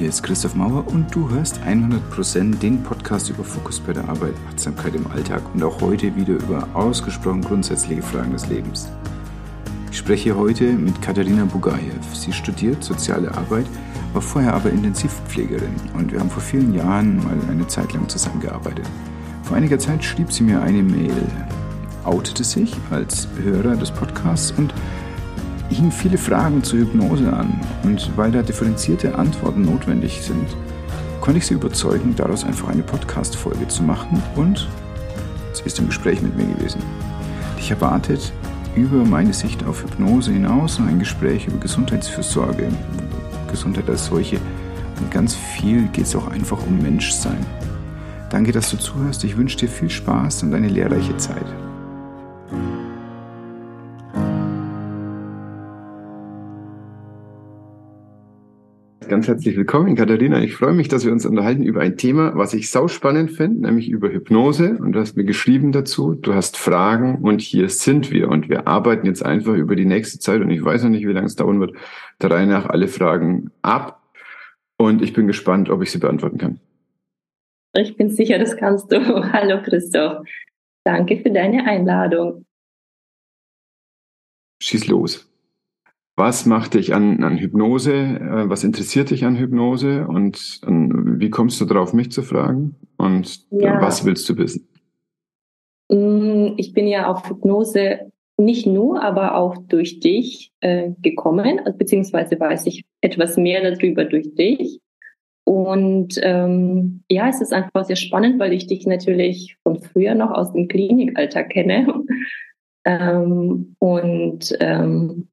hier ist Christoph Mauer und du hörst 100% den Podcast über Fokus bei der Arbeit, Achtsamkeit im Alltag und auch heute wieder über ausgesprochen grundsätzliche Fragen des Lebens. Ich spreche heute mit Katharina Bugajew. Sie studiert soziale Arbeit, war vorher aber Intensivpflegerin und wir haben vor vielen Jahren mal eine Zeit lang zusammengearbeitet. Vor einiger Zeit schrieb sie mir eine Mail, outete sich als Hörer des Podcasts und hing viele Fragen zur Hypnose an und weil da differenzierte Antworten notwendig sind, konnte ich sie überzeugen, daraus einfach eine Podcast-Folge zu machen und sie ist im Gespräch mit mir gewesen. Ich erwartet über meine Sicht auf Hypnose hinaus ein Gespräch über Gesundheitsfürsorge, Gesundheit als solche und ganz viel geht es auch einfach um Menschsein. Danke, dass du zuhörst. Ich wünsche dir viel Spaß und eine lehrreiche Zeit. Ganz herzlich willkommen, Katharina. Ich freue mich, dass wir uns unterhalten über ein Thema, was ich sauspannend finde, nämlich über Hypnose. Und du hast mir geschrieben dazu, du hast Fragen und hier sind wir. Und wir arbeiten jetzt einfach über die nächste Zeit, und ich weiß noch nicht, wie lange es dauern wird, der Reihe nach alle Fragen ab. Und ich bin gespannt, ob ich sie beantworten kann. Ich bin sicher, das kannst du. Hallo Christoph. Danke für deine Einladung. Schieß los. Was macht dich an, an Hypnose? Äh, was interessiert dich an Hypnose? Und, und wie kommst du darauf, mich zu fragen? Und äh, ja. was willst du wissen? Mm, ich bin ja auf Hypnose nicht nur, aber auch durch dich äh, gekommen, beziehungsweise weiß ich etwas mehr darüber durch dich. Und ähm, ja, es ist einfach sehr spannend, weil ich dich natürlich von früher noch aus dem Klinikalter kenne. ähm, und ähm,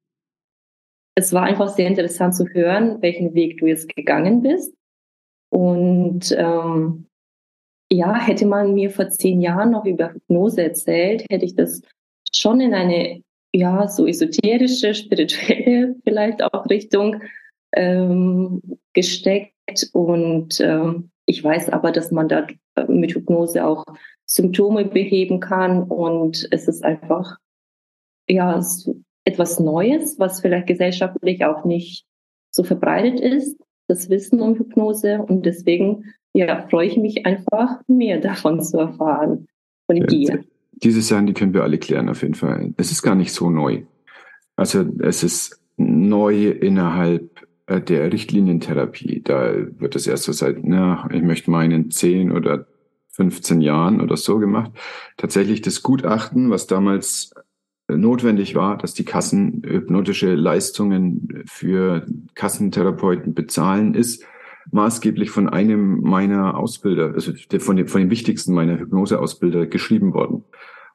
es war einfach sehr interessant zu hören, welchen Weg du jetzt gegangen bist. Und ähm, ja, hätte man mir vor zehn Jahren noch über Hypnose erzählt, hätte ich das schon in eine ja so esoterische, spirituelle vielleicht auch Richtung ähm, gesteckt. Und ähm, ich weiß aber, dass man da äh, mit Hypnose auch Symptome beheben kann und es ist einfach ja etwas Neues, was vielleicht gesellschaftlich auch nicht so verbreitet ist, das Wissen um Hypnose. Und deswegen ja, freue ich mich einfach, mehr davon zu erfahren von ja, dir. Diese Sachen, die können wir alle klären auf jeden Fall. Es ist gar nicht so neu. Also es ist neu innerhalb äh, der Richtlinientherapie. Da wird es erst so seit, na, ich möchte meinen, zehn oder 15 Jahren oder so gemacht. Tatsächlich das Gutachten, was damals notwendig war, dass die Kassen hypnotische Leistungen für Kassentherapeuten bezahlen, ist maßgeblich von einem meiner Ausbilder, also von dem, von dem wichtigsten meiner Hypnoseausbilder geschrieben worden.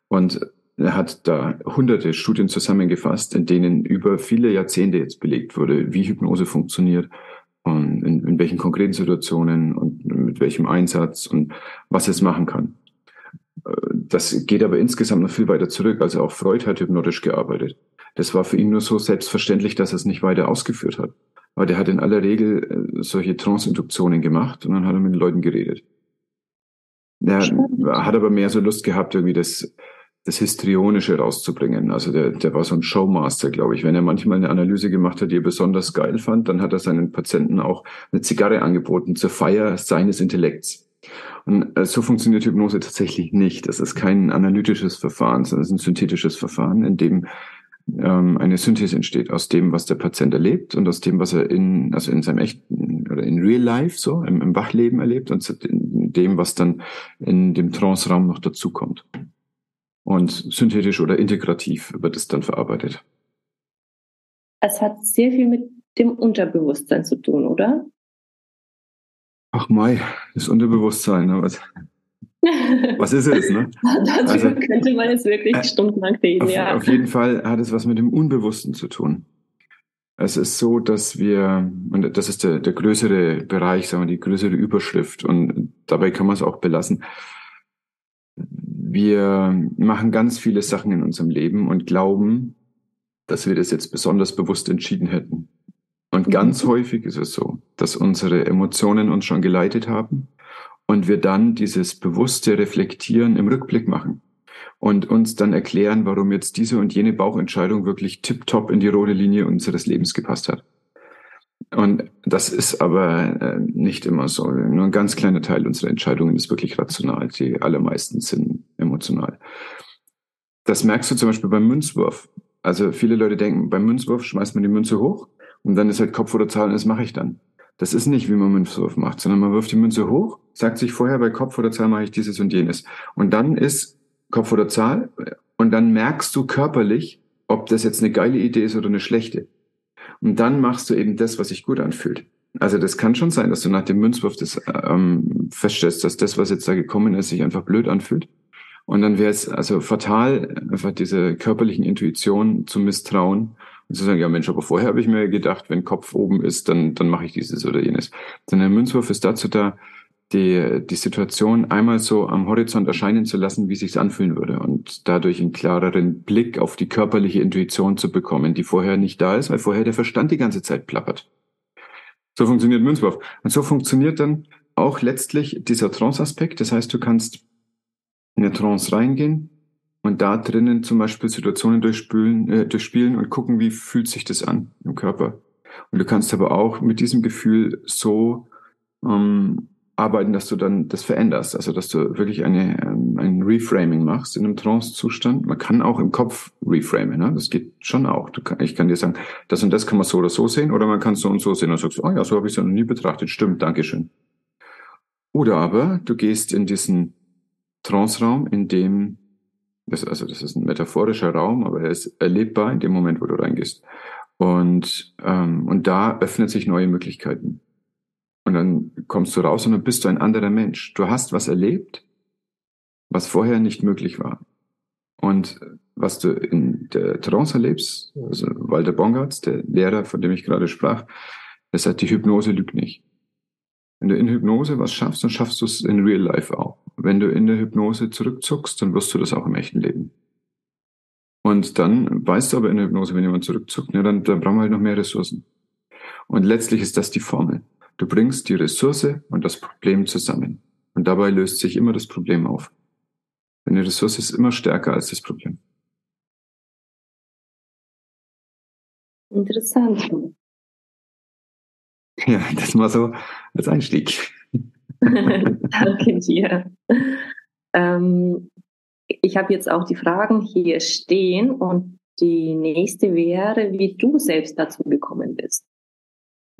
Und er hat da hunderte Studien zusammengefasst, in denen über viele Jahrzehnte jetzt belegt wurde, wie Hypnose funktioniert und in, in welchen konkreten Situationen und mit welchem Einsatz und was es machen kann. Das geht aber insgesamt noch viel weiter zurück. Also auch Freud hat hypnotisch gearbeitet. Das war für ihn nur so selbstverständlich, dass er es nicht weiter ausgeführt hat. Aber der hat in aller Regel äh, solche Trance-Induktionen gemacht und dann hat er mit den Leuten geredet. Er hat aber mehr so Lust gehabt, irgendwie das, das Histrionische rauszubringen. Also der, der war so ein Showmaster, glaube ich. Wenn er manchmal eine Analyse gemacht hat, die er besonders geil fand, dann hat er seinen Patienten auch eine Zigarre angeboten zur Feier seines Intellekts. Und äh, so funktioniert Hypnose tatsächlich nicht. Das ist kein analytisches Verfahren, sondern es ist ein synthetisches Verfahren, in dem ähm, eine Synthese entsteht aus dem, was der Patient erlebt und aus dem, was er in, also in seinem echten oder in Real Life so, im, im Wachleben erlebt und dem, was dann in dem Trance-Raum noch dazukommt. Und synthetisch oder integrativ wird es dann verarbeitet. Es hat sehr viel mit dem Unterbewusstsein zu tun, oder? Ach Mai, das Unterbewusstsein. Was, was ist es? Ne? Darüber also, könnte man jetzt wirklich äh, stundenlang reden. Auf, ja. auf jeden Fall hat es was mit dem Unbewussten zu tun. Es ist so, dass wir, und das ist der, der größere Bereich, sagen wir, die größere Überschrift, und dabei kann man es auch belassen. Wir machen ganz viele Sachen in unserem Leben und glauben, dass wir das jetzt besonders bewusst entschieden hätten. Und ganz mhm. häufig ist es so, dass unsere Emotionen uns schon geleitet haben und wir dann dieses bewusste Reflektieren im Rückblick machen und uns dann erklären, warum jetzt diese und jene Bauchentscheidung wirklich tiptop in die rote Linie unseres Lebens gepasst hat. Und das ist aber äh, nicht immer so. Nur ein ganz kleiner Teil unserer Entscheidungen ist wirklich rational. Die allermeisten sind emotional. Das merkst du zum Beispiel beim Münzwurf. Also viele Leute denken, beim Münzwurf schmeißt man die Münze hoch und dann ist halt Kopf oder Zahl und das mache ich dann. Das ist nicht, wie man Münzwurf macht, sondern man wirft die Münze hoch, sagt sich vorher bei Kopf oder Zahl mache ich dieses und jenes. Und dann ist Kopf oder Zahl und dann merkst du körperlich, ob das jetzt eine geile Idee ist oder eine schlechte. Und dann machst du eben das, was sich gut anfühlt. Also das kann schon sein, dass du nach dem Münzwurf das ähm, feststellst, dass das, was jetzt da gekommen ist, sich einfach blöd anfühlt. Und dann wäre es also fatal, einfach diese körperlichen Intuition zu misstrauen und zu sagen, ja Mensch, aber vorher habe ich mir gedacht, wenn Kopf oben ist, dann, dann mache ich dieses oder jenes. Denn der Münzwurf ist dazu da, die, die Situation einmal so am Horizont erscheinen zu lassen, wie sich's anfühlen würde und dadurch einen klareren Blick auf die körperliche Intuition zu bekommen, die vorher nicht da ist, weil vorher der Verstand die ganze Zeit plappert. So funktioniert Münzwurf. Und so funktioniert dann auch letztlich dieser Trance-Aspekt. Das heißt, du kannst in eine Trance reingehen und da drinnen zum Beispiel Situationen durchspülen, äh, durchspielen und gucken, wie fühlt sich das an im Körper. Und du kannst aber auch mit diesem Gefühl so ähm, arbeiten, dass du dann das veränderst, also dass du wirklich eine, ähm, ein Reframing machst in einem Trance-Zustand. Man kann auch im Kopf reframen, ne? das geht schon auch. Kann, ich kann dir sagen, das und das kann man so oder so sehen oder man kann so und so sehen und sagst, oh ja, so habe ich es noch nie betrachtet, stimmt, Dankeschön. Oder aber du gehst in diesen Trance-Raum, in dem, das, also das ist ein metaphorischer Raum, aber er ist erlebbar in dem Moment, wo du reingehst. Und, ähm, und da öffnen sich neue Möglichkeiten. Und dann kommst du raus und dann bist du ein anderer Mensch. Du hast was erlebt, was vorher nicht möglich war. Und was du in der Trance erlebst, also Walter Bongartz, der Lehrer, von dem ich gerade sprach, der sagt, die Hypnose lügt nicht. Wenn du in Hypnose was schaffst, dann schaffst du es in Real Life auch. Wenn du in der Hypnose zurückzuckst, dann wirst du das auch im echten Leben. Und dann weißt du aber in der Hypnose, wenn jemand zurückzuckt, ja, dann, dann brauchen wir halt noch mehr Ressourcen. Und letztlich ist das die Formel. Du bringst die Ressource und das Problem zusammen. Und dabei löst sich immer das Problem auf. Denn die Ressource ist immer stärker als das Problem. Interessant. Ja, das mal so als Einstieg. Danke dir. Ähm, ich habe jetzt auch die Fragen hier stehen und die nächste wäre, wie du selbst dazu gekommen bist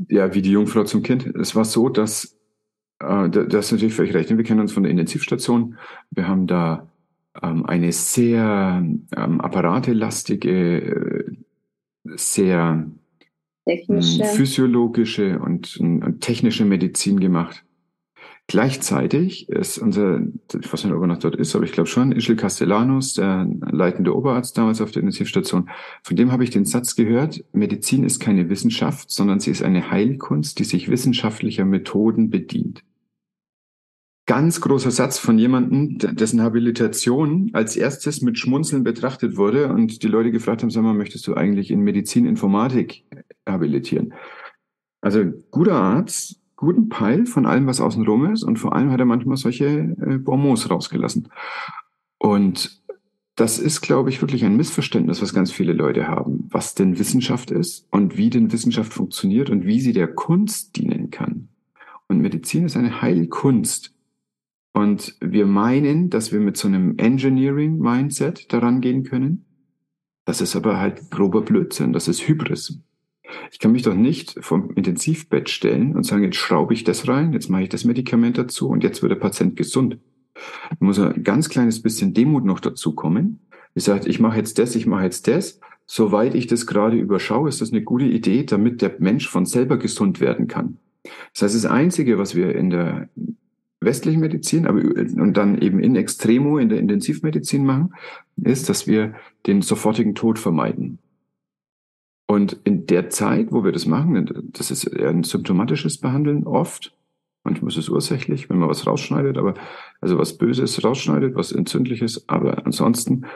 ja, wie die Jungfrau zum Kind. Es war so, dass äh, das natürlich völlig recht. Wir kennen uns von der Intensivstation. Wir haben da ähm, eine sehr ähm, apparatelastige, äh, sehr technische. physiologische und, und technische Medizin gemacht. Gleichzeitig ist unser, ich weiß nicht, ob er noch dort ist, aber ich glaube schon, Ischel Castellanos, der leitende Oberarzt damals auf der Intensivstation, von dem habe ich den Satz gehört, Medizin ist keine Wissenschaft, sondern sie ist eine Heilkunst, die sich wissenschaftlicher Methoden bedient. Ganz großer Satz von jemandem, dessen Habilitation als erstes mit Schmunzeln betrachtet wurde und die Leute gefragt haben, sag mal, möchtest du eigentlich in Medizin, Habilitieren? Also guter Arzt, guten Peil von allem, was außen rum ist. Und vor allem hat er manchmal solche äh, Bonbons rausgelassen. Und das ist, glaube ich, wirklich ein Missverständnis, was ganz viele Leute haben, was denn Wissenschaft ist und wie denn Wissenschaft funktioniert und wie sie der Kunst dienen kann. Und Medizin ist eine Heilkunst. Und wir meinen, dass wir mit so einem Engineering-Mindset daran gehen können. Das ist aber halt grober Blödsinn. Das ist Hybris. Ich kann mich doch nicht vom Intensivbett stellen und sagen, jetzt schraube ich das rein, jetzt mache ich das Medikament dazu und jetzt wird der Patient gesund. Da muss ein ganz kleines bisschen Demut noch dazu kommen. Ich sage, ich mache jetzt das, ich mache jetzt das. Soweit ich das gerade überschaue, ist das eine gute Idee, damit der Mensch von selber gesund werden kann. Das heißt, das Einzige, was wir in der westlichen Medizin, aber und dann eben in Extremo in der Intensivmedizin machen, ist, dass wir den sofortigen Tod vermeiden. Und in der Zeit, wo wir das machen, das ist eher ein symptomatisches Behandeln oft. Manchmal ist es ursächlich, wenn man was rausschneidet, aber also was Böses rausschneidet, was Entzündliches. Aber ansonsten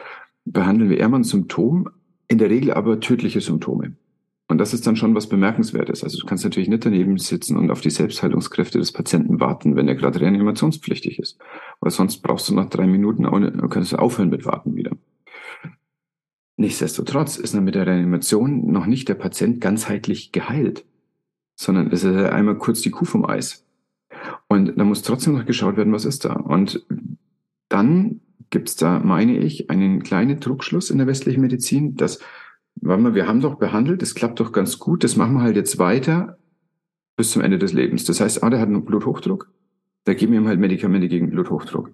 behandeln wir eher mal ein Symptom, in der Regel aber tödliche Symptome. Und das ist dann schon was Bemerkenswertes. Also du kannst natürlich nicht daneben sitzen und auf die Selbstheilungskräfte des Patienten warten, wenn er gerade reanimationspflichtig ist. Weil sonst brauchst du nach drei Minuten, auch, kannst du aufhören mit Warten wieder. Nichtsdestotrotz ist mit der Reanimation noch nicht der Patient ganzheitlich geheilt. sondern es ist einmal kurz die Kuh vom Eis. Und da muss trotzdem noch geschaut werden, was ist da. Und dann gibt es da, meine ich, einen kleinen Druckschluss in der westlichen Medizin, dass, warte mal, wir haben doch behandelt, das klappt doch ganz gut, das machen wir halt jetzt weiter bis zum Ende des Lebens. Das heißt, ah, der hat einen Bluthochdruck, da geben wir ihm halt Medikamente gegen Bluthochdruck.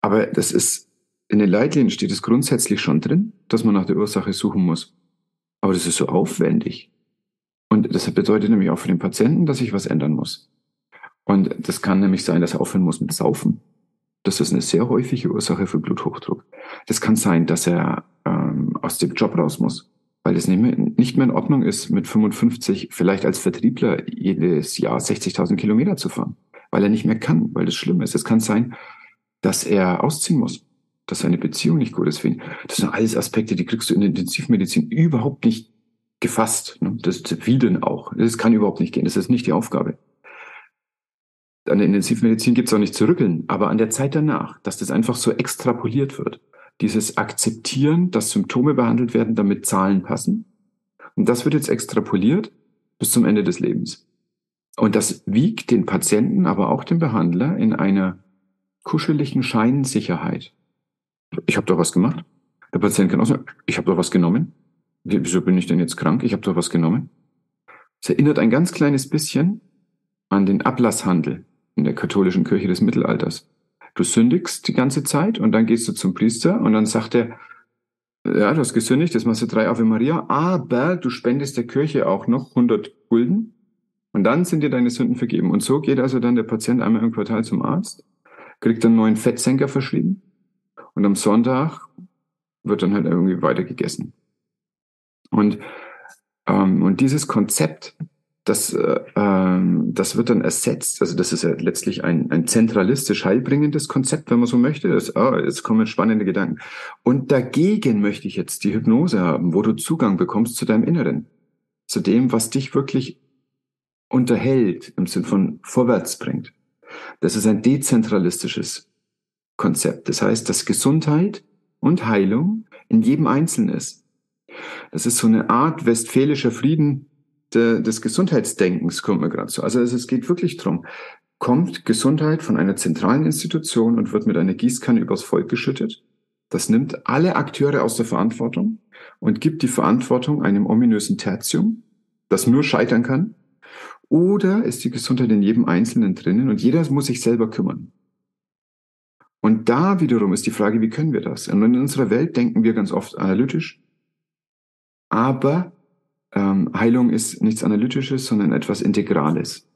Aber das ist, in den Leitlinien steht es grundsätzlich schon drin, dass man nach der Ursache suchen muss. Aber das ist so aufwendig. Und das bedeutet nämlich auch für den Patienten, dass sich was ändern muss. Und das kann nämlich sein, dass er aufhören muss mit Saufen. Das ist eine sehr häufige Ursache für Bluthochdruck. Das kann sein, dass er ähm, aus dem Job raus muss, weil es nicht mehr, nicht mehr in Ordnung ist, mit 55 vielleicht als Vertriebler jedes Jahr 60.000 Kilometer zu fahren, weil er nicht mehr kann, weil das schlimm ist. Es kann sein, dass er ausziehen muss, dass seine Beziehung nicht gut ist. Das sind alles Aspekte, die kriegst du in der Intensivmedizin überhaupt nicht gefasst. Ne? Das, wie denn auch? Das kann überhaupt nicht gehen. Das ist nicht die Aufgabe. An der Intensivmedizin gibt es auch nicht zu rütteln, aber an der Zeit danach, dass das einfach so extrapoliert wird. Dieses Akzeptieren, dass Symptome behandelt werden, damit Zahlen passen. Und das wird jetzt extrapoliert bis zum Ende des Lebens. Und das wiegt den Patienten, aber auch den Behandler in einer kuscheligen Scheinsicherheit. Ich habe doch was gemacht. Der Patient kann auch sagen, ich habe doch was genommen. Wieso bin ich denn jetzt krank? Ich habe doch was genommen. Es erinnert ein ganz kleines bisschen an den Ablasshandel in der katholischen Kirche des Mittelalters. Du sündigst die ganze Zeit und dann gehst du zum Priester und dann sagt er, ja, du hast gesündigt, jetzt machst du drei Ave Maria, aber du spendest der Kirche auch noch 100 Gulden und dann sind dir deine Sünden vergeben. Und so geht also dann der Patient einmal im Quartal zum Arzt, kriegt einen neuen Fettsenker verschrieben und am Sonntag wird dann halt irgendwie weiter gegessen. Und, ähm, und dieses Konzept, das, äh, ähm, das wird dann ersetzt, also das ist ja letztlich ein, ein zentralistisch heilbringendes Konzept, wenn man so möchte. Das, oh, jetzt kommen spannende Gedanken. Und dagegen möchte ich jetzt die Hypnose haben, wo du Zugang bekommst zu deinem Inneren, zu dem, was dich wirklich unterhält, im Sinn von vorwärts bringt. Das ist ein dezentralistisches Konzept. Das heißt, dass Gesundheit und Heilung in jedem Einzelnen ist. Das ist so eine Art westfälischer Frieden de, des Gesundheitsdenkens, kommt mir gerade so. Also es geht wirklich drum. Kommt Gesundheit von einer zentralen Institution und wird mit einer Gießkanne übers Volk geschüttet? Das nimmt alle Akteure aus der Verantwortung und gibt die Verantwortung einem ominösen Tertium, das nur scheitern kann. Oder ist die Gesundheit in jedem Einzelnen drinnen und jeder muss sich selber kümmern? Und da wiederum ist die Frage, wie können wir das? Und in unserer Welt denken wir ganz oft analytisch, aber ähm, Heilung ist nichts Analytisches, sondern etwas Integrales.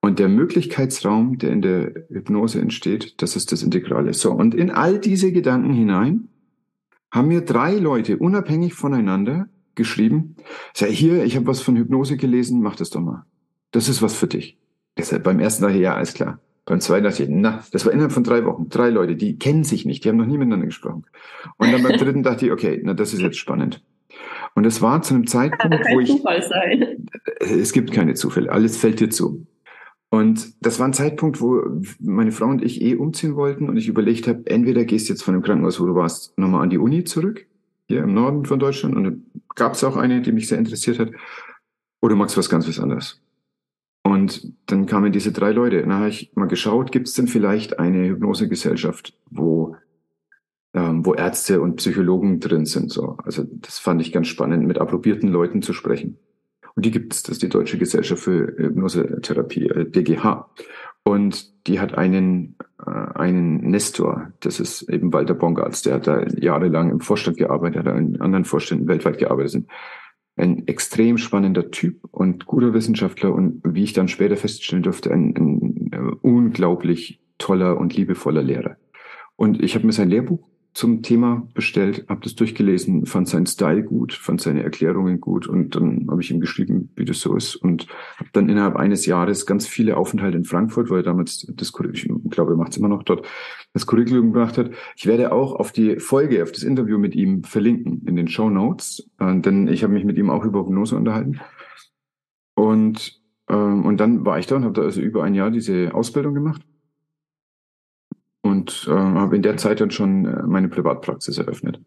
Und der Möglichkeitsraum, der in der Hypnose entsteht, das ist das Integrale. So, und in all diese Gedanken hinein haben mir drei Leute unabhängig voneinander geschrieben, sei hier, ich habe was von Hypnose gelesen, mach das doch mal. Das ist was für dich. Deshalb beim ersten ich, ja, alles klar. Beim zweiten dachte ich, na, das war innerhalb von drei Wochen. Drei Leute, die kennen sich nicht, die haben noch nie miteinander gesprochen. Und dann beim dritten dachte ich, okay, na, das ist jetzt spannend. Und es war zu einem Zeitpunkt, wo ich. Zufall sein. Es gibt keine Zufälle, alles fällt dir zu. Und das war ein Zeitpunkt, wo meine Frau und ich eh umziehen wollten und ich überlegt habe, entweder gehst du jetzt von dem Krankenhaus, wo du warst, nochmal an die Uni zurück, hier im Norden von Deutschland, und dann gab es auch eine, die mich sehr interessiert hat, oder magst du was ganz was anderes. Und dann kamen diese drei Leute. Dann habe ich mal geschaut, gibt es denn vielleicht eine Hypnosegesellschaft, wo ähm, wo Ärzte und Psychologen drin sind. So. Also das fand ich ganz spannend, mit approbierten Leuten zu sprechen. Und die gibt es, das ist die Deutsche Gesellschaft für Hypnosetherapie, äh, DGH. Und die hat einen, äh, einen Nestor, das ist eben Walter Bongartz, der hat da jahrelang im Vorstand gearbeitet, hat in anderen Vorständen weltweit gearbeitet. Sind. Ein extrem spannender Typ und guter Wissenschaftler und wie ich dann später feststellen durfte, ein, ein, äh, unglaublich toller und liebevoller Lehrer. Und ich habe mir sein Lehrbuch zum Thema bestellt, habe das durchgelesen, fand seinen Style gut, fand seine Erklärungen gut und dann habe ich ihm geschrieben, wie das so ist und habe dann innerhalb eines Jahres ganz viele Aufenthalte in Frankfurt, weil er damals das ich glaube, er macht es immer noch dort, das Curriculum gemacht hat. Ich werde auch auf die Folge, auf das Interview mit ihm verlinken in den Show Notes, äh, denn ich habe mich mit ihm auch über Hypnose unterhalten und ähm, und dann war ich da und habe da also über ein Jahr diese Ausbildung gemacht und äh, habe in der Zeit dann schon äh, meine Privatpraxis eröffnet.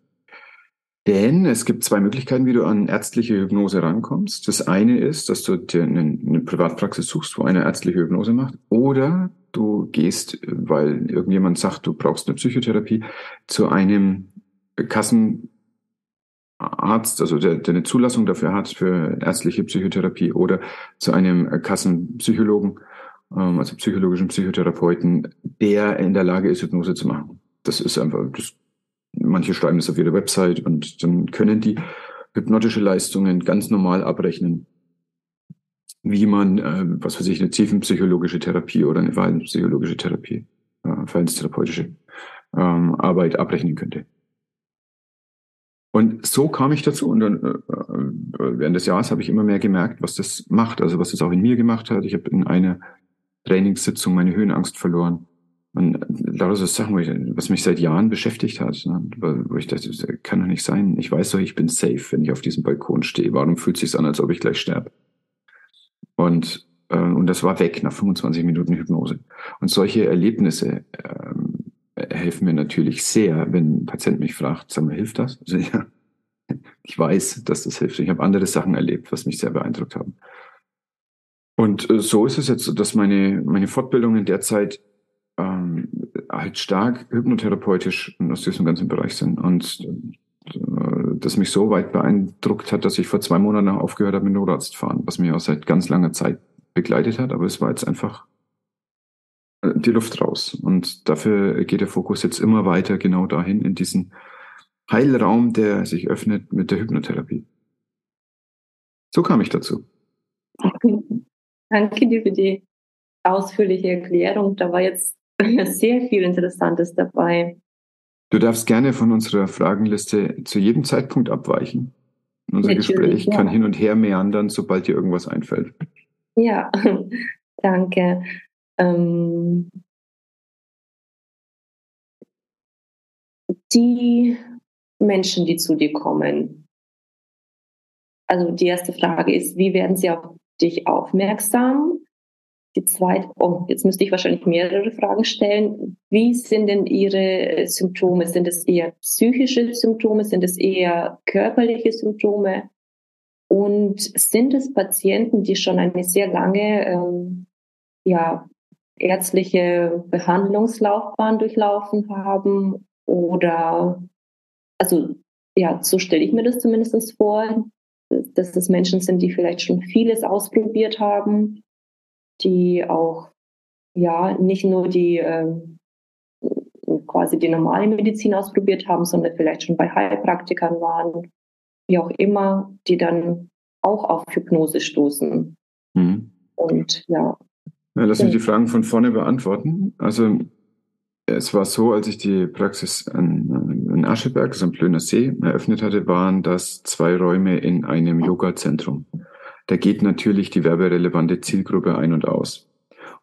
Denn es gibt zwei Möglichkeiten, wie du an ärztliche Hypnose rankommst. Das eine ist, dass du dir eine, eine Privatpraxis suchst, wo eine ärztliche Hypnose macht. Oder du gehst, weil irgendjemand sagt, du brauchst eine Psychotherapie, zu einem Kassenarzt, also der, der eine Zulassung dafür hat für ärztliche Psychotherapie oder zu einem Kassenpsychologen, ähm, also psychologischen Psychotherapeuten, der in der Lage ist, Hypnose zu machen. Das ist einfach, das Manche schreiben das auf ihre Website und dann können die hypnotische Leistungen ganz normal abrechnen, wie man, äh, was weiß ich, eine tiefenpsychologische Therapie oder eine verhaltenspsychologische Therapie, äh, verhaltenstherapeutische ähm, Arbeit abrechnen könnte. Und so kam ich dazu und dann äh, äh, während des Jahres habe ich immer mehr gemerkt, was das macht, also was das auch in mir gemacht hat. Ich habe in einer Trainingssitzung meine Höhenangst verloren. Und lauter so Sachen, was mich seit Jahren beschäftigt hat, ne? wo ich dachte, das kann doch nicht sein. Ich weiß doch, ich bin safe, wenn ich auf diesem Balkon stehe. Warum fühlt es sich an, als ob ich gleich sterbe? Und, äh, und das war weg nach 25 Minuten Hypnose. Und solche Erlebnisse ähm, helfen mir natürlich sehr, wenn ein Patient mich fragt, sag mal, hilft das? Also, ja, ich weiß, dass das hilft. Ich habe andere Sachen erlebt, was mich sehr beeindruckt haben. Und äh, so ist es jetzt, dass meine, meine Fortbildungen derzeit ähm, halt stark hypnotherapeutisch aus diesem ganzen Bereich sind. Und äh, das mich so weit beeindruckt hat, dass ich vor zwei Monaten aufgehört habe mit Notarzt fahren, was mir auch seit ganz langer Zeit begleitet hat. Aber es war jetzt einfach äh, die Luft raus. Und dafür geht der Fokus jetzt immer weiter genau dahin, in diesen Heilraum, der sich öffnet mit der Hypnotherapie. So kam ich dazu. Danke dir für die ausführliche Erklärung. Da war jetzt sehr viel Interessantes dabei. Du darfst gerne von unserer Fragenliste zu jedem Zeitpunkt abweichen. Unser Natürlich, Gespräch ja. kann hin und her meandern, sobald dir irgendwas einfällt. Ja, danke. Ähm, die Menschen, die zu dir kommen. Also die erste Frage ist, wie werden sie auf dich aufmerksam? Die zweite, oh, jetzt müsste ich wahrscheinlich mehrere Fragen stellen. Wie sind denn Ihre Symptome? Sind es eher psychische Symptome? Sind es eher körperliche Symptome? Und sind es Patienten, die schon eine sehr lange ähm, ja, ärztliche Behandlungslaufbahn durchlaufen haben? Oder, also ja, so stelle ich mir das zumindest vor, dass das Menschen sind, die vielleicht schon vieles ausprobiert haben die auch ja nicht nur die ähm, quasi die normale Medizin ausprobiert haben, sondern vielleicht schon bei Heilpraktikern waren, wie auch immer, die dann auch auf Hypnose stoßen. Mhm. Und ja. ja lass mich die Fragen von vorne beantworten. Also es war so, als ich die Praxis in Ascheberg, also am Plöner See, eröffnet hatte, waren das zwei Räume in einem Yoga-Zentrum da geht natürlich die werberelevante Zielgruppe ein und aus.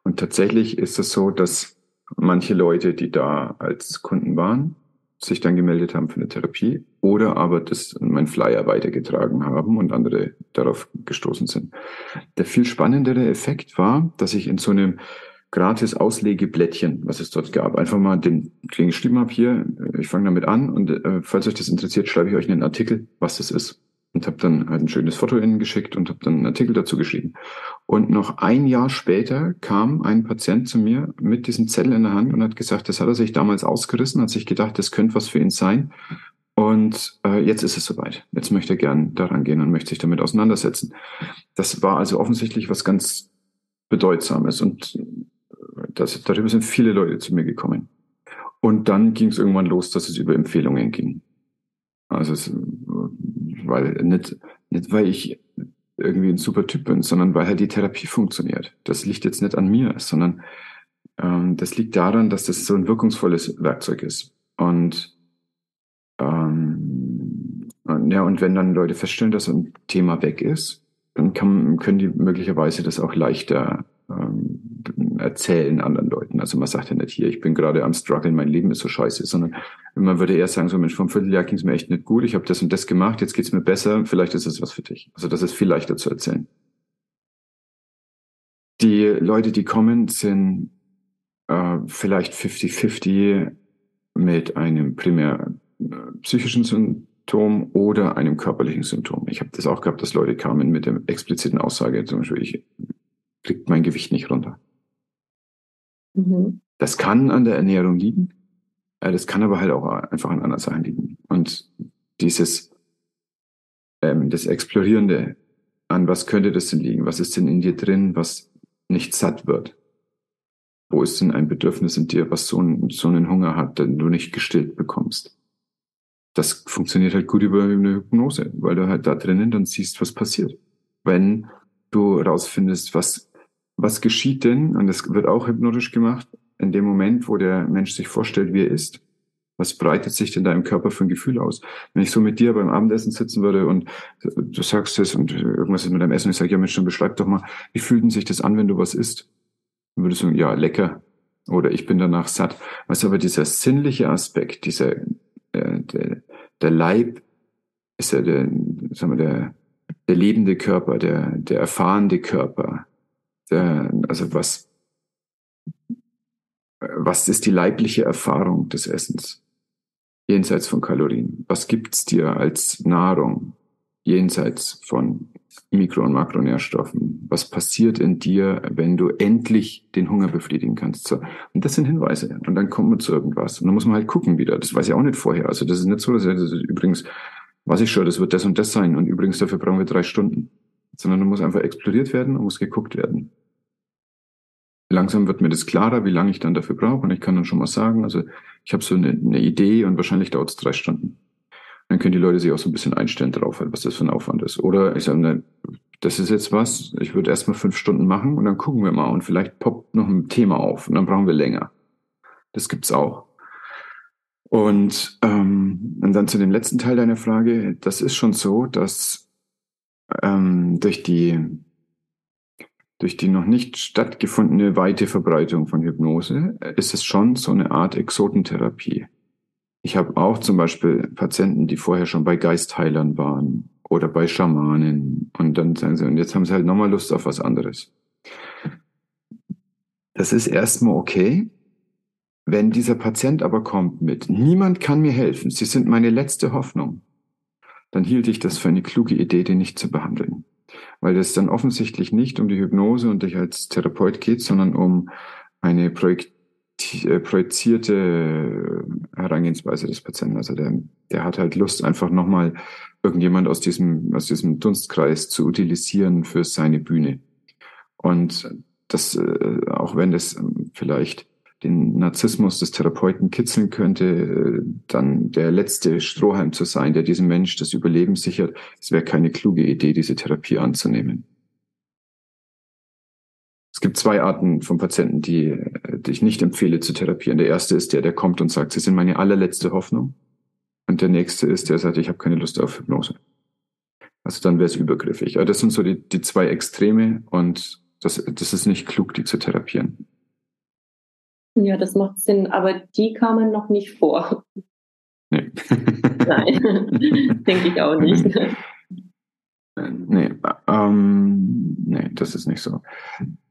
Und tatsächlich ist es so, dass manche Leute, die da als Kunden waren, sich dann gemeldet haben für eine Therapie oder aber das mein Flyer weitergetragen haben und andere darauf gestoßen sind. Der viel spannendere Effekt war, dass ich in so einem gratis Auslegeblättchen, was es dort gab, einfach mal den Kling geschrieben habe hier, ich fange damit an und äh, falls euch das interessiert, schreibe ich euch einen Artikel, was das ist und habe dann halt ein schönes Foto innen geschickt und habe dann einen Artikel dazu geschrieben. Und noch ein Jahr später kam ein Patient zu mir mit diesem Zettel in der Hand und hat gesagt, das hat er sich damals ausgerissen, hat sich gedacht, das könnte was für ihn sein. Und äh, jetzt ist es soweit. Jetzt möchte er gern daran gehen und möchte sich damit auseinandersetzen. Das war also offensichtlich was ganz Bedeutsames und das, darüber sind viele Leute zu mir gekommen. Und dann ging es irgendwann los, dass es über Empfehlungen ging. Also es, weil nicht, nicht weil ich irgendwie ein super Typ bin, sondern weil halt die Therapie funktioniert. Das liegt jetzt nicht an mir, sondern ähm, das liegt daran, dass das so ein wirkungsvolles Werkzeug ist. Und ähm, ja, und wenn dann Leute feststellen, dass ein Thema weg ist, dann kann, können die möglicherweise das auch leichter ähm, erzählen anderen Leuten. Also man sagt ja nicht hier, ich bin gerade am struggeln, mein Leben ist so scheiße, sondern man würde eher sagen, so Mensch, vom Vierteljahr ging es mir echt nicht gut, ich habe das und das gemacht, jetzt geht's mir besser, vielleicht ist es was für dich. Also das ist viel leichter zu erzählen. Die Leute, die kommen, sind äh, vielleicht 50-50 mit einem primär äh, psychischen Symptom oder einem körperlichen Symptom. Ich habe das auch gehabt, dass Leute kamen mit der expliziten Aussage, zum Beispiel, ich kriege mein Gewicht nicht runter. Mhm. Das kann an der Ernährung liegen, äh, das kann aber halt auch einfach an anderen Sachen liegen. Und dieses, ähm, das Explorierende, an was könnte das denn liegen? Was ist denn in dir drin, was nicht satt wird? Wo ist denn ein Bedürfnis in dir, was so, ein, so einen Hunger hat, den du nicht gestillt bekommst? Das funktioniert halt gut über eine Hypnose, weil du halt da drinnen dann siehst, was passiert. Wenn du rausfindest, was, was geschieht denn, und das wird auch hypnotisch gemacht, in dem Moment, wo der Mensch sich vorstellt, wie er ist, was breitet sich denn da im Körper für ein Gefühl aus? Wenn ich so mit dir beim Abendessen sitzen würde und du sagst es und irgendwas ist mit deinem Essen, ich sage, ja Mensch, dann beschreib doch mal, wie fühlt denn sich das an, wenn du was isst? Dann würdest du sagen, ja, lecker. Oder ich bin danach satt. Was aber dieser sinnliche Aspekt, dieser, äh, der, der Leib ist ja der, sagen wir, der, der lebende Körper, der, der erfahrende Körper. Der, also was, was ist die leibliche Erfahrung des Essens? Jenseits von Kalorien. Was gibt's dir als Nahrung? Jenseits von Mikro- und Makronährstoffen. Was passiert in dir, wenn du endlich den Hunger befriedigen kannst? So. Und das sind Hinweise. Und dann kommt man zu irgendwas. Und dann muss man halt gucken wieder. Das weiß ich auch nicht vorher. Also das ist nicht so, dass das übrigens, weiß ich schon, das wird das und das sein. Und übrigens dafür brauchen wir drei Stunden. Sondern du muss einfach exploriert werden und muss geguckt werden langsam wird mir das klarer, wie lange ich dann dafür brauche. Und ich kann dann schon mal sagen, also ich habe so eine, eine, Idee und wahrscheinlich dauert es drei Stunden. Dann können die Leute sich auch so ein bisschen einstellen darauf, was das für ein Aufwand ist. Oder ich sage, ne, das ist jetzt was, ich würde erstmal fünf Stunden machen und dann gucken wir mal und vielleicht poppt noch ein Thema auf und dann brauchen wir länger. Das gibt's auch. Und, ähm, und dann zu dem letzten Teil deiner Frage, das ist schon so, dass ähm, durch die durch die noch nicht stattgefundene weite Verbreitung von Hypnose ist es schon so eine Art Exotentherapie. Ich habe auch zum Beispiel Patienten, die vorher schon bei Geistheilern waren oder bei Schamanen und dann sagen sie, und jetzt haben sie halt nochmal Lust auf was anderes. Das ist erstmal okay. Wenn dieser Patient aber kommt mit, niemand kann mir helfen, Sie sind meine letzte Hoffnung, dann hielt ich das für eine kluge Idee, den nicht zu behandeln weil es dann offensichtlich nicht um die Hypnose und dich als Therapeut geht, sondern um eine Projekt äh, projizierte Herangehensweise des Patienten. Also der, der hat halt Lust, einfach nochmal irgendjemand aus diesem, aus diesem Dunstkreis zu utilisieren für seine Bühne. Und das, äh, auch wenn das vielleicht den Narzissmus des Therapeuten kitzeln könnte, dann der letzte Strohhalm zu sein, der diesem Mensch das Überleben sichert, es wäre keine kluge Idee, diese Therapie anzunehmen. Es gibt zwei Arten von Patienten, die, die ich nicht empfehle zu therapieren. Der erste ist der, der kommt und sagt, sie sind meine allerletzte Hoffnung. Und der nächste ist, der sagt, ich habe keine Lust auf Hypnose. Also dann wäre es übergriffig. Aber das sind so die, die zwei Extreme und das, das ist nicht klug, die zu therapieren. Ja, das macht Sinn, aber die kamen noch nicht vor. Nee. Nein, denke ich auch nicht. Nee, ähm, nee, das ist nicht so.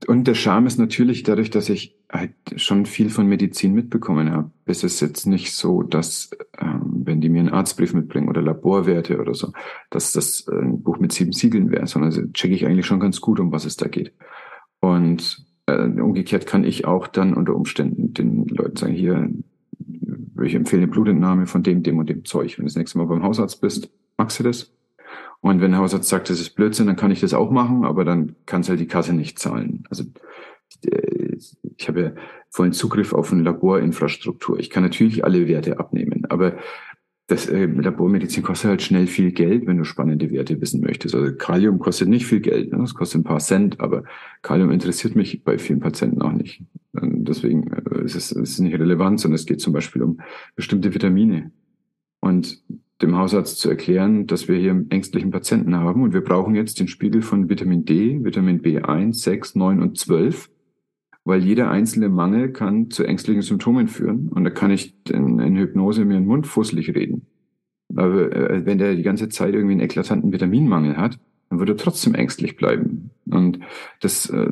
Und der Charme ist natürlich dadurch, dass ich halt schon viel von Medizin mitbekommen habe. Es ist jetzt nicht so, dass, ähm, wenn die mir einen Arztbrief mitbringen oder Laborwerte oder so, dass das ein Buch mit sieben Siegeln wäre, sondern also checke ich eigentlich schon ganz gut, um was es da geht. Und äh, umgekehrt kann ich auch dann unter Umständen den Leuten sagen, hier, würde ich empfehlen, eine Blutentnahme von dem, dem und dem Zeug. Wenn du das nächste Mal beim Hausarzt bist, magst du das? Und wenn der Hausarzt sagt, das ist Blödsinn, dann kann ich das auch machen, aber dann kannst halt die Kasse nicht zahlen. Also äh, ich habe ja vollen Zugriff auf eine Laborinfrastruktur. Ich kann natürlich alle Werte abnehmen, aber das äh, Labormedizin kostet halt schnell viel Geld, wenn du spannende Werte wissen möchtest. Also Kalium kostet nicht viel Geld, ne? das kostet ein paar Cent, aber Kalium interessiert mich bei vielen Patienten auch nicht. Und deswegen äh, ist es, ist nicht relevant, sondern es geht zum Beispiel um bestimmte Vitamine. Und dem Hausarzt zu erklären, dass wir hier ängstlichen Patienten haben und wir brauchen jetzt den Spiegel von Vitamin D, Vitamin B1, 6, 9 und 12 weil jeder einzelne Mangel kann zu ängstlichen Symptomen führen. Und da kann ich in, in Hypnose mir den Mund fusselig reden. Aber äh, wenn der die ganze Zeit irgendwie einen eklatanten Vitaminmangel hat, dann würde er trotzdem ängstlich bleiben. Und das, äh,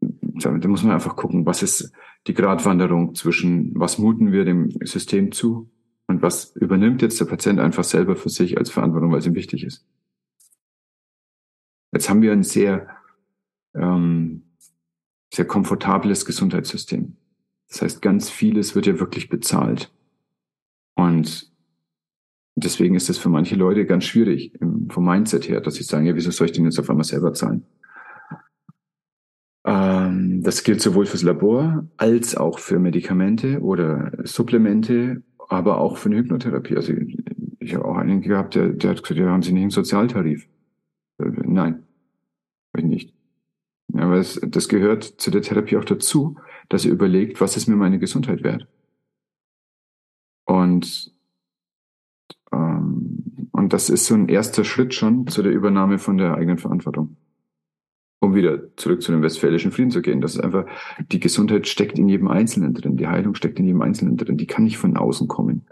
da muss man einfach gucken, was ist die Gratwanderung zwischen, was muten wir dem System zu Und was übernimmt jetzt der Patient einfach selber für sich als Verantwortung, weil es ihm wichtig ist? Jetzt haben wir ein sehr, ähm, sehr komfortables Gesundheitssystem. Das heißt, ganz vieles wird ja wirklich bezahlt. Und deswegen ist es für manche Leute ganz schwierig vom Mindset her, dass sie sagen, ja, wieso soll ich denn jetzt auf einmal selber zahlen? Ähm, das gilt sowohl fürs Labor als auch für Medikamente oder Supplemente, aber auch für eine Hypnotherapie. Also ich, ich habe auch einen gehabt, der, der hat gesagt, ja, haben Sie nicht einen Sozialtarif? Äh, nein, habe ich nicht. Aber es, das gehört zu der Therapie auch dazu, dass er überlegt, was ist mir meine Gesundheit wert? Und, ähm, und das ist so ein erster Schritt schon zu der Übernahme von der eigenen Verantwortung. Um wieder zurück zu dem westfälischen Frieden zu gehen. Das ist einfach, die Gesundheit steckt in jedem Einzelnen drin, die Heilung steckt in jedem Einzelnen drin, die kann nicht von außen kommen.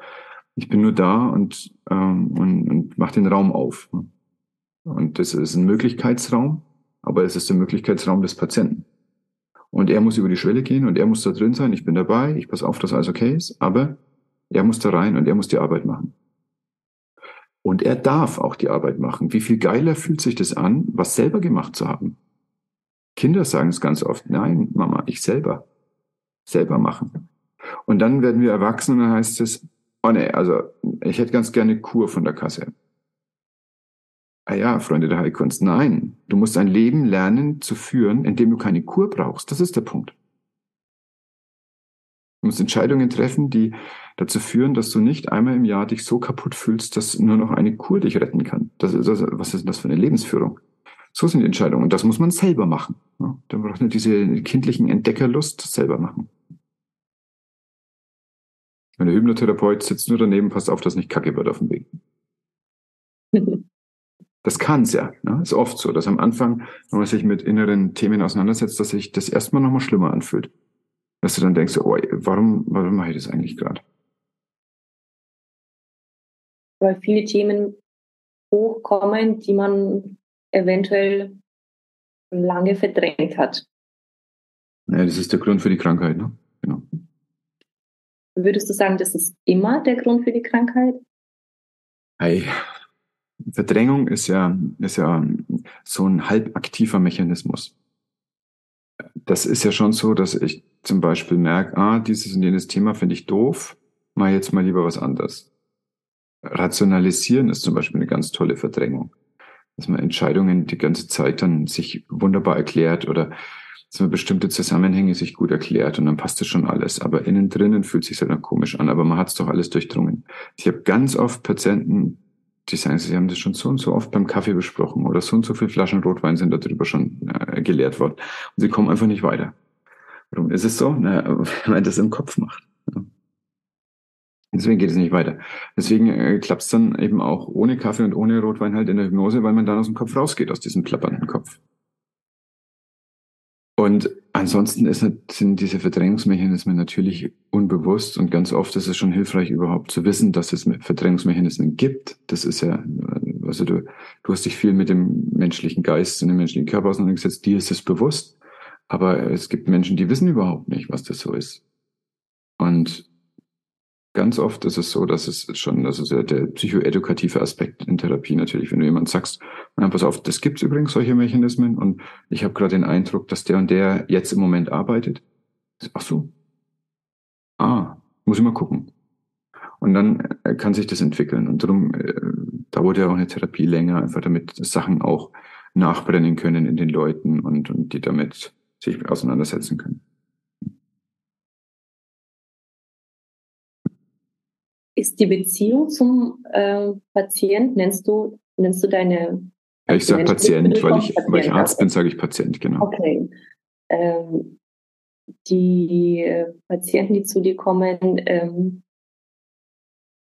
Ich bin nur da und, ähm, und, und mache den Raum auf. Und das ist ein Möglichkeitsraum, aber es ist der Möglichkeitsraum des Patienten. Und er muss über die Schwelle gehen und er muss da drin sein. Ich bin dabei, ich passe auf, dass alles okay ist, aber er muss da rein und er muss die Arbeit machen. Und er darf auch die Arbeit machen. Wie viel geiler fühlt sich das an, was selber gemacht zu haben? Kinder sagen es ganz oft, nein, Mama, ich selber. Selber machen. Und dann werden wir erwachsen und dann heißt es, oh nee, also ich hätte ganz gerne Kur von der Kasse. Ah ja, Freunde der Heilkunst, nein. Du musst ein Leben lernen zu führen, in dem du keine Kur brauchst. Das ist der Punkt. Du musst Entscheidungen treffen, die dazu führen, dass du nicht einmal im Jahr dich so kaputt fühlst, dass nur noch eine Kur dich retten kann. Das ist, das, was ist denn das für eine Lebensführung? So sind die Entscheidungen. Und das muss man selber machen. Ja, dann braucht man diese kindlichen Entdeckerlust selber machen. Wenn der Hypnotherapeut sitzt nur daneben, passt auf, dass nicht Kacke wird auf dem Weg. Das kann's ja. Ne? Ist oft so, dass am Anfang, wenn man sich mit inneren Themen auseinandersetzt, dass sich das erstmal nochmal schlimmer anfühlt. Dass du dann denkst, oh, warum, warum mache ich das eigentlich gerade? Weil viele Themen hochkommen, die man eventuell lange verdrängt hat. Ja, das ist der Grund für die Krankheit, ne? Genau. Würdest du sagen, das ist immer der Grund für die Krankheit? Hey, Verdrängung ist ja, ist ja so ein halbaktiver Mechanismus. Das ist ja schon so, dass ich zum Beispiel merke, ah, dieses und jenes Thema finde ich doof, mach jetzt mal lieber was anderes. Rationalisieren ist zum Beispiel eine ganz tolle Verdrängung. Dass man Entscheidungen die ganze Zeit dann sich wunderbar erklärt oder dass man bestimmte Zusammenhänge sich gut erklärt und dann passt es schon alles. Aber innen drinnen fühlt sich halt dann komisch an, aber man hat es doch alles durchdrungen. Ich habe ganz oft Patienten, die sagen, sie haben das schon so und so oft beim Kaffee besprochen oder so und so viele Flaschen Rotwein sind darüber schon äh, geleert worden. Und sie kommen einfach nicht weiter. Warum ist es so? Na, weil man das im Kopf macht. Deswegen geht es nicht weiter. Deswegen äh, klappt es dann eben auch ohne Kaffee und ohne Rotwein halt in der Hypnose, weil man dann aus dem Kopf rausgeht, aus diesem plappernden Kopf. Und ansonsten ist, sind diese Verdrängungsmechanismen natürlich unbewusst und ganz oft ist es schon hilfreich, überhaupt zu wissen, dass es Verdrängungsmechanismen gibt. Das ist ja, also du, du hast dich viel mit dem menschlichen Geist und dem menschlichen Körper auseinandergesetzt, dir ist es bewusst. Aber es gibt Menschen, die wissen überhaupt nicht, was das so ist. Und Ganz oft ist es so, dass es schon, das ist ja der psychoedukative Aspekt in Therapie natürlich, wenn du jemand sagst, na, pass auf, das gibt übrigens solche Mechanismen und ich habe gerade den Eindruck, dass der und der jetzt im Moment arbeitet. Ach so. Ah, muss ich mal gucken. Und dann äh, kann sich das entwickeln. Und darum äh, dauert ja auch eine Therapie länger, einfach damit Sachen auch nachbrennen können in den Leuten und, und die damit sich auseinandersetzen können. Ist die Beziehung zum äh, Patient, nennst du, nennst du deine ja, ich sage Patient, weil ich, Patient, weil ich Arzt bin, sage ich Patient, genau. Okay. Ähm, die äh, Patienten, die zu dir kommen, ähm,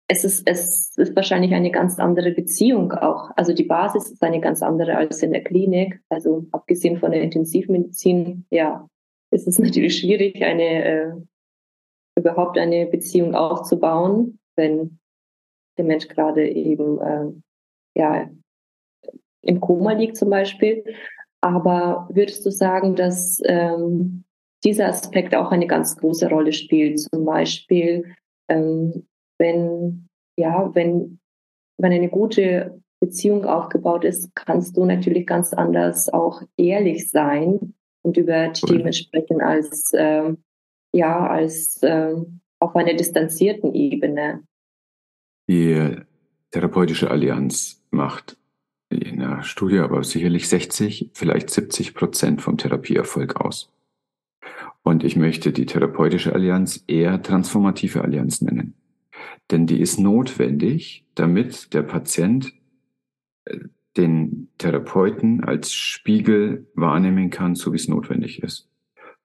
es ist, es ist wahrscheinlich eine ganz andere Beziehung auch. Also die Basis ist eine ganz andere als in der Klinik. Also abgesehen von der Intensivmedizin, ja, ist es natürlich schwierig, eine äh, überhaupt eine Beziehung aufzubauen wenn der Mensch gerade eben äh, ja, im Koma liegt zum Beispiel. Aber würdest du sagen, dass ähm, dieser Aspekt auch eine ganz große Rolle spielt? Zum Beispiel, ähm, wenn, ja, wenn, wenn eine gute Beziehung aufgebaut ist, kannst du natürlich ganz anders auch ehrlich sein und über die Themen sprechen als, äh, ja, als äh, auf einer distanzierten Ebene. Die therapeutische Allianz macht in der Studie aber sicherlich 60, vielleicht 70 Prozent vom Therapieerfolg aus. Und ich möchte die therapeutische Allianz eher transformative Allianz nennen. Denn die ist notwendig, damit der Patient äh, den Therapeuten als Spiegel wahrnehmen kann, so wie es notwendig ist.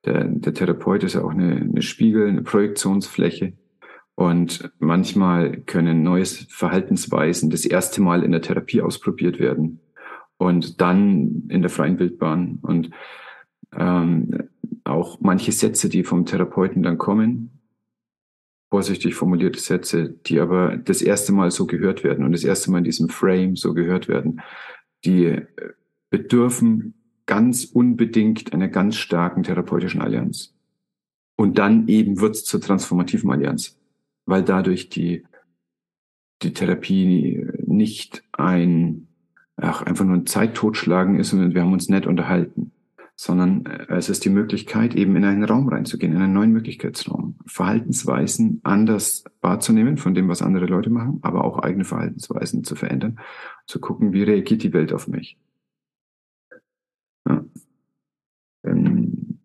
Der, der Therapeut ist ja auch eine, eine Spiegel, eine Projektionsfläche. Und manchmal können neues Verhaltensweisen das erste Mal in der Therapie ausprobiert werden und dann in der freien Bildbahn. Und ähm, auch manche Sätze, die vom Therapeuten dann kommen, vorsichtig formulierte Sätze, die aber das erste Mal so gehört werden und das erste Mal in diesem Frame so gehört werden, die äh, bedürfen ganz unbedingt einer ganz starken therapeutischen Allianz. Und dann eben wird es zur transformativen Allianz, weil dadurch die, die Therapie nicht ein, ach, einfach nur ein Zeittotschlagen ist und wir haben uns nett unterhalten, sondern äh, es ist die Möglichkeit, eben in einen Raum reinzugehen, in einen neuen Möglichkeitsraum, Verhaltensweisen anders wahrzunehmen von dem, was andere Leute machen, aber auch eigene Verhaltensweisen zu verändern, zu gucken, wie reagiert die Welt auf mich. Ja. Ähm,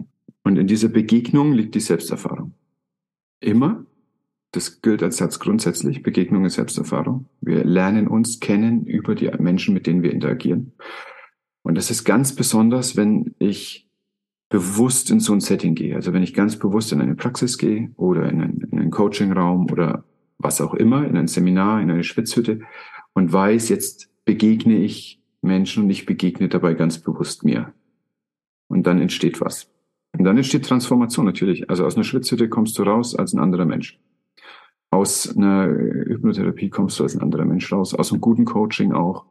und in dieser Begegnung liegt die Selbsterfahrung. Immer, das gilt als Satz grundsätzlich, Begegnung ist Selbsterfahrung. Wir lernen uns kennen über die Menschen, mit denen wir interagieren. Und das ist ganz besonders, wenn ich bewusst in so ein Setting gehe. Also wenn ich ganz bewusst in eine Praxis gehe oder in einen, in einen Coachingraum oder was auch immer, in ein Seminar, in eine Schwitzhütte und weiß, jetzt begegne ich Menschen und ich begegne dabei ganz bewusst mir. Und dann entsteht was. Und dann entsteht Transformation natürlich. Also aus einer Schwitzhütte kommst du raus als ein anderer Mensch. Aus einer Hypnotherapie kommst du als ein anderer Mensch raus. Aus einem guten Coaching auch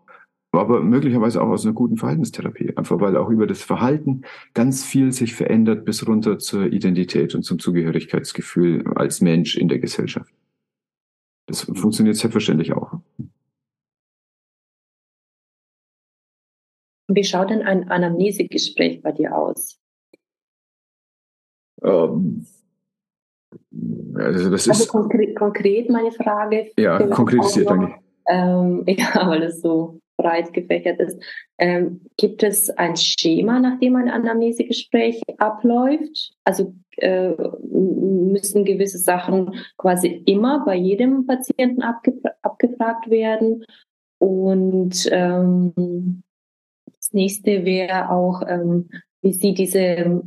aber möglicherweise auch aus einer guten Verhaltenstherapie, einfach weil auch über das Verhalten ganz viel sich verändert bis runter zur Identität und zum Zugehörigkeitsgefühl als Mensch in der Gesellschaft. Das funktioniert selbstverständlich auch. Wie schaut denn ein Anamnesegespräch bei dir aus? Ähm, also das also ist konkret, konkret meine Frage. Ja, konkretisiert, danke. Ähm, ja, weil es so breit gefächert ist. Ähm, gibt es ein Schema, nach dem ein Anamnesegespräch abläuft? Also äh, müssen gewisse Sachen quasi immer bei jedem Patienten abge abgefragt werden? Und ähm, das nächste wäre auch, ähm, wie sieht diese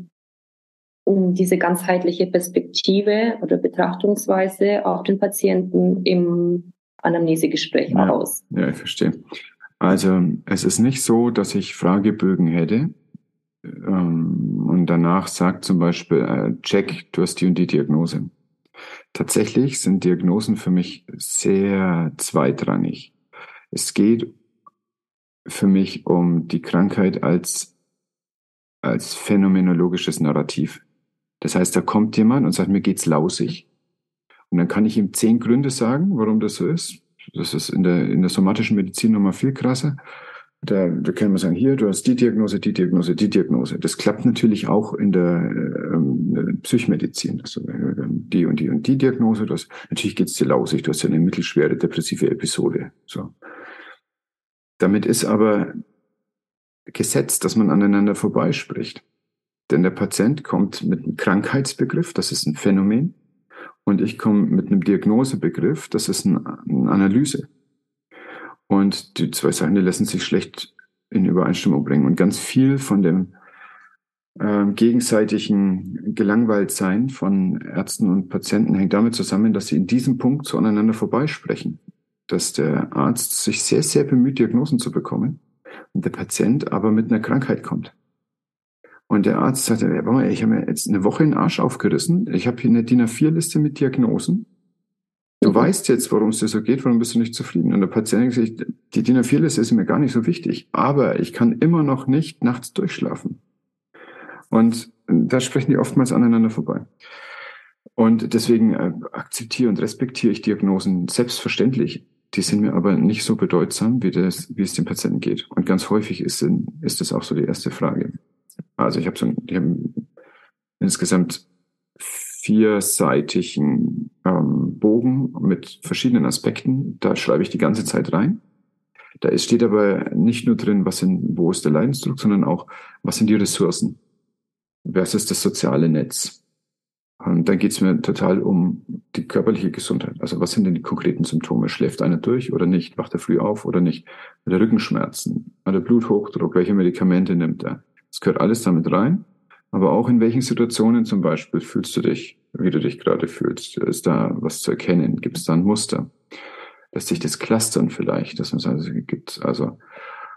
diese ganzheitliche Perspektive oder Betrachtungsweise auf den Patienten im Anamnesegespräch ja, aus. Ja, ich verstehe. Also es ist nicht so, dass ich Fragebögen hätte ähm, und danach sagt zum Beispiel, äh, check, du hast die und die Diagnose. Tatsächlich sind Diagnosen für mich sehr zweitrangig. Es geht für mich um die Krankheit als, als phänomenologisches Narrativ. Das heißt, da kommt jemand und sagt, mir geht's lausig. Und dann kann ich ihm zehn Gründe sagen, warum das so ist. Das ist in der, in der somatischen Medizin nochmal viel krasser. Da, da kann man sagen, hier, du hast die Diagnose, die Diagnose, die Diagnose. Das klappt natürlich auch in der ähm, Psychmedizin. Also die und die und die Diagnose. Das, natürlich geht's dir lausig, du hast ja eine mittelschwere depressive Episode. So. Damit ist aber gesetzt, dass man aneinander vorbeispricht. Denn der Patient kommt mit einem Krankheitsbegriff, das ist ein Phänomen, und ich komme mit einem Diagnosebegriff, das ist eine Analyse. Und die zwei Sachen, die lassen sich schlecht in Übereinstimmung bringen. Und ganz viel von dem äh, gegenseitigen Gelangweiltsein von Ärzten und Patienten hängt damit zusammen, dass sie in diesem Punkt so aneinander vorbeisprechen. Dass der Arzt sich sehr, sehr bemüht, Diagnosen zu bekommen und der Patient aber mit einer Krankheit kommt. Und der Arzt sagte, ja, mal, ich habe mir jetzt eine Woche den Arsch aufgerissen. Ich habe hier eine DIN A4-Liste mit Diagnosen. Du mhm. weißt jetzt, worum es dir so geht, warum bist du nicht zufrieden? Und der Patient sagt, die DIN A4-Liste ist mir gar nicht so wichtig, aber ich kann immer noch nicht nachts durchschlafen. Und da sprechen die oftmals aneinander vorbei. Und deswegen äh, akzeptiere und respektiere ich Diagnosen selbstverständlich. Die sind mir aber nicht so bedeutsam, wie, das, wie es dem Patienten geht. Und ganz häufig ist, ist das auch so die erste Frage. Also ich habe so ich hab insgesamt vierseitigen ähm, Bogen mit verschiedenen Aspekten. Da schreibe ich die ganze Zeit rein. Da ist, steht aber nicht nur drin, was sind, wo ist der Leidensdruck, sondern auch, was sind die Ressourcen? Was ist das soziale Netz? Und dann geht es mir total um die körperliche Gesundheit. Also was sind denn die konkreten Symptome? Schläft einer durch oder nicht? Wacht er früh auf oder nicht? Hat er Rückenschmerzen? Hat er Bluthochdruck? Welche Medikamente nimmt er? Das gehört alles damit rein. Aber auch in welchen Situationen zum Beispiel fühlst du dich, wie du dich gerade fühlst? Ist da was zu erkennen? Gibt es da ein Muster? Lässt sich das clustern vielleicht? Das also, gibt also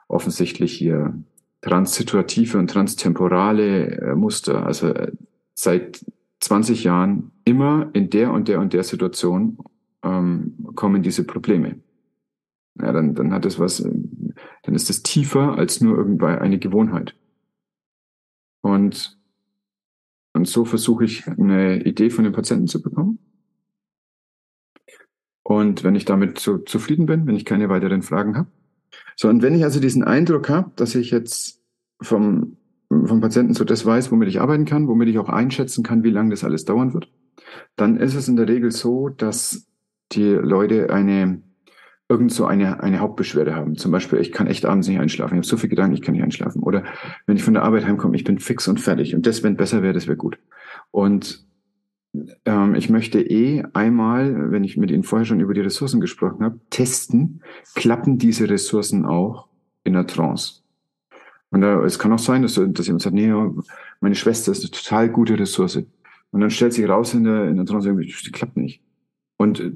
offensichtlich hier transsituative und transtemporale äh, Muster. Also äh, seit 20 Jahren immer in der und der und der Situation ähm, kommen diese Probleme. Ja, dann, dann hat es was, dann ist es tiefer als nur irgendwie eine Gewohnheit. Und, und so versuche ich eine Idee von den Patienten zu bekommen. Und wenn ich damit so zufrieden bin, wenn ich keine weiteren Fragen habe. So, und wenn ich also diesen Eindruck habe, dass ich jetzt vom vom Patienten so das weiß, womit ich arbeiten kann, womit ich auch einschätzen kann, wie lange das alles dauern wird, dann ist es in der Regel so, dass die Leute eine irgend so eine, eine Hauptbeschwerde haben. Zum Beispiel, ich kann echt abends nicht einschlafen. Ich habe so viel Gedanken, ich kann nicht einschlafen. Oder wenn ich von der Arbeit heimkomme, ich bin fix und fertig. Und das, wenn besser wäre, das wäre gut. Und ähm, ich möchte eh einmal, wenn ich mit Ihnen vorher schon über die Ressourcen gesprochen habe, testen, klappen diese Ressourcen auch in der Trance. Und da, es kann auch sein, dass, dass jemand sagt, nee, meine Schwester ist eine total gute Ressource. Und dann stellt sich raus in der, in der Trance, die klappt nicht. Und äh,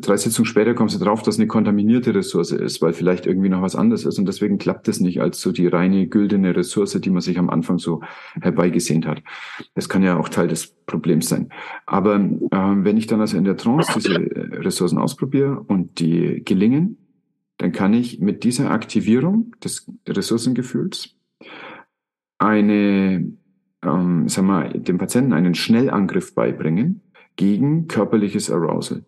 drei Sitzungen später kommst du drauf, dass eine kontaminierte Ressource ist, weil vielleicht irgendwie noch was anderes ist. Und deswegen klappt es nicht als so die reine güldene Ressource, die man sich am Anfang so herbeigesehnt hat. Das kann ja auch Teil des Problems sein. Aber ähm, wenn ich dann also in der Trance diese äh, Ressourcen ausprobiere und die gelingen, dann kann ich mit dieser Aktivierung des Ressourcengefühls eine, ähm, sag mal, dem Patienten einen Schnellangriff beibringen gegen körperliches Arousal.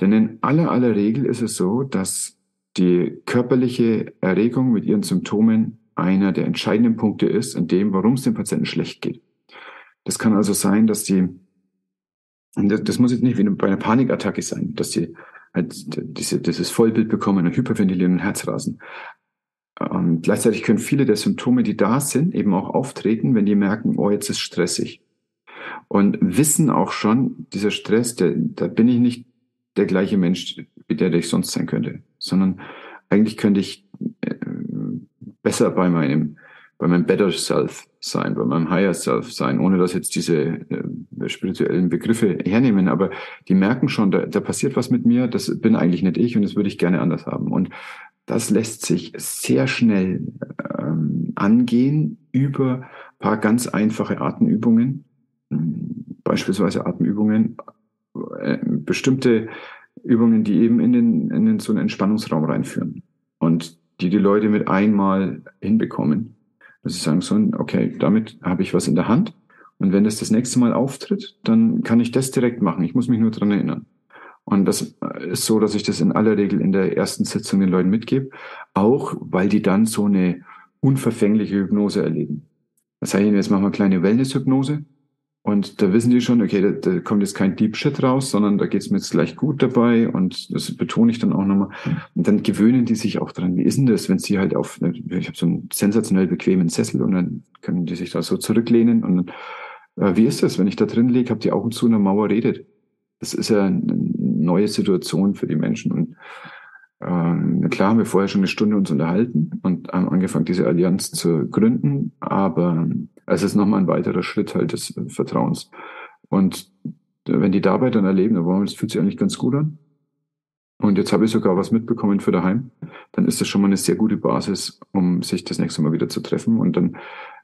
Denn in aller aller Regel ist es so, dass die körperliche Erregung mit ihren Symptomen einer der entscheidenden Punkte ist, in dem, warum es dem Patienten schlecht geht. Das kann also sein, dass die, das muss jetzt nicht wie bei einer Panikattacke sein, dass die halt diese, dieses Vollbild bekommen und hyperventilieren und Herzrasen. Und gleichzeitig können viele der Symptome, die da sind, eben auch auftreten, wenn die merken, oh, jetzt ist stressig. Und wissen auch schon, dieser Stress, der, da bin ich nicht der gleiche Mensch, wie der, der ich sonst sein könnte, sondern eigentlich könnte ich äh, besser bei meinem, bei meinem Better Self sein, bei meinem Higher Self sein, ohne dass jetzt diese äh, spirituellen Begriffe hernehmen, aber die merken schon, da, da passiert was mit mir, das bin eigentlich nicht ich und das würde ich gerne anders haben. Und das lässt sich sehr schnell ähm, angehen über paar ganz einfache Atemübungen, beispielsweise Atemübungen, äh, bestimmte Übungen, die eben in den, in den so einen Entspannungsraum reinführen und die die Leute mit einmal hinbekommen. Dass sie sagen so, okay, damit habe ich was in der Hand und wenn das das nächste Mal auftritt, dann kann ich das direkt machen. Ich muss mich nur dran erinnern. Und das ist so, dass ich das in aller Regel in der ersten Sitzung den Leuten mitgebe, auch weil die dann so eine unverfängliche Hypnose erleben. Das heißt, jetzt machen wir eine kleine Wellness-Hypnose und da wissen die schon, okay, da, da kommt jetzt kein Deep Shit raus, sondern da geht's mir jetzt gleich gut dabei und das betone ich dann auch nochmal. Und dann gewöhnen die sich auch dran. Wie ist denn das, wenn sie halt auf, ich habe so einen sensationell bequemen Sessel und dann können die sich da so zurücklehnen und äh, wie ist das, wenn ich da drin liege, habt die Augen zu einer Mauer redet? Das ist ja eine neue Situation für die Menschen und äh, klar haben wir vorher schon eine Stunde uns unterhalten und haben angefangen, diese Allianz zu gründen, aber es ist nochmal ein weiterer Schritt halt des Vertrauens. Und wenn die dabei dann erleben, dann das fühlt sich eigentlich ganz gut an. Und jetzt habe ich sogar was mitbekommen für daheim, dann ist das schon mal eine sehr gute Basis, um sich das nächste Mal wieder zu treffen und dann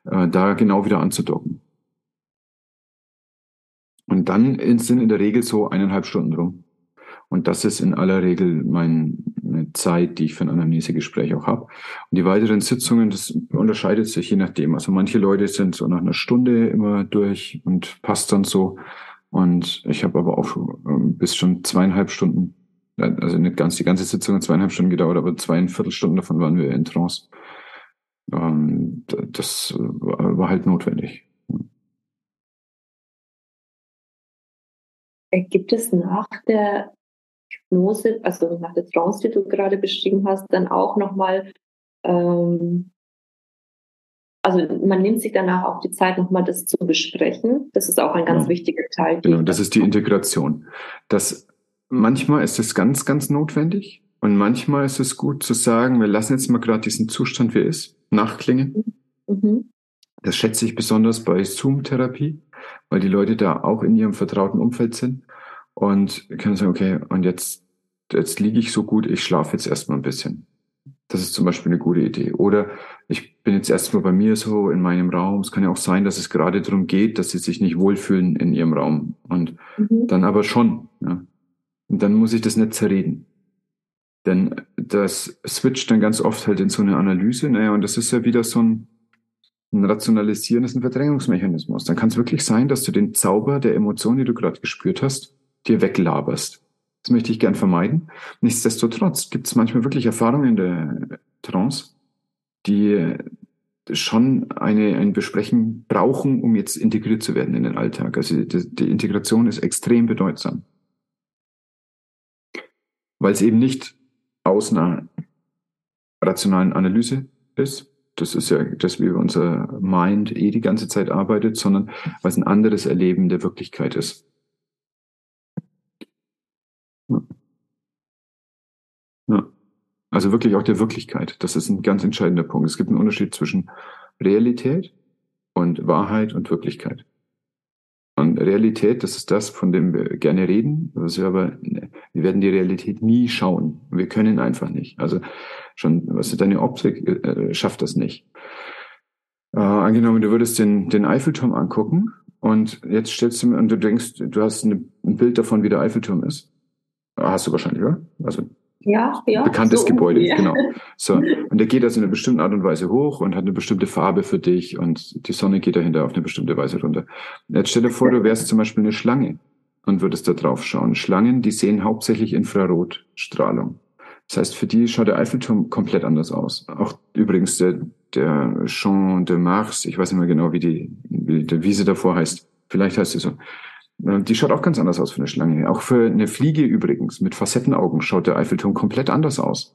äh, da genau wieder anzudocken. Und dann sind in der Regel so eineinhalb Stunden rum. Und das ist in aller Regel meine Zeit, die ich für ein Anamnesegespräch auch habe. Und die weiteren Sitzungen, das unterscheidet sich je nachdem. Also manche Leute sind so nach einer Stunde immer durch und passt dann so. Und ich habe aber auch ähm, bis schon zweieinhalb Stunden, also nicht ganz die ganze Sitzung hat zweieinhalb Stunden gedauert, aber zweieinviertel Stunden davon waren wir in Trance. Ähm, das war halt notwendig. Äh, gibt es nach der Hypnose, also nach der Trance, die du gerade beschrieben hast, dann auch nochmal, ähm, also man nimmt sich danach auch die Zeit, nochmal das zu besprechen. Das ist auch ein ganz genau. wichtiger Teil. Genau, das ist die Integration. Das, manchmal ist es ganz, ganz notwendig und manchmal ist es gut zu sagen, wir lassen jetzt mal gerade diesen Zustand, wie er ist, nachklingen. Mhm. Das schätze ich besonders bei Zoom-Therapie, weil die Leute da auch in ihrem vertrauten Umfeld sind und können sagen, okay, und jetzt, jetzt liege ich so gut, ich schlafe jetzt erstmal ein bisschen. Das ist zum Beispiel eine gute Idee. Oder ich bin jetzt erstmal bei mir so in meinem Raum. Es kann ja auch sein, dass es gerade darum geht, dass sie sich nicht wohlfühlen in ihrem Raum. Und mhm. dann aber schon. Ja. Und dann muss ich das nicht zerreden. Denn das switcht dann ganz oft halt in so eine Analyse. Naja, und das ist ja wieder so ein, ein Rationalisieren, das ist ein Verdrängungsmechanismus. Dann kann es wirklich sein, dass du den Zauber der Emotion, die du gerade gespürt hast, dir weglaberst. Das möchte ich gern vermeiden. Nichtsdestotrotz gibt es manchmal wirklich Erfahrungen in der Trance, die schon eine, ein Besprechen brauchen, um jetzt integriert zu werden in den Alltag. Also die, die Integration ist extrem bedeutsam. Weil es eben nicht aus einer rationalen Analyse ist, das ist ja das, wie unser Mind eh die ganze Zeit arbeitet, sondern weil es ein anderes Erleben der Wirklichkeit ist. Ja. Also wirklich auch der Wirklichkeit. Das ist ein ganz entscheidender Punkt. Es gibt einen Unterschied zwischen Realität und Wahrheit und Wirklichkeit. Und Realität, das ist das, von dem wir gerne reden, was wir aber, wir werden die Realität nie schauen. Wir können einfach nicht. Also schon, was ist deine Optik äh, schafft das nicht. Äh, angenommen, du würdest den, den Eiffelturm angucken und jetzt stellst du mir, und du denkst, du hast eine, ein Bild davon, wie der Eiffelturm ist. Hast du wahrscheinlich, oder? Also ja, ja. Bekanntes so Gebäude, ja. genau. So. Und der geht also in einer bestimmten Art und Weise hoch und hat eine bestimmte Farbe für dich und die Sonne geht dahinter auf eine bestimmte Weise runter. Jetzt stell dir vor, du wärst zum Beispiel eine Schlange und würdest da drauf schauen. Schlangen, die sehen hauptsächlich Infrarotstrahlung. Das heißt, für die schaut der Eiffelturm komplett anders aus. Auch übrigens der, der Champ de Mars, ich weiß nicht mehr genau, wie die, wie die Wiese davor heißt. Vielleicht heißt sie so. Die schaut auch ganz anders aus für eine Schlange. Auch für eine Fliege übrigens mit Facettenaugen schaut der Eiffelturm komplett anders aus.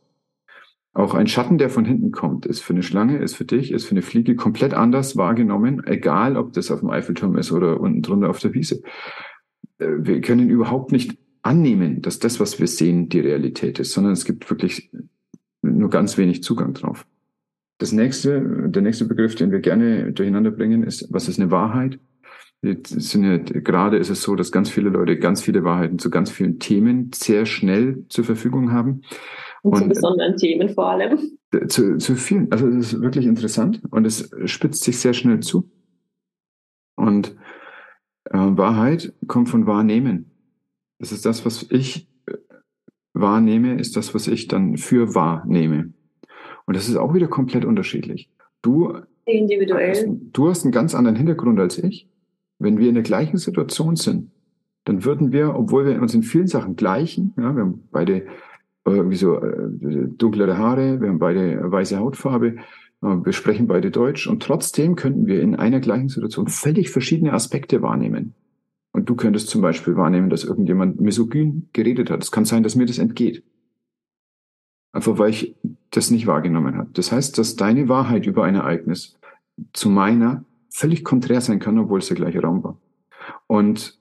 Auch ein Schatten, der von hinten kommt, ist für eine Schlange, ist für dich, ist für eine Fliege komplett anders wahrgenommen, egal ob das auf dem Eiffelturm ist oder unten drunter auf der Wiese. Äh, wir können überhaupt nicht annehmen, dass das, was wir sehen, die Realität ist, sondern es gibt wirklich nur ganz wenig Zugang drauf. Das nächste, der nächste Begriff, den wir gerne durcheinander bringen, ist, was ist eine Wahrheit? Sind ja, gerade ist es so, dass ganz viele Leute ganz viele Wahrheiten zu ganz vielen Themen sehr schnell zur Verfügung haben. Und, und zu besonderen Themen vor allem. Zu, zu vielen. Also das ist wirklich interessant und es spitzt sich sehr schnell zu. Und äh, Wahrheit kommt von Wahrnehmen. Das ist das, was ich äh, wahrnehme, ist das, was ich dann für wahrnehme. Und das ist auch wieder komplett unterschiedlich. Du, Individuell. Hast, du hast einen ganz anderen Hintergrund als ich. Wenn wir in der gleichen Situation sind, dann würden wir, obwohl wir uns in vielen Sachen gleichen, ja, wir haben beide irgendwie so äh, dunklere Haare, wir haben beide weiße Hautfarbe, äh, wir sprechen beide Deutsch und trotzdem könnten wir in einer gleichen Situation völlig verschiedene Aspekte wahrnehmen. Und du könntest zum Beispiel wahrnehmen, dass irgendjemand misogyn geredet hat. Es kann sein, dass mir das entgeht. Einfach weil ich das nicht wahrgenommen habe. Das heißt, dass deine Wahrheit über ein Ereignis zu meiner völlig konträr sein kann, obwohl es der gleiche Raum war. Und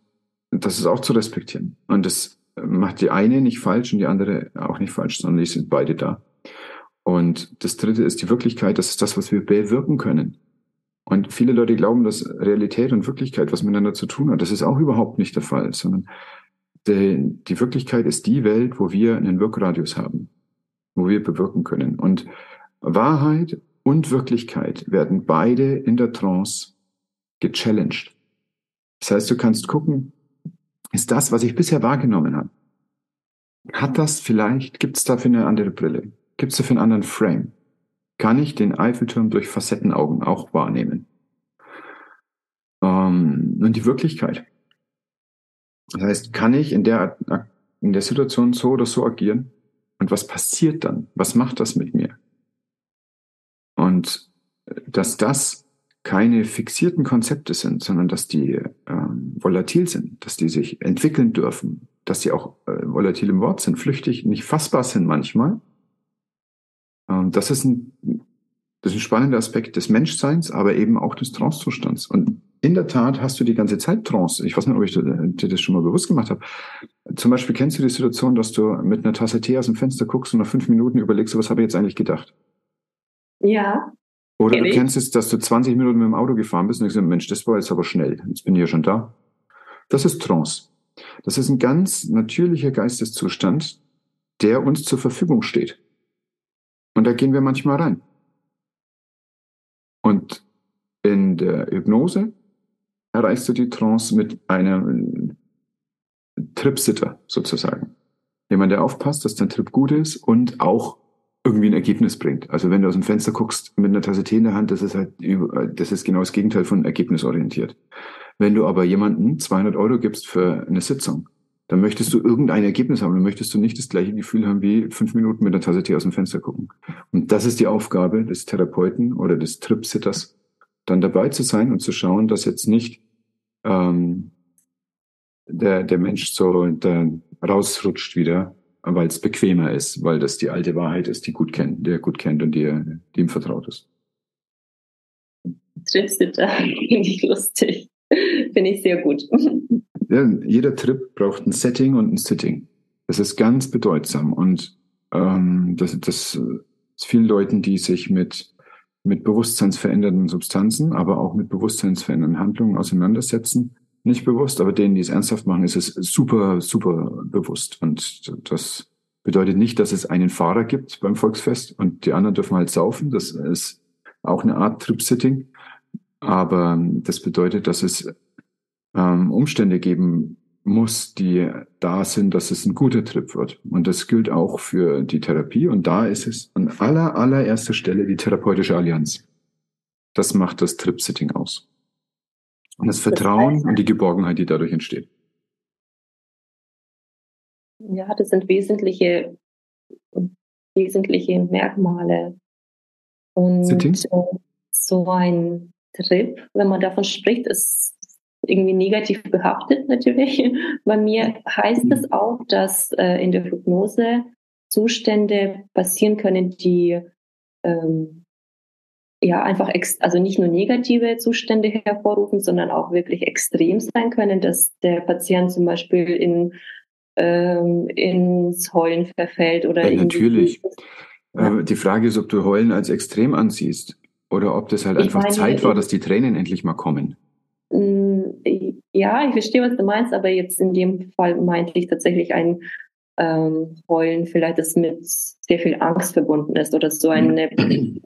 das ist auch zu respektieren. Und das macht die eine nicht falsch und die andere auch nicht falsch, sondern die sind beide da. Und das dritte ist die Wirklichkeit, das ist das, was wir bewirken können. Und viele Leute glauben, dass Realität und Wirklichkeit was miteinander zu tun hat. Das ist auch überhaupt nicht der Fall, sondern die, die Wirklichkeit ist die Welt, wo wir einen Wirkradius haben, wo wir bewirken können. Und Wahrheit und Wirklichkeit werden beide in der Trance gechallenged. Das heißt, du kannst gucken, ist das, was ich bisher wahrgenommen habe, hat das vielleicht, gibt es dafür eine andere Brille? Gibt es dafür einen anderen Frame? Kann ich den Eiffelturm durch Facettenaugen auch wahrnehmen? Ähm, und die Wirklichkeit. Das heißt, kann ich in der, in der Situation so oder so agieren? Und was passiert dann? Was macht das mit mir? Und äh, dass das keine fixierten Konzepte sind, sondern dass die ähm, volatil sind, dass die sich entwickeln dürfen, dass sie auch äh, volatil im Wort sind, flüchtig, nicht fassbar sind manchmal. Ähm, das, ist ein, das ist ein spannender Aspekt des Menschseins, aber eben auch des Trance-Zustands. Und in der Tat hast du die ganze Zeit Trance. Ich weiß nicht, ob ich dir das schon mal bewusst gemacht habe. Zum Beispiel kennst du die Situation, dass du mit einer Tasse Tee aus dem Fenster guckst und nach fünf Minuten überlegst, was habe ich jetzt eigentlich gedacht? Ja. Oder du kennst es, dass du 20 Minuten mit dem Auto gefahren bist und gesagt, Mensch, das war jetzt aber schnell. Jetzt bin ich ja schon da. Das ist Trance. Das ist ein ganz natürlicher Geisteszustand, der uns zur Verfügung steht. Und da gehen wir manchmal rein. Und in der Hypnose erreichst du die Trance mit einem Tripsitter sozusagen. Jemand, der aufpasst, dass dein Trip gut ist und auch irgendwie ein Ergebnis bringt. Also wenn du aus dem Fenster guckst mit einer Tasse Tee in der Hand, das ist halt, das ist genau das Gegenteil von ergebnisorientiert. Wenn du aber jemanden 200 Euro gibst für eine Sitzung, dann möchtest du irgendein Ergebnis haben. Dann möchtest du nicht das gleiche Gefühl haben wie fünf Minuten mit einer Tasse Tee aus dem Fenster gucken. Und das ist die Aufgabe des Therapeuten oder des Tripsitters, dann dabei zu sein und zu schauen, dass jetzt nicht ähm, der, der Mensch so da rausrutscht wieder, weil es bequemer ist, weil das die alte Wahrheit ist, die gut kennt, der gut kennt und die, die ihm vertraut ist. Tripsitter, finde ich lustig. Finde ich sehr gut. Ja, jeder Trip braucht ein Setting und ein Sitting. Das ist ganz bedeutsam und ähm, das, das ist vielen Leuten, die sich mit mit bewusstseinsverändernden Substanzen, aber auch mit bewusstseinsverändernden Handlungen auseinandersetzen. Nicht bewusst, aber denen, die es ernsthaft machen, ist es super, super bewusst. Und das bedeutet nicht, dass es einen Fahrer gibt beim Volksfest und die anderen dürfen halt saufen. Das ist auch eine Art Trip-Sitting. Aber das bedeutet, dass es ähm, Umstände geben muss, die da sind, dass es ein guter Trip wird. Und das gilt auch für die Therapie. Und da ist es an aller, allererster Stelle die therapeutische Allianz. Das macht das Trip-Sitting aus. Und das Vertrauen das heißt, und die Geborgenheit, die dadurch entsteht. Ja, das sind wesentliche, wesentliche Merkmale. Und Sitting? so ein Trip, wenn man davon spricht, ist irgendwie negativ behaftet natürlich. Bei mir heißt es mhm. auch, dass äh, in der Hypnose Zustände passieren können, die ähm, ja einfach ex also nicht nur negative Zustände hervorrufen, sondern auch wirklich extrem sein können, dass der Patient zum Beispiel in ähm, ins Heulen verfällt oder ja, natürlich. Ja. Äh, die Frage ist, ob du Heulen als extrem ansiehst oder ob das halt ich einfach meine, Zeit war, dass die Tränen endlich mal kommen. Ja, ich verstehe, was du meinst, aber jetzt in dem Fall meinte ich tatsächlich ein ähm, Heulen, vielleicht das mit sehr viel Angst verbunden ist oder so eine,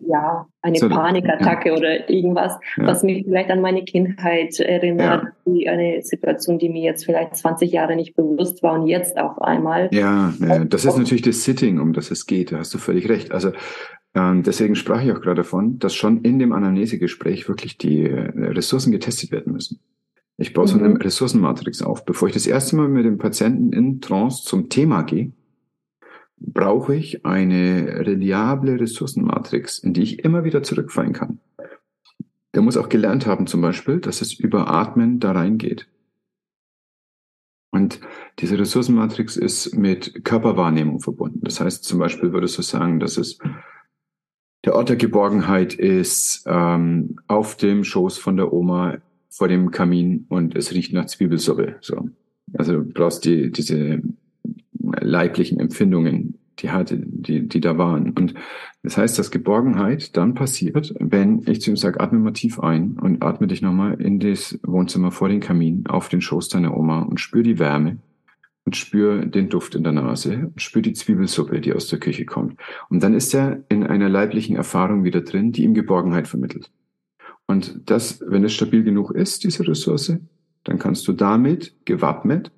ja, eine so, Panikattacke ja. oder irgendwas, ja. was mich vielleicht an meine Kindheit erinnert, wie eine Situation, die mir jetzt vielleicht 20 Jahre nicht bewusst war und jetzt auf einmal. Ja, ja das ist natürlich das Sitting, um das es geht, da hast du völlig recht. Also ähm, deswegen sprach ich auch gerade davon, dass schon in dem Anamnesegespräch wirklich die äh, Ressourcen getestet werden müssen. Ich baue so eine mhm. Ressourcenmatrix auf. Bevor ich das erste Mal mit dem Patienten in Trance zum Thema gehe, brauche ich eine reliable Ressourcenmatrix, in die ich immer wieder zurückfallen kann. Der muss auch gelernt haben zum Beispiel, dass es über Atmen da reingeht. Und diese Ressourcenmatrix ist mit Körperwahrnehmung verbunden. Das heißt zum Beispiel würdest du sagen, dass es der Ort der Geborgenheit ist ähm, auf dem Schoß von der Oma vor dem Kamin und es riecht nach Zwiebelsuppe. So. Also du brauchst die, diese leiblichen Empfindungen, die hatte, die, die da waren. Und das heißt, dass Geborgenheit dann passiert, wenn ich zu ihm sage, atme mal tief ein und atme dich nochmal in das Wohnzimmer vor den Kamin auf den Schoß deiner Oma und spür die Wärme und spür den Duft in der Nase und spür die Zwiebelsuppe, die aus der Küche kommt. Und dann ist er in einer leiblichen Erfahrung wieder drin, die ihm Geborgenheit vermittelt. Und das, wenn es stabil genug ist, diese Ressource, dann kannst du damit gewappnet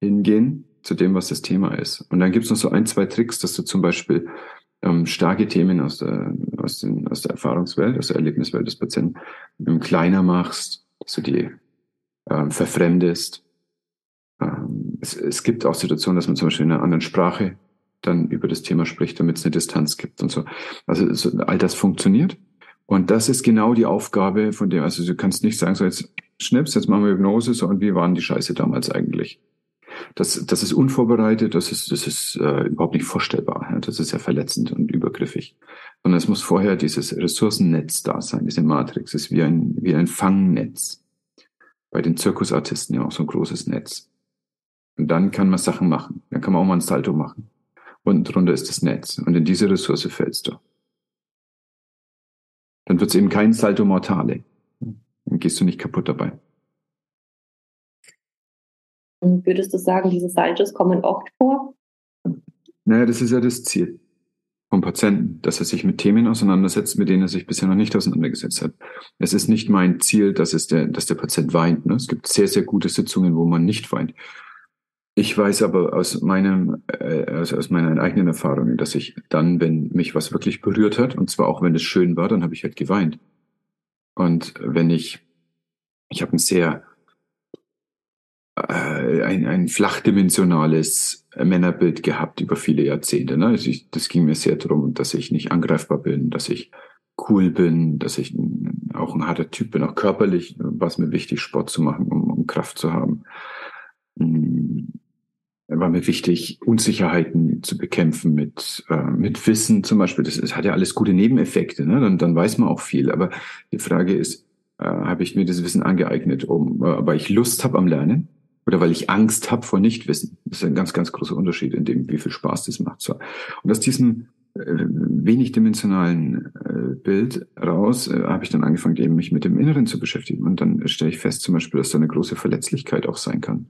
hingehen zu dem, was das Thema ist. Und dann gibt es noch so ein, zwei Tricks, dass du zum Beispiel ähm, starke Themen aus der, aus, den, aus der Erfahrungswelt, aus der Erlebniswelt des Patienten ähm, kleiner machst, dass du die ähm, verfremdest, äh, es, es gibt auch Situationen, dass man zum Beispiel in einer anderen Sprache dann über das Thema spricht, damit es eine Distanz gibt und so. Also so, all das funktioniert. Und das ist genau die Aufgabe von dem, also du kannst nicht sagen, so jetzt schnips, jetzt machen wir Hypnose, so und wie waren die Scheiße damals eigentlich? Das, das ist unvorbereitet, das ist, das ist äh, überhaupt nicht vorstellbar. Ja? Das ist ja verletzend und übergriffig. Sondern es muss vorher dieses Ressourcennetz da sein, diese Matrix. Es ist wie ein, wie ein Fangnetz. Bei den Zirkusartisten ja auch so ein großes Netz. Und dann kann man Sachen machen. Dann kann man auch mal ein Salto machen. Und drunter ist das Netz. Und in diese Ressource fällst du. Dann wird es eben kein Salto Mortale. Dann gehst du nicht kaputt dabei. Und würdest du sagen, diese Saltos kommen oft vor? Naja, das ist ja das Ziel vom Patienten, dass er sich mit Themen auseinandersetzt, mit denen er sich bisher noch nicht auseinandergesetzt hat. Es ist nicht mein Ziel, dass, es der, dass der Patient weint. Ne? Es gibt sehr, sehr gute Sitzungen, wo man nicht weint. Ich weiß aber aus meinem, äh, also aus meiner eigenen Erfahrung, dass ich dann, wenn mich was wirklich berührt hat, und zwar auch wenn es schön war, dann habe ich halt geweint. Und wenn ich, ich habe ein sehr äh, ein, ein flachdimensionales Männerbild gehabt über viele Jahrzehnte. Ne? Also ich, das ging mir sehr darum, dass ich nicht angreifbar bin, dass ich cool bin, dass ich auch ein harter Typ bin, auch körperlich war es mir wichtig, Sport zu machen, um, um Kraft zu haben. Hm, war mir wichtig, Unsicherheiten zu bekämpfen mit, äh, mit Wissen zum Beispiel. Das, das hat ja alles gute Nebeneffekte, ne? dann, dann weiß man auch viel. Aber die Frage ist, äh, habe ich mir das Wissen angeeignet, um, äh, weil ich Lust habe am Lernen? oder weil ich Angst habe vor Nichtwissen. Das ist ein ganz, ganz großer Unterschied in dem, wie viel Spaß das macht. So. Und aus diesem äh, wenig dimensionalen äh, Bild raus äh, habe ich dann angefangen, eben mich mit dem Inneren zu beschäftigen. Und dann stelle ich fest zum Beispiel, dass da eine große Verletzlichkeit auch sein kann.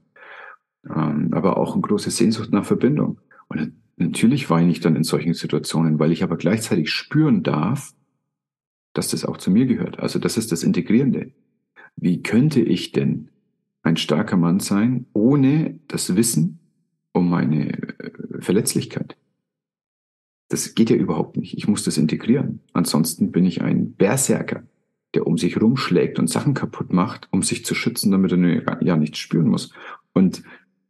Ähm, aber auch eine große Sehnsucht nach Verbindung. Und natürlich weine ich dann in solchen Situationen, weil ich aber gleichzeitig spüren darf, dass das auch zu mir gehört. Also das ist das Integrierende. Wie könnte ich denn ein starker Mann sein, ohne das Wissen um meine äh, Verletzlichkeit. Das geht ja überhaupt nicht. Ich muss das integrieren. Ansonsten bin ich ein Berserker, der um sich rumschlägt und Sachen kaputt macht, um sich zu schützen, damit er ja nichts spüren muss. Und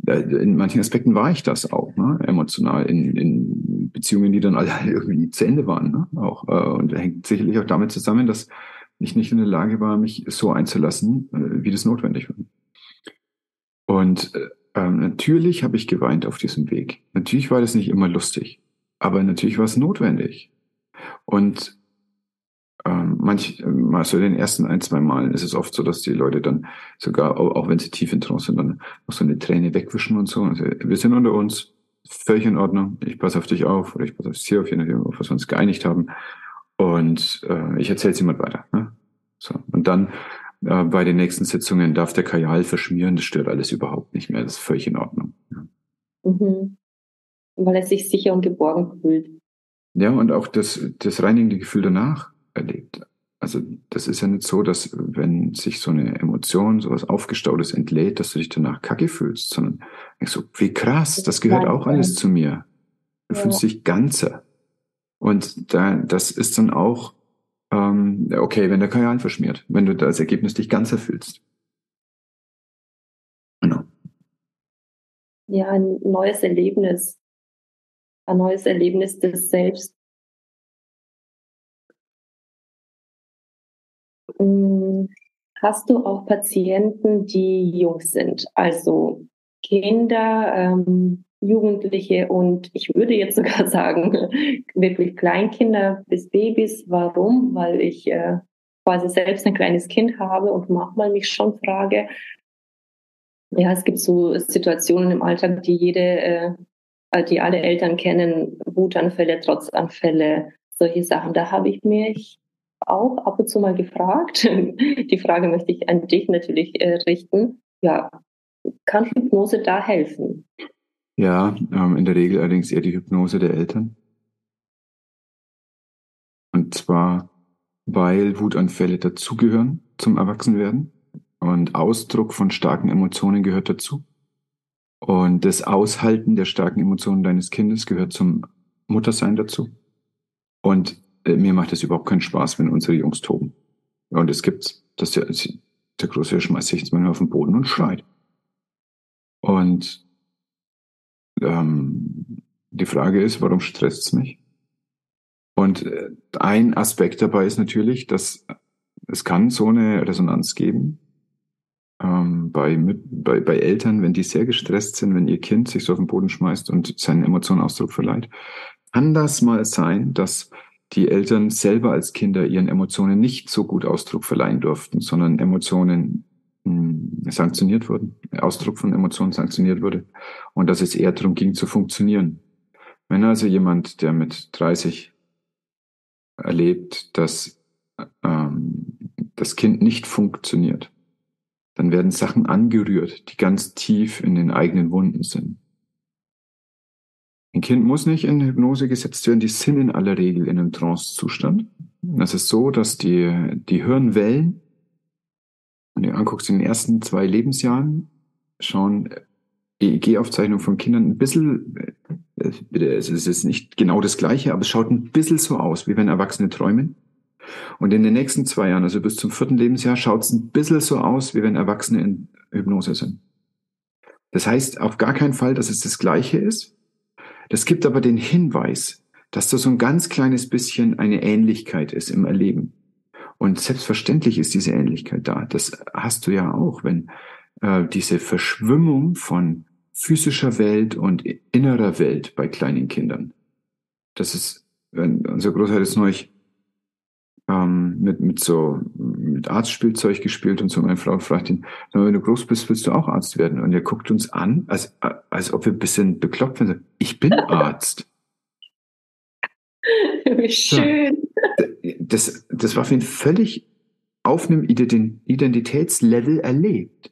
in manchen Aspekten war ich das auch, ne? emotional, in, in Beziehungen, die dann alle irgendwie zu Ende waren. Ne? Auch, äh, und hängt sicherlich auch damit zusammen, dass ich nicht in der Lage war, mich so einzulassen, wie das notwendig war. Und äh, natürlich habe ich geweint auf diesem Weg. Natürlich war das nicht immer lustig, aber natürlich war es notwendig. Und ähm, manch, also in den ersten ein, zwei Malen ist es oft so, dass die Leute dann sogar, auch, auch wenn sie tief in Trance sind, dann noch so eine Träne wegwischen und so. Also, wir sind unter uns, völlig in Ordnung. Ich passe auf dich auf oder ich passe auf sie auf, je nachdem, auf was wir uns geeinigt haben. Und äh, ich erzähle es jemand weiter. Ne? So. Und dann äh, bei den nächsten Sitzungen darf der Kajal verschmieren, das stört alles überhaupt nicht mehr, das ist völlig in Ordnung. Ja. Mhm. Weil er sich sicher und geborgen fühlt. Ja, und auch das, das reinigende Gefühl danach erlebt. Also das ist ja nicht so, dass wenn sich so eine Emotion, sowas Aufgestautes entlädt, dass du dich danach kacke fühlst, sondern so, wie krass, das gehört auch alles zu mir. Du ja. fühlst dich ganzer. Und da, das ist dann auch ähm, okay, wenn der Kajal verschmiert, wenn du das Ergebnis dich ganz erfüllst. Genau. Ja, ein neues Erlebnis. Ein neues Erlebnis des Selbst. Hast du auch Patienten, die jung sind, also Kinder, ähm, Jugendliche und ich würde jetzt sogar sagen, wirklich Kleinkinder bis Babys. Warum? Weil ich äh, quasi selbst ein kleines Kind habe und manchmal mich schon frage, ja, es gibt so Situationen im Alltag, die jede, äh, die alle Eltern kennen, Wutanfälle, Trotzanfälle, solche Sachen. Da habe ich mich auch ab und zu mal gefragt. Die Frage möchte ich an dich natürlich äh, richten. Ja, kann Hypnose da helfen? Ja, ähm, in der Regel allerdings eher die Hypnose der Eltern. Und zwar, weil Wutanfälle dazugehören zum Erwachsenwerden und Ausdruck von starken Emotionen gehört dazu. Und das Aushalten der starken Emotionen deines Kindes gehört zum Muttersein dazu. Und mir macht es überhaupt keinen Spaß, wenn unsere Jungs toben. Und es gibt, dass der, der Große schmeißt sich jetzt mal auf den Boden und schreit. Und ähm, die Frage ist, warum stresst es mich? Und äh, ein Aspekt dabei ist natürlich, dass es kann so eine Resonanz geben ähm, bei, bei, bei Eltern, wenn die sehr gestresst sind, wenn ihr Kind sich so auf den Boden schmeißt und seinen Emotionen Ausdruck verleiht. Kann das mal sein, dass die Eltern selber als Kinder ihren Emotionen nicht so gut Ausdruck verleihen durften, sondern Emotionen mh, hm, sanktioniert wurden, Ausdruck von Emotionen sanktioniert wurde und dass es eher darum ging zu funktionieren. Wenn also jemand, der mit 30 erlebt, dass ähm, das Kind nicht funktioniert, dann werden Sachen angerührt, die ganz tief in den eigenen Wunden sind. Ein Kind muss nicht in Hypnose gesetzt werden, die sind in aller Regel in einem Trance-Zustand. Das ist so, dass die, die Hirnwellen, wenn du anguckst, in den ersten zwei Lebensjahren schauen EEG-Aufzeichnungen von Kindern ein bisschen, äh, es ist nicht genau das Gleiche, aber es schaut ein bisschen so aus, wie wenn Erwachsene träumen. Und in den nächsten zwei Jahren, also bis zum vierten Lebensjahr, schaut es ein bisschen so aus, wie wenn Erwachsene in Hypnose sind. Das heißt auf gar keinen Fall, dass es das Gleiche ist. Das gibt aber den Hinweis, dass da so ein ganz kleines bisschen eine Ähnlichkeit ist im Erleben. Und selbstverständlich ist diese Ähnlichkeit da. Das hast du ja auch, wenn äh, diese Verschwimmung von physischer Welt und innerer Welt bei kleinen Kindern. Das ist, wenn unser Großteil ist neulich ähm, mit, mit so mit Arztspielzeug gespielt und so. Meine Frau fragt ihn, wenn du groß bist, willst du auch Arzt werden? Und er guckt uns an, als, als ob wir ein bisschen bekloppt sind. Ich bin Arzt. Wie schön. Das, das war für ihn völlig auf einem Identitätslevel erlebt.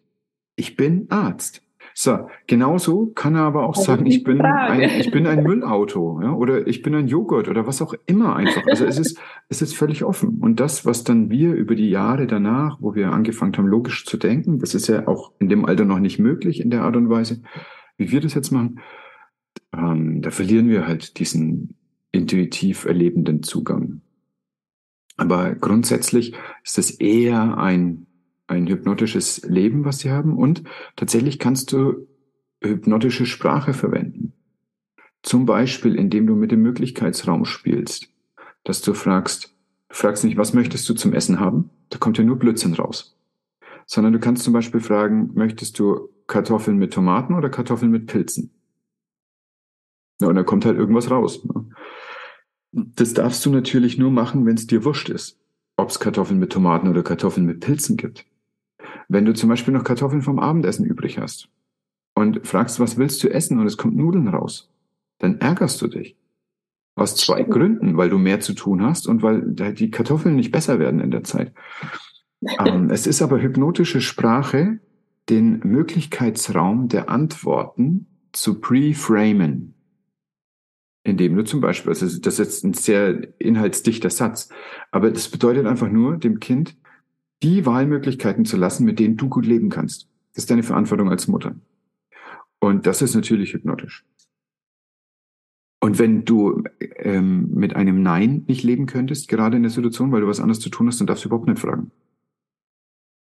Ich bin Arzt. So, genauso kann er aber auch also sagen, ich bin, ein, ich bin ein Müllauto ja, oder ich bin ein Joghurt oder was auch immer einfach. Also es ist, es ist völlig offen. Und das, was dann wir über die Jahre danach, wo wir angefangen haben, logisch zu denken, das ist ja auch in dem Alter noch nicht möglich in der Art und Weise, wie wir das jetzt machen, ähm, da verlieren wir halt diesen intuitiv erlebenden Zugang. Aber grundsätzlich ist es eher ein ein hypnotisches Leben, was sie haben. Und tatsächlich kannst du hypnotische Sprache verwenden. Zum Beispiel, indem du mit dem Möglichkeitsraum spielst, dass du fragst, du fragst nicht, was möchtest du zum Essen haben? Da kommt ja nur Blödsinn raus. Sondern du kannst zum Beispiel fragen, möchtest du Kartoffeln mit Tomaten oder Kartoffeln mit Pilzen? Ja, und da kommt halt irgendwas raus. Ne? Das darfst du natürlich nur machen, wenn es dir wurscht ist, ob es Kartoffeln mit Tomaten oder Kartoffeln mit Pilzen gibt. Wenn du zum Beispiel noch Kartoffeln vom Abendessen übrig hast und fragst, was willst du essen und es kommt Nudeln raus, dann ärgerst du dich. Aus zwei Gründen, weil du mehr zu tun hast und weil die Kartoffeln nicht besser werden in der Zeit. ähm, es ist aber hypnotische Sprache, den Möglichkeitsraum der Antworten zu pre-framen. Indem du zum Beispiel, also das ist jetzt ein sehr inhaltsdichter Satz, aber das bedeutet einfach nur, dem Kind die Wahlmöglichkeiten zu lassen, mit denen du gut leben kannst. Das ist deine Verantwortung als Mutter. Und das ist natürlich hypnotisch. Und wenn du ähm, mit einem Nein nicht leben könntest, gerade in der Situation, weil du was anderes zu tun hast, dann darfst du überhaupt nicht fragen.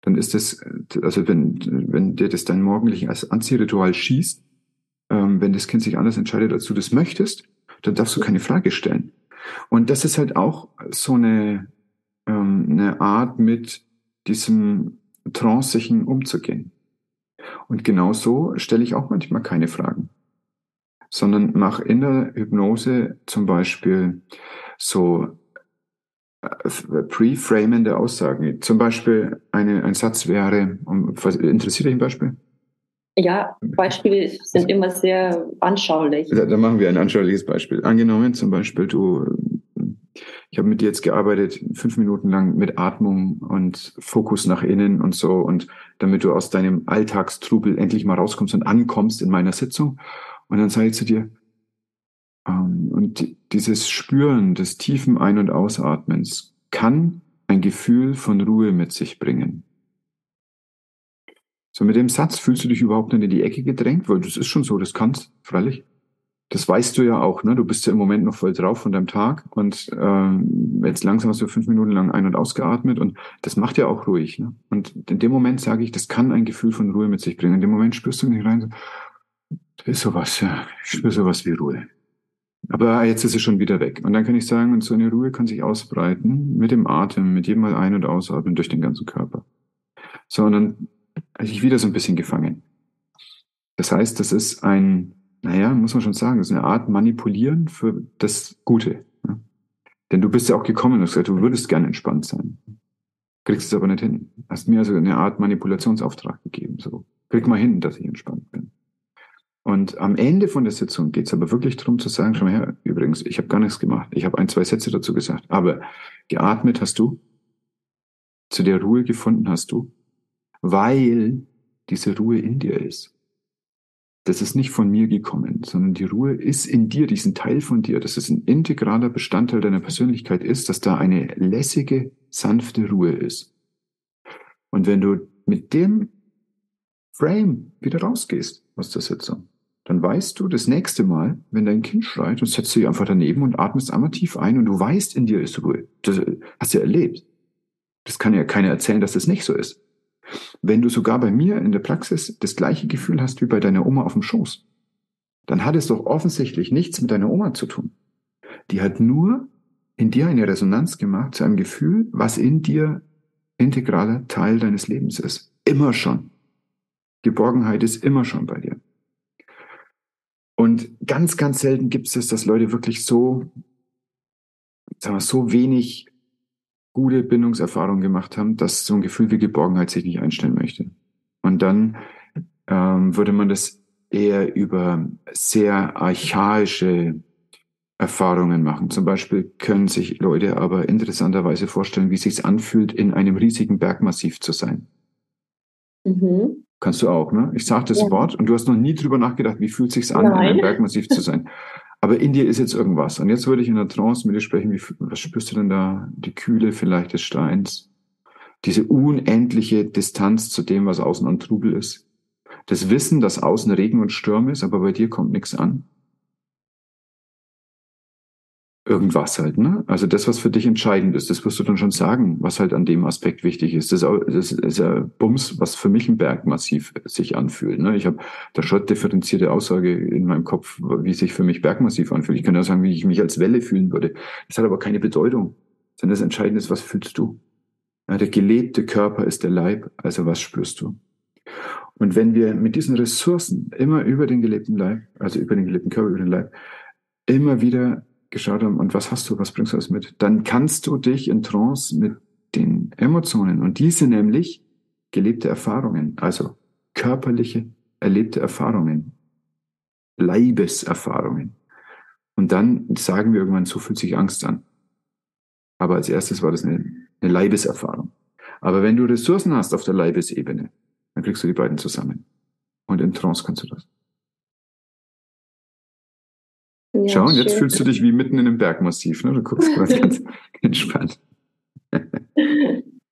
Dann ist das, also wenn, wenn dir das dein morgendliches Anziehritual schießt, ähm, wenn das Kind sich anders entscheidet, als du das möchtest, dann darfst du keine Frage stellen. Und das ist halt auch so eine, ähm, eine Art mit diesem Tranceigen umzugehen. Und genau so stelle ich auch manchmal keine Fragen, sondern mache in der Hypnose zum Beispiel so äh, pre-framende Aussagen. Zum Beispiel eine, ein Satz wäre, interessiert dich ein Beispiel? Ja, Beispiele sind immer sehr anschaulich. Da, da machen wir ein anschauliches Beispiel. Angenommen zum Beispiel, du ich habe mit dir jetzt gearbeitet, fünf Minuten lang mit Atmung und Fokus nach innen und so und damit du aus deinem Alltagstrubel endlich mal rauskommst und ankommst in meiner Sitzung. Und dann sage ich zu dir, ähm, und dieses Spüren des tiefen Ein- und Ausatmens kann ein Gefühl von Ruhe mit sich bringen. So mit dem Satz fühlst du dich überhaupt nicht in die Ecke gedrängt, weil das ist schon so, das kannst, freilich das weißt du ja auch, ne? Du bist ja im Moment noch voll drauf von deinem Tag und ähm, jetzt langsam hast du fünf Minuten lang ein- und ausgeatmet und das macht ja auch ruhig. Ne? Und in dem Moment sage ich, das kann ein Gefühl von Ruhe mit sich bringen. In dem Moment spürst du nicht rein, so, Da ist sowas, ja. Ich spüre sowas wie Ruhe. Aber jetzt ist es schon wieder weg. Und dann kann ich sagen, und so eine Ruhe kann sich ausbreiten mit dem Atem, mit jedem Mal ein- und ausatmen durch den ganzen Körper. So, und dann habe ich wieder so ein bisschen gefangen. Das heißt, das ist ein, naja, muss man schon sagen, das ist eine Art Manipulieren für das Gute. Ja? Denn du bist ja auch gekommen und hast gesagt, du würdest gerne entspannt sein. Kriegst es aber nicht hin. Hast mir also eine Art Manipulationsauftrag gegeben. So, krieg mal hin, dass ich entspannt bin. Und am Ende von der Sitzung geht es aber wirklich darum zu sagen, schau mal her, übrigens, ich habe gar nichts gemacht. Ich habe ein, zwei Sätze dazu gesagt. Aber geatmet hast du, zu der Ruhe gefunden hast du, weil diese Ruhe in dir ist. Das ist nicht von mir gekommen, sondern die Ruhe ist in dir, diesen Teil von dir, dass es ein integraler Bestandteil deiner Persönlichkeit ist, dass da eine lässige, sanfte Ruhe ist. Und wenn du mit dem Frame wieder rausgehst aus der Sitzung, dann weißt du das nächste Mal, wenn dein Kind schreit und setzt dich einfach daneben und atmest einmal tief ein und du weißt, in dir ist Ruhe. Das hast du ja erlebt. Das kann ja keiner erzählen, dass das nicht so ist. Wenn du sogar bei mir in der Praxis das gleiche Gefühl hast wie bei deiner Oma auf dem Schoß, dann hat es doch offensichtlich nichts mit deiner Oma zu tun. Die hat nur in dir eine Resonanz gemacht zu einem Gefühl, was in dir integraler Teil deines Lebens ist. Immer schon. Geborgenheit ist immer schon bei dir. Und ganz, ganz selten gibt es das, dass Leute wirklich so, sagen wir, so wenig gute Bindungserfahrungen gemacht haben, dass so ein Gefühl wie Geborgenheit sich nicht einstellen möchte. Und dann ähm, würde man das eher über sehr archaische Erfahrungen machen. Zum Beispiel können sich Leute aber interessanterweise vorstellen, wie es sich anfühlt, in einem riesigen Bergmassiv zu sein. Mhm. Kannst du auch, ne? Ich sage das ja. Wort und du hast noch nie drüber nachgedacht, wie fühlt sich's an, Nein. in einem Bergmassiv zu sein. Aber in dir ist jetzt irgendwas. Und jetzt würde ich in der Trance mit dir sprechen, wie, was spürst du denn da? Die Kühle vielleicht des Steins? Diese unendliche Distanz zu dem, was außen an Trubel ist. Das Wissen, dass außen Regen und Sturm ist, aber bei dir kommt nichts an irgendwas halt, ne? Also das, was für dich entscheidend ist, das wirst du dann schon sagen, was halt an dem Aspekt wichtig ist. Das, das ist ja Bums, was für mich ein Bergmassiv sich anfühlt. Ne? Ich habe da schon differenzierte Aussage in meinem Kopf, wie sich für mich Bergmassiv anfühlt. Ich kann ja sagen, wie ich mich als Welle fühlen würde. Das hat aber keine Bedeutung. Sondern das Entscheidende ist, was fühlst du? Ja, der gelebte Körper ist der Leib, also was spürst du? Und wenn wir mit diesen Ressourcen immer über den gelebten Leib, also über den gelebten Körper, über den Leib, immer wieder geschaut haben, und was hast du, was bringst du alles mit, dann kannst du dich in Trance mit den Emotionen und diese nämlich gelebte Erfahrungen, also körperliche erlebte Erfahrungen, Leibeserfahrungen. Und dann sagen wir irgendwann, so fühlt sich Angst an. Aber als erstes war das eine, eine Leibeserfahrung. Aber wenn du Ressourcen hast auf der Leibesebene, dann kriegst du die beiden zusammen. Und in Trance kannst du das. Ja, Schau, und jetzt schön. fühlst du dich wie mitten in einem Bergmassiv. Ne? Du guckst gerade ganz entspannt.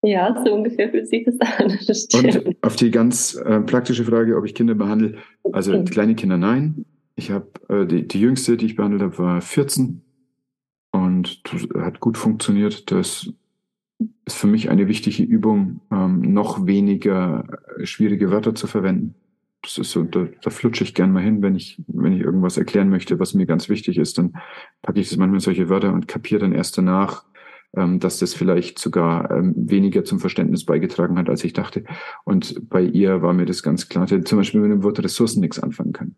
Ja, so ungefähr fühlt sich das an. Das und auf die ganz äh, praktische Frage, ob ich Kinder behandle, also okay. kleine Kinder nein. Ich habe äh, die, die jüngste, die ich behandelt habe, war 14 und hat gut funktioniert. Das ist für mich eine wichtige Übung, ähm, noch weniger schwierige Wörter zu verwenden das ist so, da, da flutsche ich gern mal hin, wenn ich, wenn ich irgendwas erklären möchte, was mir ganz wichtig ist, dann packe ich das manchmal in solche Wörter und kapiere dann erst danach, ähm, dass das vielleicht sogar ähm, weniger zum Verständnis beigetragen hat, als ich dachte. Und bei ihr war mir das ganz klar, dass zum Beispiel mit dem Wort Ressourcen nichts anfangen kann.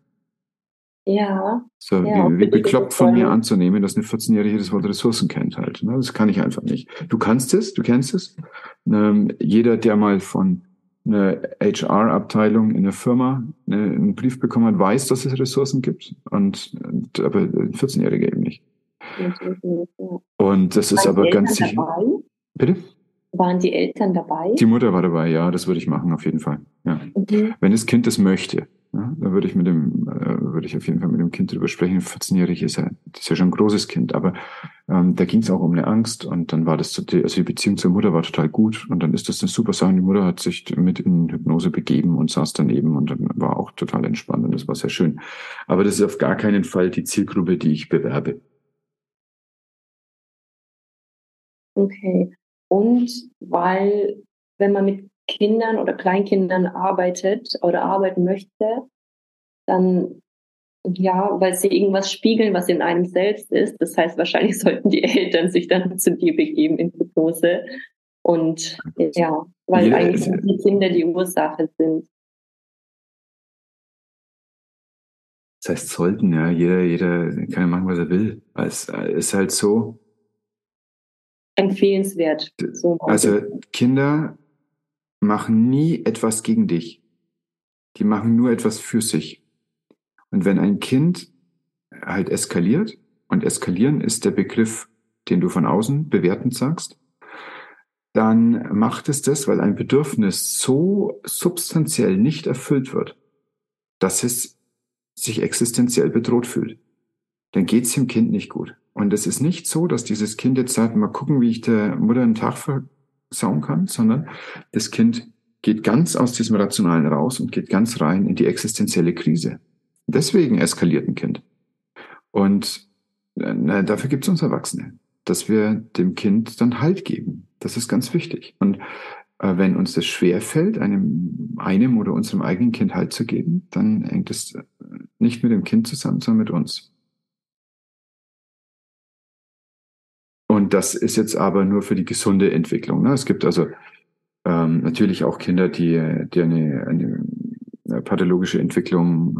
Ja. So, ja, wie, wie bekloppt von mir anzunehmen, dass eine 14-Jährige das Wort Ressourcen kennt halt. Ne? Das kann ich einfach nicht. Du kannst es, du kennst es. Ähm, jeder, der mal von eine HR-Abteilung in der Firma eine, einen Brief bekommen hat, weiß, dass es Ressourcen gibt, und, aber 14-Jährige eben nicht. Und das ist aber ganz sicher. Dabei? Bitte? Waren die Eltern dabei? Die Mutter war dabei, ja, das würde ich machen, auf jeden Fall. Ja. Okay. Wenn das Kind das möchte. Ja, da würde ich mit dem, äh, würde ich auf jeden Fall mit dem Kind drüber sprechen. 14-jährig ist ja, das ist ja schon ein großes Kind, aber ähm, da ging es auch um eine Angst und dann war das, also die Beziehung zur Mutter war total gut und dann ist das eine super Sache. Die Mutter hat sich mit in Hypnose begeben und saß daneben und dann war auch total entspannt und das war sehr schön. Aber das ist auf gar keinen Fall die Zielgruppe, die ich bewerbe. Okay. Und weil, wenn man mit Kindern oder Kleinkindern arbeitet oder arbeiten möchte, dann Ja, weil sie irgendwas spiegeln, was in einem selbst ist. Das heißt, wahrscheinlich sollten die Eltern sich dann zu dir begeben in Hypnose. Und ja, weil Jeder, eigentlich die Kinder die Ursache sind. Das heißt, sollten, ja, jeder, jeder kann ja machen, was er will. Es ist halt so. Empfehlenswert. So also Kinder machen nie etwas gegen dich. Die machen nur etwas für sich. Und wenn ein Kind halt eskaliert, und eskalieren ist der Begriff, den du von außen bewertend sagst, dann macht es das, weil ein Bedürfnis so substanziell nicht erfüllt wird, dass es sich existenziell bedroht fühlt. Dann geht es dem Kind nicht gut. Und es ist nicht so, dass dieses Kind jetzt sagt, mal gucken, wie ich der Mutter einen Tag versauen kann, sondern das Kind geht ganz aus diesem Rationalen raus und geht ganz rein in die existenzielle Krise. Deswegen eskaliert ein Kind. Und na, dafür gibt es uns Erwachsene, dass wir dem Kind dann Halt geben. Das ist ganz wichtig. Und äh, wenn uns das schwer fällt, einem, einem oder unserem eigenen Kind Halt zu geben, dann hängt es äh, nicht mit dem Kind zusammen, sondern mit uns. Und das ist jetzt aber nur für die gesunde Entwicklung. Ne? Es gibt also ähm, natürlich auch Kinder, die, die eine, eine pathologische Entwicklung,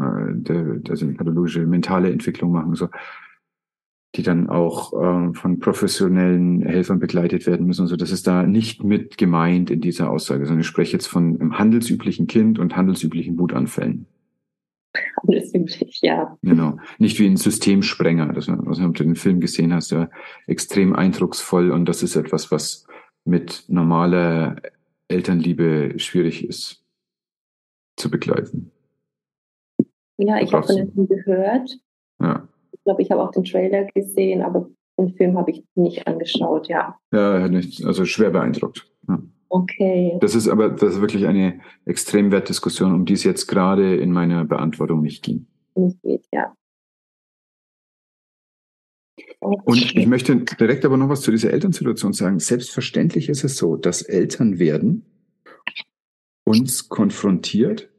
äh, also eine pathologische mentale Entwicklung machen. So die dann auch äh, von professionellen Helfern begleitet werden müssen. Also das ist da nicht mit gemeint in dieser Aussage, sondern ich spreche jetzt von einem handelsüblichen Kind und handelsüblichen Wutanfällen. Handelsüblich, ja. Genau. Nicht wie ein Systemsprenger, das, was du den Film gesehen hast, ja, extrem eindrucksvoll und das ist etwas, was mit normaler Elternliebe schwierig ist zu begleiten. Ja, ich habe von dem gehört. Ja glaube, ich habe auch den Trailer gesehen, aber den Film habe ich nicht angeschaut, ja. Ja, nicht, also schwer beeindruckt. Ja. Okay. Das ist aber das ist wirklich eine extrem Wertdiskussion, um die es jetzt gerade in meiner Beantwortung nicht ging. Nicht geht, ja. Und ich möchte direkt aber noch was zu dieser Elternsituation sagen. Selbstverständlich ist es so, dass Eltern werden uns konfrontiert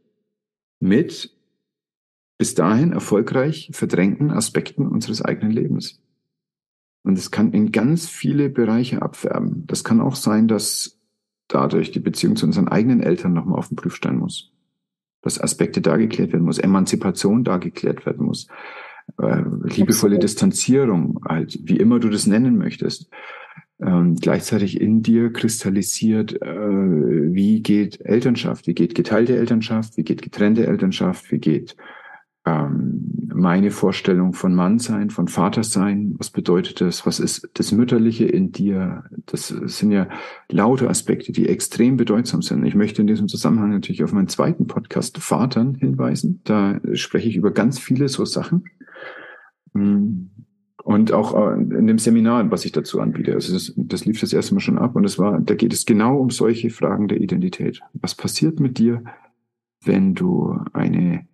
mit bis dahin erfolgreich verdrängten Aspekten unseres eigenen Lebens. Und es kann in ganz viele Bereiche abfärben. Das kann auch sein, dass dadurch die Beziehung zu unseren eigenen Eltern nochmal auf den Prüfstein muss. Dass Aspekte da geklärt werden muss, Emanzipation da geklärt werden muss, äh, liebevolle Distanzierung, halt, wie immer du das nennen möchtest. Ähm, gleichzeitig in dir kristallisiert, äh, wie geht Elternschaft, wie geht geteilte Elternschaft, wie geht getrennte Elternschaft, wie geht ähm, meine Vorstellung von Mannsein, von Vatersein, was bedeutet das, was ist das Mütterliche in dir, das sind ja laute Aspekte, die extrem bedeutsam sind. Ich möchte in diesem Zusammenhang natürlich auf meinen zweiten Podcast Vatern hinweisen. Da spreche ich über ganz viele so Sachen. Mm. Und auch äh, in dem Seminar, was ich dazu anbiete. Also das, das lief das erste Mal schon ab und es war, da geht es genau um solche Fragen der Identität. Was passiert mit dir, wenn du eine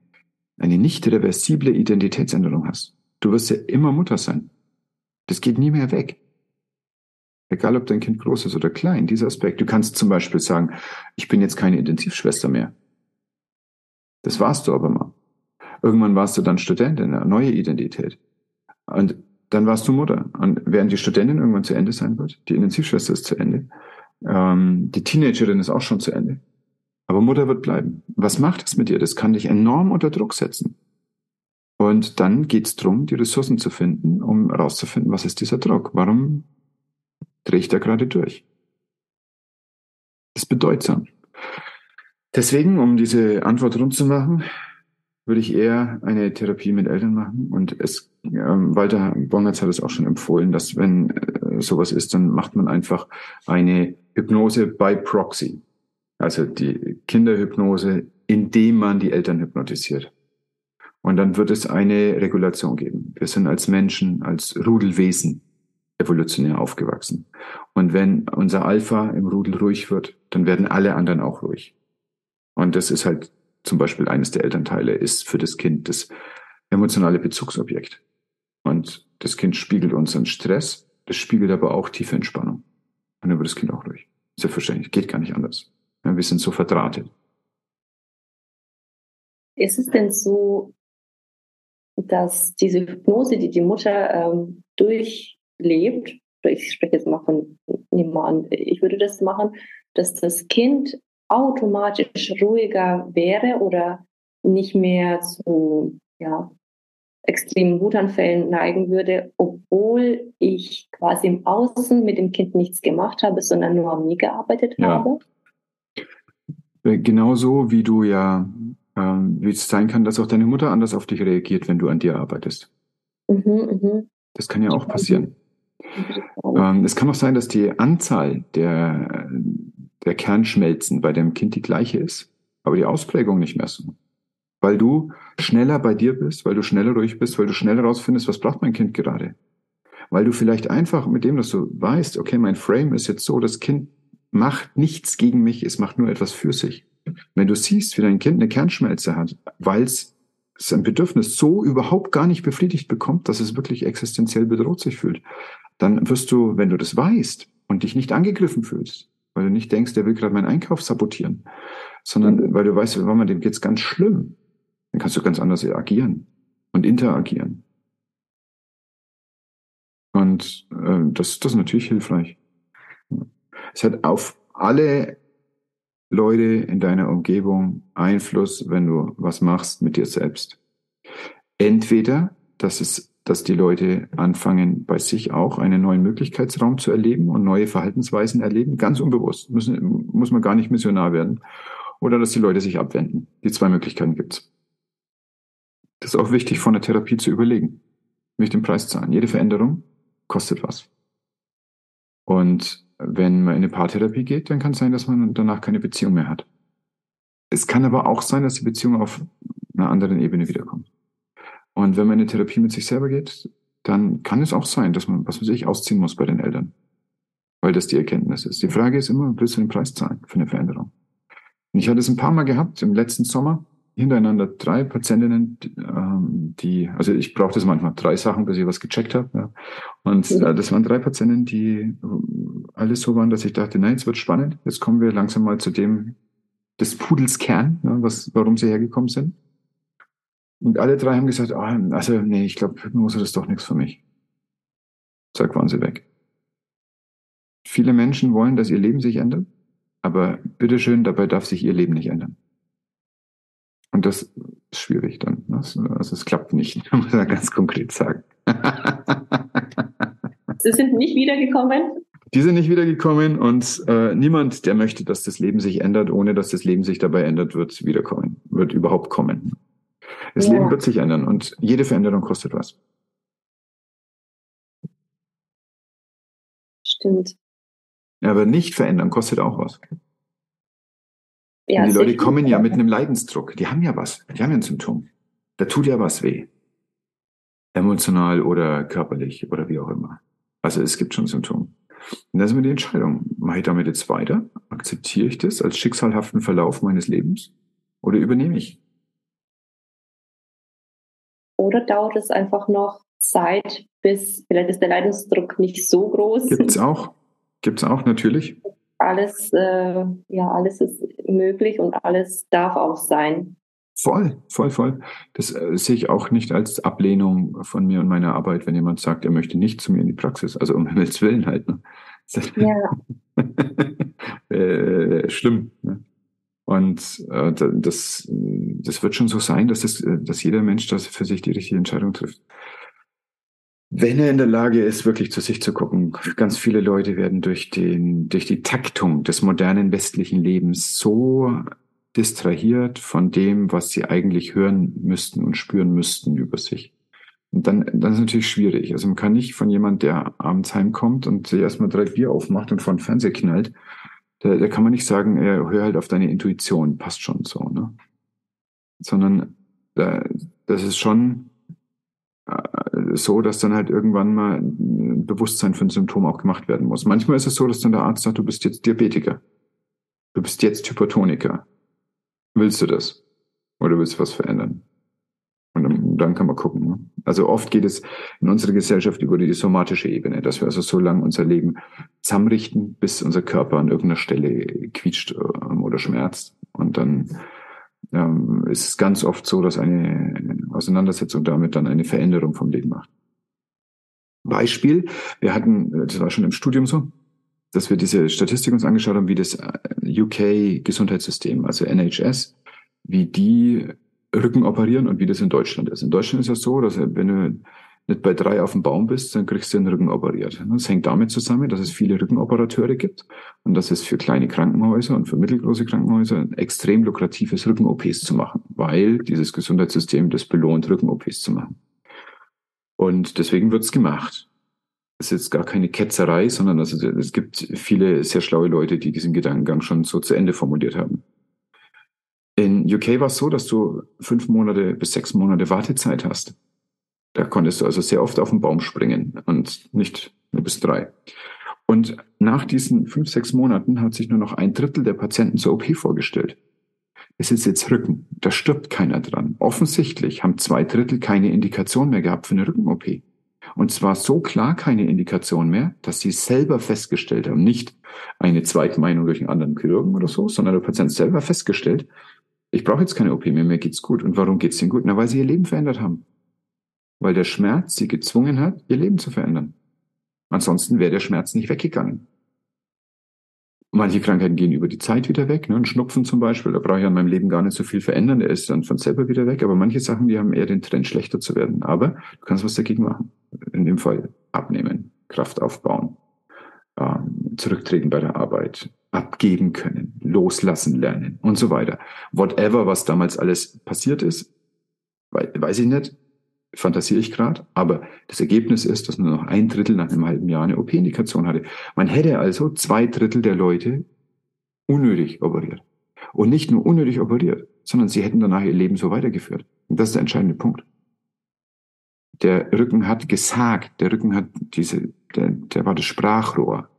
eine nicht reversible Identitätsänderung hast. Du wirst ja immer Mutter sein. Das geht nie mehr weg. Egal, ob dein Kind groß ist oder klein, dieser Aspekt. Du kannst zum Beispiel sagen, ich bin jetzt keine Intensivschwester mehr. Das warst du aber mal. Irgendwann warst du dann Studentin, eine neue Identität. Und dann warst du Mutter. Und während die Studentin irgendwann zu Ende sein wird, die Intensivschwester ist zu Ende, ähm, die Teenagerin ist auch schon zu Ende, aber Mutter wird bleiben. Was macht das mit dir? Das kann dich enorm unter Druck setzen. Und dann geht es darum, die Ressourcen zu finden, um herauszufinden, was ist dieser Druck? Warum drehe ich da gerade durch? Das ist bedeutsam. Deswegen, um diese Antwort rund zu machen, würde ich eher eine Therapie mit Eltern machen. Und es, Walter Bongertz hat es auch schon empfohlen, dass wenn äh, sowas ist, dann macht man einfach eine Hypnose by Proxy. Also die Kinderhypnose, indem man die Eltern hypnotisiert. Und dann wird es eine Regulation geben. Wir sind als Menschen, als Rudelwesen evolutionär aufgewachsen. Und wenn unser Alpha im Rudel ruhig wird, dann werden alle anderen auch ruhig. Und das ist halt zum Beispiel eines der Elternteile, ist für das Kind das emotionale Bezugsobjekt. Und das Kind spiegelt unseren Stress, das spiegelt aber auch tiefe Entspannung. Und dann wird das Kind auch ruhig. Selbstverständlich, geht gar nicht anders. Ja, wir sind so verdrahtet. Ist es denn so, dass diese Hypnose, die die Mutter ähm, durchlebt, ich spreche jetzt mal von, nehmen wir an, ich würde das machen, dass das Kind automatisch ruhiger wäre oder nicht mehr zu ja, extremen Wutanfällen neigen würde, obwohl ich quasi im Außen mit dem Kind nichts gemacht habe, sondern nur an mir gearbeitet ja. habe. Äh, genauso wie du ja, ähm, wie es sein kann, dass auch deine Mutter anders auf dich reagiert, wenn du an dir arbeitest. Mhm, mh. Das kann ja auch passieren. Ähm, es kann auch sein, dass die Anzahl der, der Kernschmelzen bei dem Kind die gleiche ist, aber die Ausprägung nicht mehr so. Weil du schneller bei dir bist, weil du schneller ruhig bist, weil du schneller rausfindest, was braucht mein Kind gerade. Weil du vielleicht einfach mit dem, dass du weißt, okay, mein Frame ist jetzt so, das Kind macht nichts gegen mich, es macht nur etwas für sich. Wenn du siehst, wie dein Kind eine Kernschmelze hat, weil es sein Bedürfnis so überhaupt gar nicht befriedigt bekommt, dass es wirklich existenziell bedroht sich fühlt, dann wirst du, wenn du das weißt und dich nicht angegriffen fühlst, weil du nicht denkst, der will gerade meinen Einkauf sabotieren, sondern weil du weißt, man, dem geht's ganz schlimm, dann kannst du ganz anders agieren und interagieren. Und äh, das, das ist natürlich hilfreich. Es hat auf alle Leute in deiner Umgebung Einfluss, wenn du was machst mit dir selbst. Entweder, dass es dass die Leute anfangen, bei sich auch einen neuen Möglichkeitsraum zu erleben und neue Verhaltensweisen erleben, ganz unbewusst, müssen, muss man gar nicht missionar werden. Oder dass die Leute sich abwenden. Die zwei Möglichkeiten gibt's. Das ist auch wichtig, von der Therapie zu überlegen. Will ich den Preis zahlen? Jede Veränderung kostet was. Und wenn man in eine Paartherapie geht, dann kann es sein, dass man danach keine Beziehung mehr hat. Es kann aber auch sein, dass die Beziehung auf einer anderen Ebene wiederkommt. Und wenn man in Therapie mit sich selber geht, dann kann es auch sein, dass man, was man sich ausziehen muss bei den Eltern. Weil das die Erkenntnis ist. Die Frage ist immer, willst du den Preis zahlen für eine Veränderung? Und ich hatte es ein paar Mal gehabt, im letzten Sommer, hintereinander drei Patientinnen, ähm, die, also ich brauchte das manchmal drei Sachen, bis ich was gecheckt habe. Ja. Und äh, das waren drei Patientinnen, die äh, alles so waren, dass ich dachte, nein, jetzt wird spannend. Jetzt kommen wir langsam mal zu dem des Pudels Kern, ne, was, warum sie hergekommen sind. Und alle drei haben gesagt, ah, also nee, ich glaube, Hypnose ist doch nichts für mich. Zack, waren sie weg. Viele Menschen wollen, dass ihr Leben sich ändert, aber bitteschön, dabei darf sich ihr Leben nicht ändern. Und das ist schwierig dann. Also es klappt nicht, muss man ganz konkret sagen. Sie sind nicht wiedergekommen? Die sind nicht wiedergekommen und äh, niemand, der möchte, dass das Leben sich ändert, ohne dass das Leben sich dabei ändert, wird wiederkommen, wird überhaupt kommen. Das ja. Leben wird sich ändern und jede Veränderung kostet was. Stimmt. Aber nicht verändern kostet auch was. Ja, die Leute kommen ja mit einem Leidensdruck. Die haben ja was. Die haben ja ein Symptom. Da tut ja was weh. Emotional oder körperlich oder wie auch immer. Also es gibt schon Symptome. Und da ist immer die Entscheidung. Mache ich damit jetzt weiter? Akzeptiere ich das als schicksalhaften Verlauf meines Lebens? Oder übernehme ich? Oder dauert es einfach noch Zeit, bis vielleicht ist der Leidensdruck nicht so groß? Gibt's auch. Gibt's auch, natürlich. Alles, äh, ja, alles ist möglich und alles darf auch sein. Voll, voll, voll. Das äh, sehe ich auch nicht als Ablehnung von mir und meiner Arbeit, wenn jemand sagt, er möchte nicht zu mir in die Praxis. Also um Himmels Willen halt. Ne? Ja. äh, schlimm. Ne? Und äh, das, das wird schon so sein, dass, das, dass jeder Mensch das für sich die richtige Entscheidung trifft. Wenn er in der Lage ist, wirklich zu sich zu gucken, ganz viele Leute werden durch, den, durch die Taktung des modernen westlichen Lebens so distrahiert von dem, was sie eigentlich hören müssten und spüren müssten über sich. Und dann, dann ist es natürlich schwierig. Also man kann nicht von jemand, der abends heimkommt und sich erstmal drei Bier aufmacht und vor den Fernseher knallt, da, da kann man nicht sagen, ja, hör halt auf deine Intuition, passt schon so, ne? Sondern da, das ist schon äh, so, dass dann halt irgendwann mal ein Bewusstsein für ein Symptom auch gemacht werden muss. Manchmal ist es so, dass dann der Arzt sagt, du bist jetzt Diabetiker. Du bist jetzt Hypertoniker. Willst du das? Oder willst du was verändern? Und dann, kann man gucken. Ne? Also oft geht es in unserer Gesellschaft über die somatische Ebene, dass wir also so lange unser Leben zusammenrichten, bis unser Körper an irgendeiner Stelle quietscht ähm, oder schmerzt. Und dann ähm, ist es ganz oft so, dass eine Auseinandersetzung damit dann eine Veränderung vom Leben macht. Beispiel, wir hatten, das war schon im Studium so, dass wir diese Statistik uns angeschaut haben, wie das äh, UK-Gesundheitssystem, also NHS, wie die Rücken operieren und wie das in Deutschland ist. In Deutschland ist es so, dass wenn du nicht bei drei auf dem Baum bist, dann kriegst du den Rücken operiert. Das hängt damit zusammen, dass es viele Rückenoperateure gibt und dass es für kleine Krankenhäuser und für mittelgroße Krankenhäuser extrem lukrativ ist, Rücken-OPs zu machen, weil dieses Gesundheitssystem das belohnt, Rücken-OPs zu machen. Und deswegen wird es gemacht. Das ist jetzt gar keine Ketzerei, sondern also es gibt viele sehr schlaue Leute, die diesen Gedankengang schon so zu Ende formuliert haben. In UK war es so, dass du fünf Monate bis sechs Monate Wartezeit hast. Da konntest du also sehr oft auf den Baum springen und nicht nur bis drei. Und nach diesen fünf, sechs Monaten hat sich nur noch ein Drittel der Patienten zur OP vorgestellt. Es ist jetzt Rücken. Da stirbt keiner dran. Offensichtlich haben zwei Drittel keine Indikation mehr gehabt für eine Rücken-OP. Und zwar so klar keine Indikation mehr, dass sie selber festgestellt haben, nicht eine Zweitmeinung durch einen anderen Chirurgen oder so, sondern der Patient selber festgestellt, ich brauche jetzt keine OP mehr, mir geht's gut. Und warum geht's ihnen gut? Na, weil sie ihr Leben verändert haben. Weil der Schmerz sie gezwungen hat, ihr Leben zu verändern. Ansonsten wäre der Schmerz nicht weggegangen. Manche Krankheiten gehen über die Zeit wieder weg. Ne? Ein Schnupfen zum Beispiel, da brauche ich an meinem Leben gar nicht so viel verändern, der ist dann von selber wieder weg. Aber manche Sachen, die haben eher den Trend, schlechter zu werden. Aber du kannst was dagegen machen. In dem Fall abnehmen, Kraft aufbauen, ähm, zurücktreten bei der Arbeit, abgeben können, loslassen lernen und so weiter. Whatever, was damals alles passiert ist, weiß ich nicht, fantasiere ich gerade, aber das Ergebnis ist, dass nur noch ein Drittel nach einem halben Jahr eine OP-Indikation hatte. Man hätte also zwei Drittel der Leute unnötig operiert. Und nicht nur unnötig operiert, sondern sie hätten danach ihr Leben so weitergeführt. Und das ist der entscheidende Punkt. Der Rücken hat gesagt, der Rücken hat diese, der, der war das Sprachrohr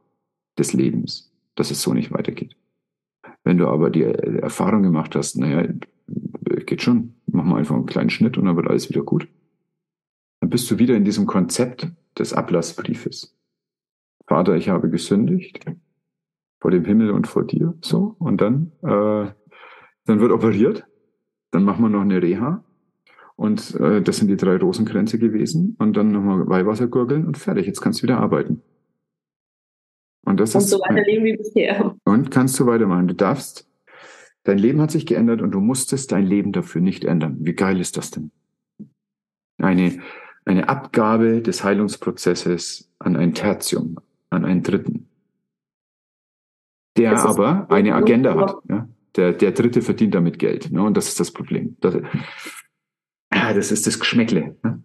des Lebens, dass es so nicht weitergeht. Wenn du aber die Erfahrung gemacht hast, naja, geht schon, mach mal einfach einen kleinen Schnitt und dann wird alles wieder gut dann bist du wieder in diesem Konzept des Ablassbriefes. Vater, ich habe gesündigt vor dem Himmel und vor dir, so, und dann, äh, dann wird operiert, dann machen wir noch eine Reha, und äh, das sind die drei Rosenkränze gewesen, und dann nochmal Weihwasser gurgeln und fertig, jetzt kannst du wieder arbeiten. Und, das und ist, so weiterleben wie bisher. Und kannst du weitermachen. Du darfst, dein Leben hat sich geändert und du musstest dein Leben dafür nicht ändern. Wie geil ist das denn? Eine eine Abgabe des Heilungsprozesses an ein Tertium, an einen Dritten, der aber eine Agenda hat. Ja? Der, der Dritte verdient damit Geld. Ne? Und das ist das Problem. Das, das ist das Geschmäckle. Ne?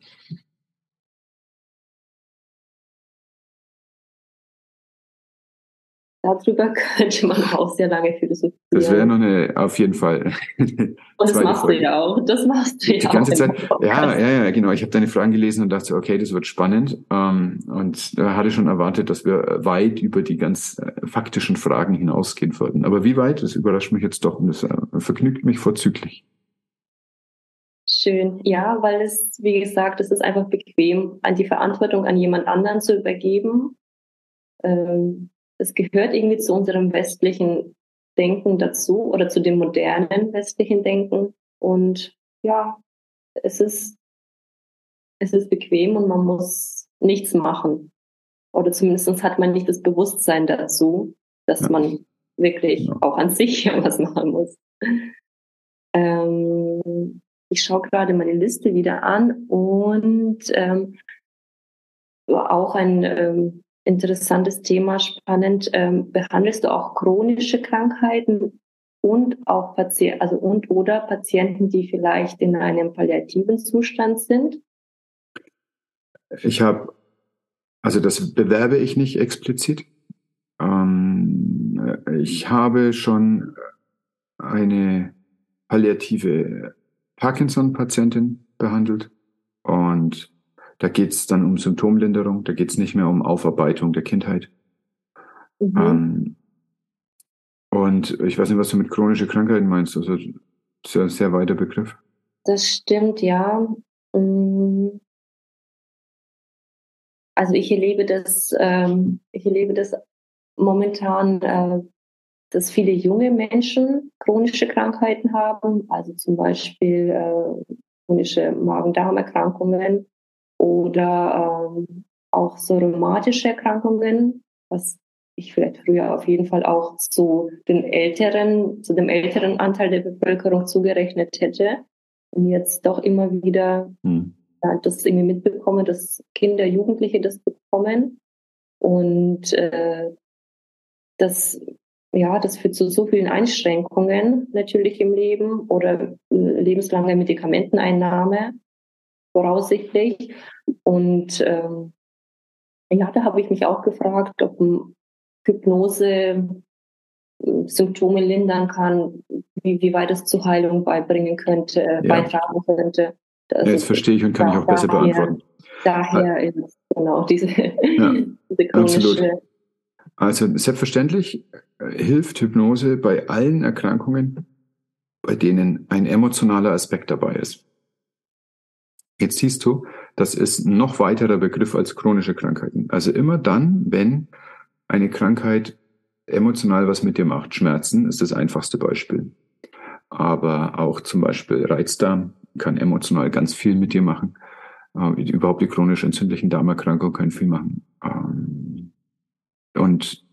Darüber könnte man auch sehr lange philosophieren. Das wäre noch eine, auf jeden Fall. und das machst Folge. du ja auch. Das machst du ja Die ganze Zeit. Ja, ja, ja, genau. Ich habe deine Fragen gelesen und dachte, okay, das wird spannend. Ähm, und hatte schon erwartet, dass wir weit über die ganz äh, faktischen Fragen hinausgehen würden. Aber wie weit? Das überrascht mich jetzt doch und das äh, vergnügt mich vorzüglich. Schön. Ja, weil es, wie gesagt, es ist einfach bequem, an die Verantwortung an jemand anderen zu übergeben. Ähm, es gehört irgendwie zu unserem westlichen Denken dazu oder zu dem modernen westlichen Denken. Und ja, es ist, es ist bequem und man muss nichts machen. Oder zumindest hat man nicht das Bewusstsein dazu, dass ja. man wirklich ja. auch an sich was machen muss. Ähm, ich schaue gerade meine Liste wieder an und ähm, auch ein ähm, interessantes Thema, spannend. Ähm, behandelst du auch chronische Krankheiten und auch Patienten, also und oder Patienten, die vielleicht in einem palliativen Zustand sind? Ich habe, also das bewerbe ich nicht explizit. Ähm, ich habe schon eine palliative Parkinson-Patientin behandelt und da geht es dann um Symptomlinderung, da geht es nicht mehr um Aufarbeitung der Kindheit. Mhm. Ähm, und ich weiß nicht, was du mit chronische Krankheiten meinst. Also sehr, sehr weiter Begriff. Das stimmt, ja. Mm. Also ich erlebe das, ähm, ich erlebe das momentan äh, dass viele junge Menschen chronische Krankheiten haben, also zum Beispiel äh, chronische Magen-Darm-Erkrankungen oder ähm, auch so rheumatische Erkrankungen, was ich vielleicht früher auf jeden Fall auch zu den älteren, zu dem älteren Anteil der Bevölkerung zugerechnet hätte. Und jetzt doch immer wieder hm. ja, das irgendwie mitbekomme, dass Kinder, Jugendliche das bekommen. Und äh, das, ja, das führt zu so vielen Einschränkungen natürlich im Leben oder äh, lebenslange Medikamenteneinnahme voraussichtlich. Und ähm, ja, da habe ich mich auch gefragt, ob Hypnose äh, Symptome lindern kann, wie, wie weit es zur Heilung beibringen könnte, äh, ja. beitragen könnte. Das ja, jetzt verstehe ich und kann ich auch besser daher, beantworten. Daher ist genau diese, ja, diese chronische. Also selbstverständlich äh, hilft Hypnose bei allen Erkrankungen, bei denen ein emotionaler Aspekt dabei ist. Jetzt siehst du, das ist noch weiterer Begriff als chronische Krankheiten. Also immer dann, wenn eine Krankheit emotional was mit dir macht. Schmerzen ist das einfachste Beispiel. Aber auch zum Beispiel Reizdarm kann emotional ganz viel mit dir machen. Äh, überhaupt die chronisch entzündlichen Darmerkrankungen können viel machen. Ähm, und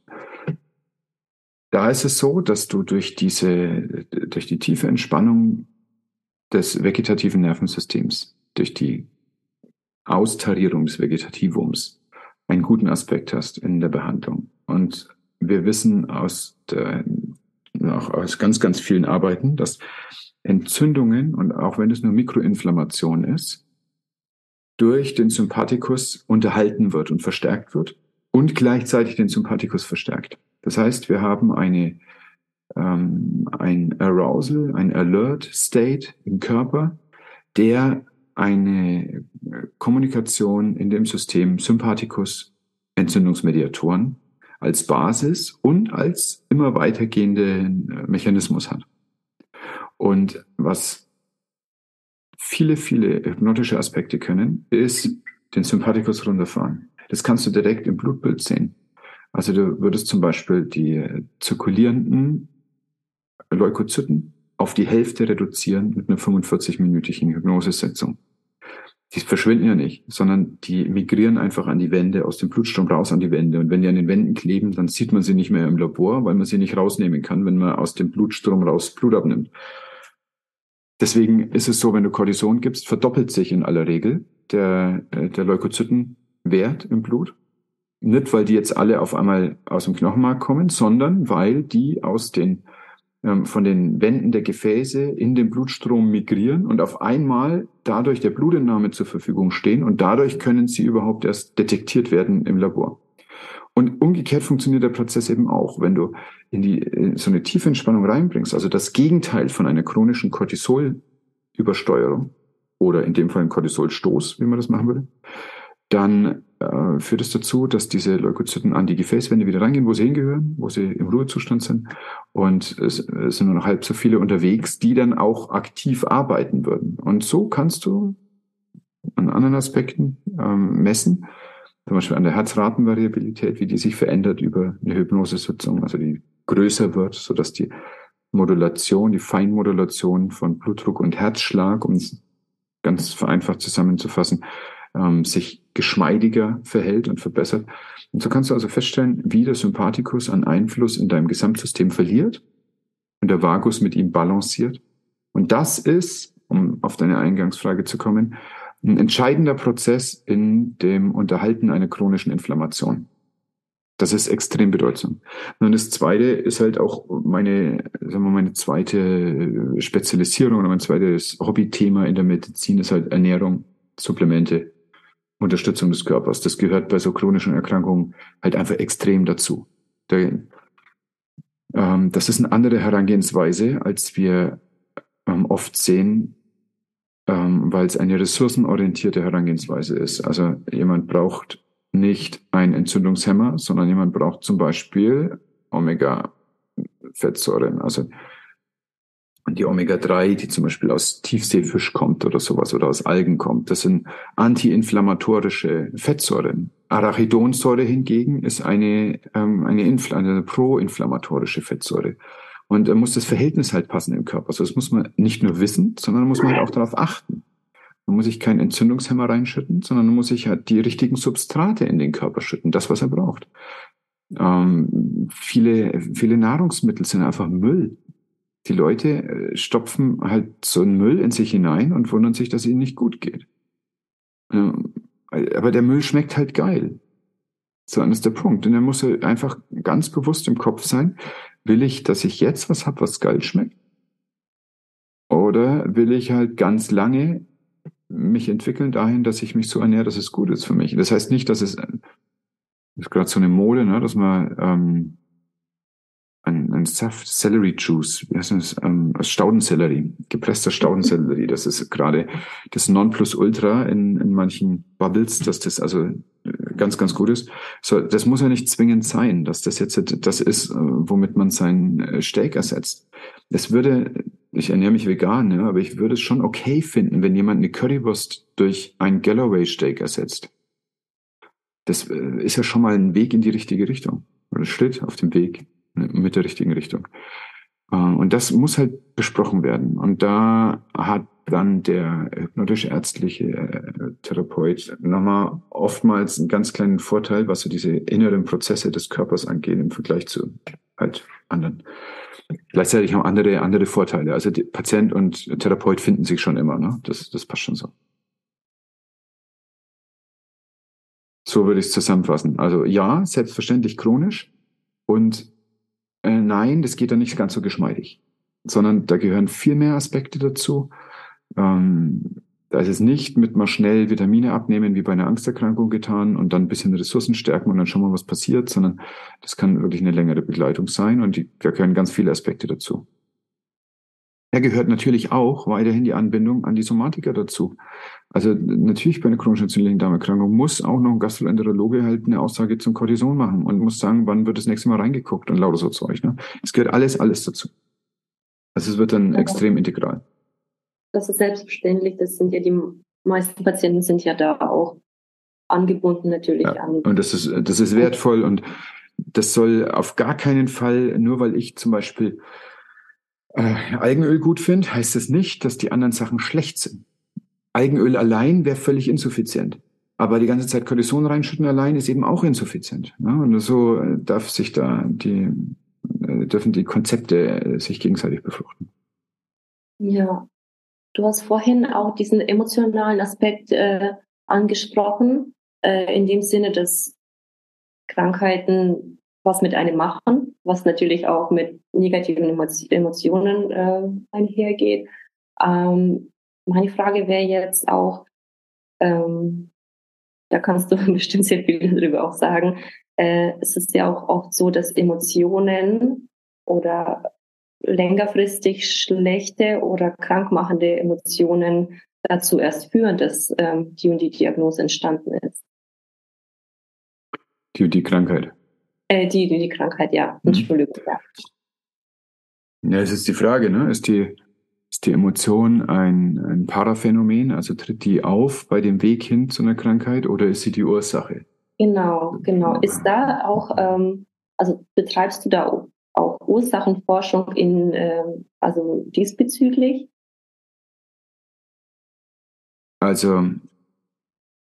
da ist es so, dass du durch diese, durch die tiefe Entspannung des vegetativen Nervensystems, durch die Austarierung des Vegetativums, einen guten Aspekt hast in der Behandlung. Und wir wissen aus, der, auch aus ganz, ganz vielen Arbeiten, dass Entzündungen und auch wenn es nur Mikroinflammation ist, durch den Sympathikus unterhalten wird und verstärkt wird und gleichzeitig den Sympathikus verstärkt. Das heißt, wir haben eine, ähm, ein Arousal, ein Alert State im Körper, der eine Kommunikation in dem System Sympathikus, Entzündungsmediatoren als Basis und als immer weitergehenden äh, Mechanismus hat. Und was viele, viele hypnotische Aspekte können, ist den Sympathikus runterfahren. Das kannst du direkt im Blutbild sehen. Also du würdest zum Beispiel die zirkulierenden Leukozyten auf die Hälfte reduzieren mit einer 45-minütigen Hypnosesitzung die verschwinden ja nicht, sondern die migrieren einfach an die Wände, aus dem Blutstrom raus an die Wände. Und wenn die an den Wänden kleben, dann sieht man sie nicht mehr im Labor, weil man sie nicht rausnehmen kann, wenn man aus dem Blutstrom raus Blut abnimmt. Deswegen ist es so, wenn du Cortison gibst, verdoppelt sich in aller Regel der, äh, der Leukozytenwert im Blut. Nicht, weil die jetzt alle auf einmal aus dem Knochenmark kommen, sondern weil die aus den von den Wänden der Gefäße in den Blutstrom migrieren und auf einmal dadurch der Blutentnahme zur Verfügung stehen und dadurch können sie überhaupt erst detektiert werden im Labor. Und umgekehrt funktioniert der Prozess eben auch, wenn du in die in so eine tiefe Entspannung reinbringst, also das Gegenteil von einer chronischen Cortisolübersteuerung oder in dem Fall ein Cortisolstoß, wie man das machen würde, dann äh, führt es dazu, dass diese Leukozyten an die Gefäßwände wieder reingehen, wo sie hingehören, wo sie im Ruhezustand sind. Und es, es sind nur noch halb so viele unterwegs, die dann auch aktiv arbeiten würden. Und so kannst du an anderen Aspekten ähm, messen, zum Beispiel an der Herzratenvariabilität, wie die sich verändert über eine Hypnosesitzung, also die größer wird, so dass die Modulation, die Feinmodulation von Blutdruck und Herzschlag, um es ganz vereinfacht zusammenzufassen, ähm, sich geschmeidiger verhält und verbessert. Und so kannst du also feststellen, wie der Sympathikus an Einfluss in deinem Gesamtsystem verliert und der Vagus mit ihm balanciert. Und das ist, um auf deine Eingangsfrage zu kommen, ein entscheidender Prozess in dem Unterhalten einer chronischen Inflammation. Das ist extrem bedeutsam. Und das zweite ist halt auch meine, sagen wir, meine zweite Spezialisierung oder mein zweites Hobbythema in der Medizin ist halt Ernährung, Supplemente, Unterstützung des Körpers. Das gehört bei so chronischen Erkrankungen halt einfach extrem dazu. Der, ähm, das ist eine andere Herangehensweise, als wir ähm, oft sehen, ähm, weil es eine ressourcenorientierte Herangehensweise ist. Also jemand braucht nicht ein Entzündungshemmer, sondern jemand braucht zum Beispiel Omega-Fettsäuren. Also Und die Omega-3, die zum Beispiel aus Tiefseefisch kommt oder sowas oder aus Algen kommt, das sind antiinflammatorische Fettsäuren. Arachidonsäure hingegen ist eine, ähm, eine, eine proinflammatorische Fettsäure. Und da muss das Verhältnis halt passen im Körper. Also das muss man nicht nur wissen, sondern muss man halt auch darauf achten. Man muss sich keinen Entzündungshemmer reinschütten, sondern man muss sich halt die richtigen Substrate in den Körper schütten, das, was er braucht. Ähm, viele, viele Nahrungsmittel sind einfach Müll. Die Leute äh, stopfen halt so einen Müll in sich hinein und wundern sich, dass ihnen nicht gut geht. Aber der Müll schmeckt halt geil. So ist der Punkt. Und er muss einfach ganz bewusst im Kopf sein, will ich, dass ich jetzt was habe, was geil schmeckt? Oder will ich halt ganz lange mich entwickeln dahin, dass ich mich so ernähre, dass es gut ist für mich? Das heißt nicht, dass es, das ist gerade so eine Mode, ne, dass man ähm, ein, ein Saft, Celery Juice, wie heißt das, ähm, Staudensellerie, gepresster Staudensellerie. Das ist gerade das Nonplusultra in, in manchen Bubbles, dass das also äh, ganz, ganz gut ist. So, das muss ja nicht zwingend sein, dass das jetzt das ist, äh, womit man sein äh, Steak ersetzt. Es würde, ich ernähre mich vegan, ja, aber ich würde es schon okay finden, wenn jemand eine Currywurst durch ein Galloway Steak ersetzt. Das ist ja schon mal ein Weg in die richtige Richtung. Oder Schritt auf dem Weg mit der richtigen Richtung. Äh, und das muss halt besprochen werden. Und da hat dann der hypnotisch-ärztliche äh, Therapeut nochmal oftmals einen ganz kleinen Vorteil, was so diese inneren Prozesse des Körpers angeht im Vergleich zu halt anderen. Gleichzeitig haben andere andere Vorteile. Also Patient und Therapeut finden sich schon immer. Ne? Das, das passt schon so. So würde ich es zusammenfassen. Also ja, selbstverständlich chronisch und äh, nein, das geht dann nicht ganz so geschmeidig, sondern da gehören viel mehr Aspekte dazu. Ähm, da ist es nicht mit mal schnell Vitamine abnehmen wie bei einer Angsterkrankung getan und dann ein bisschen Ressourcen stärken und dann schon mal was passiert, sondern das kann wirklich eine längere Begleitung sein und die, da gehören ganz viele Aspekte dazu. Da gehört natürlich auch weiterhin die Anbindung an die Somatiker dazu. Also natürlich bei einer chronisch entzündlichen Darmerkrankung muss auch noch ein Gastroenterologe halt eine Aussage zum Cortison machen und muss sagen, wann wird das nächste Mal reingeguckt und lauter so Zeug. Ne? Es gehört alles, alles dazu. Also es wird dann ja. extrem integral. Das ist selbstverständlich. Das sind ja die meisten Patienten sind ja da auch angebunden natürlich ja. an. Und das ist, das ist wertvoll und das soll auf gar keinen Fall, nur weil ich zum Beispiel äh, Algenöl gut finde, heißt das nicht, dass die anderen Sachen schlecht sind. Algenöl allein wäre völlig insuffizient. Aber die ganze Zeit Kortison reinschütten allein ist eben auch insuffizient. Ne? Und so äh, darf sich da die, äh, dürfen die Konzepte äh, sich gegenseitig befruchten. Ja, du hast vorhin auch diesen emotionalen Aspekt angesprochen, in dem Sinne, dass Krankheiten was mit einem machen, was natürlich auch mit negativen Emotionen äh, einhergeht. Ähm, meine Frage wäre jetzt auch, ähm, da kannst du bestimmt sehr viel darüber auch sagen, äh, es ist ja auch oft so, dass Emotionen oder längerfristig schlechte oder krankmachende Emotionen dazu erst führen, dass ähm, die und die Diagnose entstanden ist. Die und die Krankheit. Äh, die, die, Krankheit, ja. Mhm. Entschuldigung, ja. Ja, es ist die Frage, ne? Ist die, ist die Emotion ein, ein Paraphänomen, also tritt die auf bei dem Weg hin zu einer Krankheit oder ist sie die Ursache? Genau, genau. Ist da auch, ähm, also betreibst du da auch Ursachenforschung in, ähm, also diesbezüglich? Also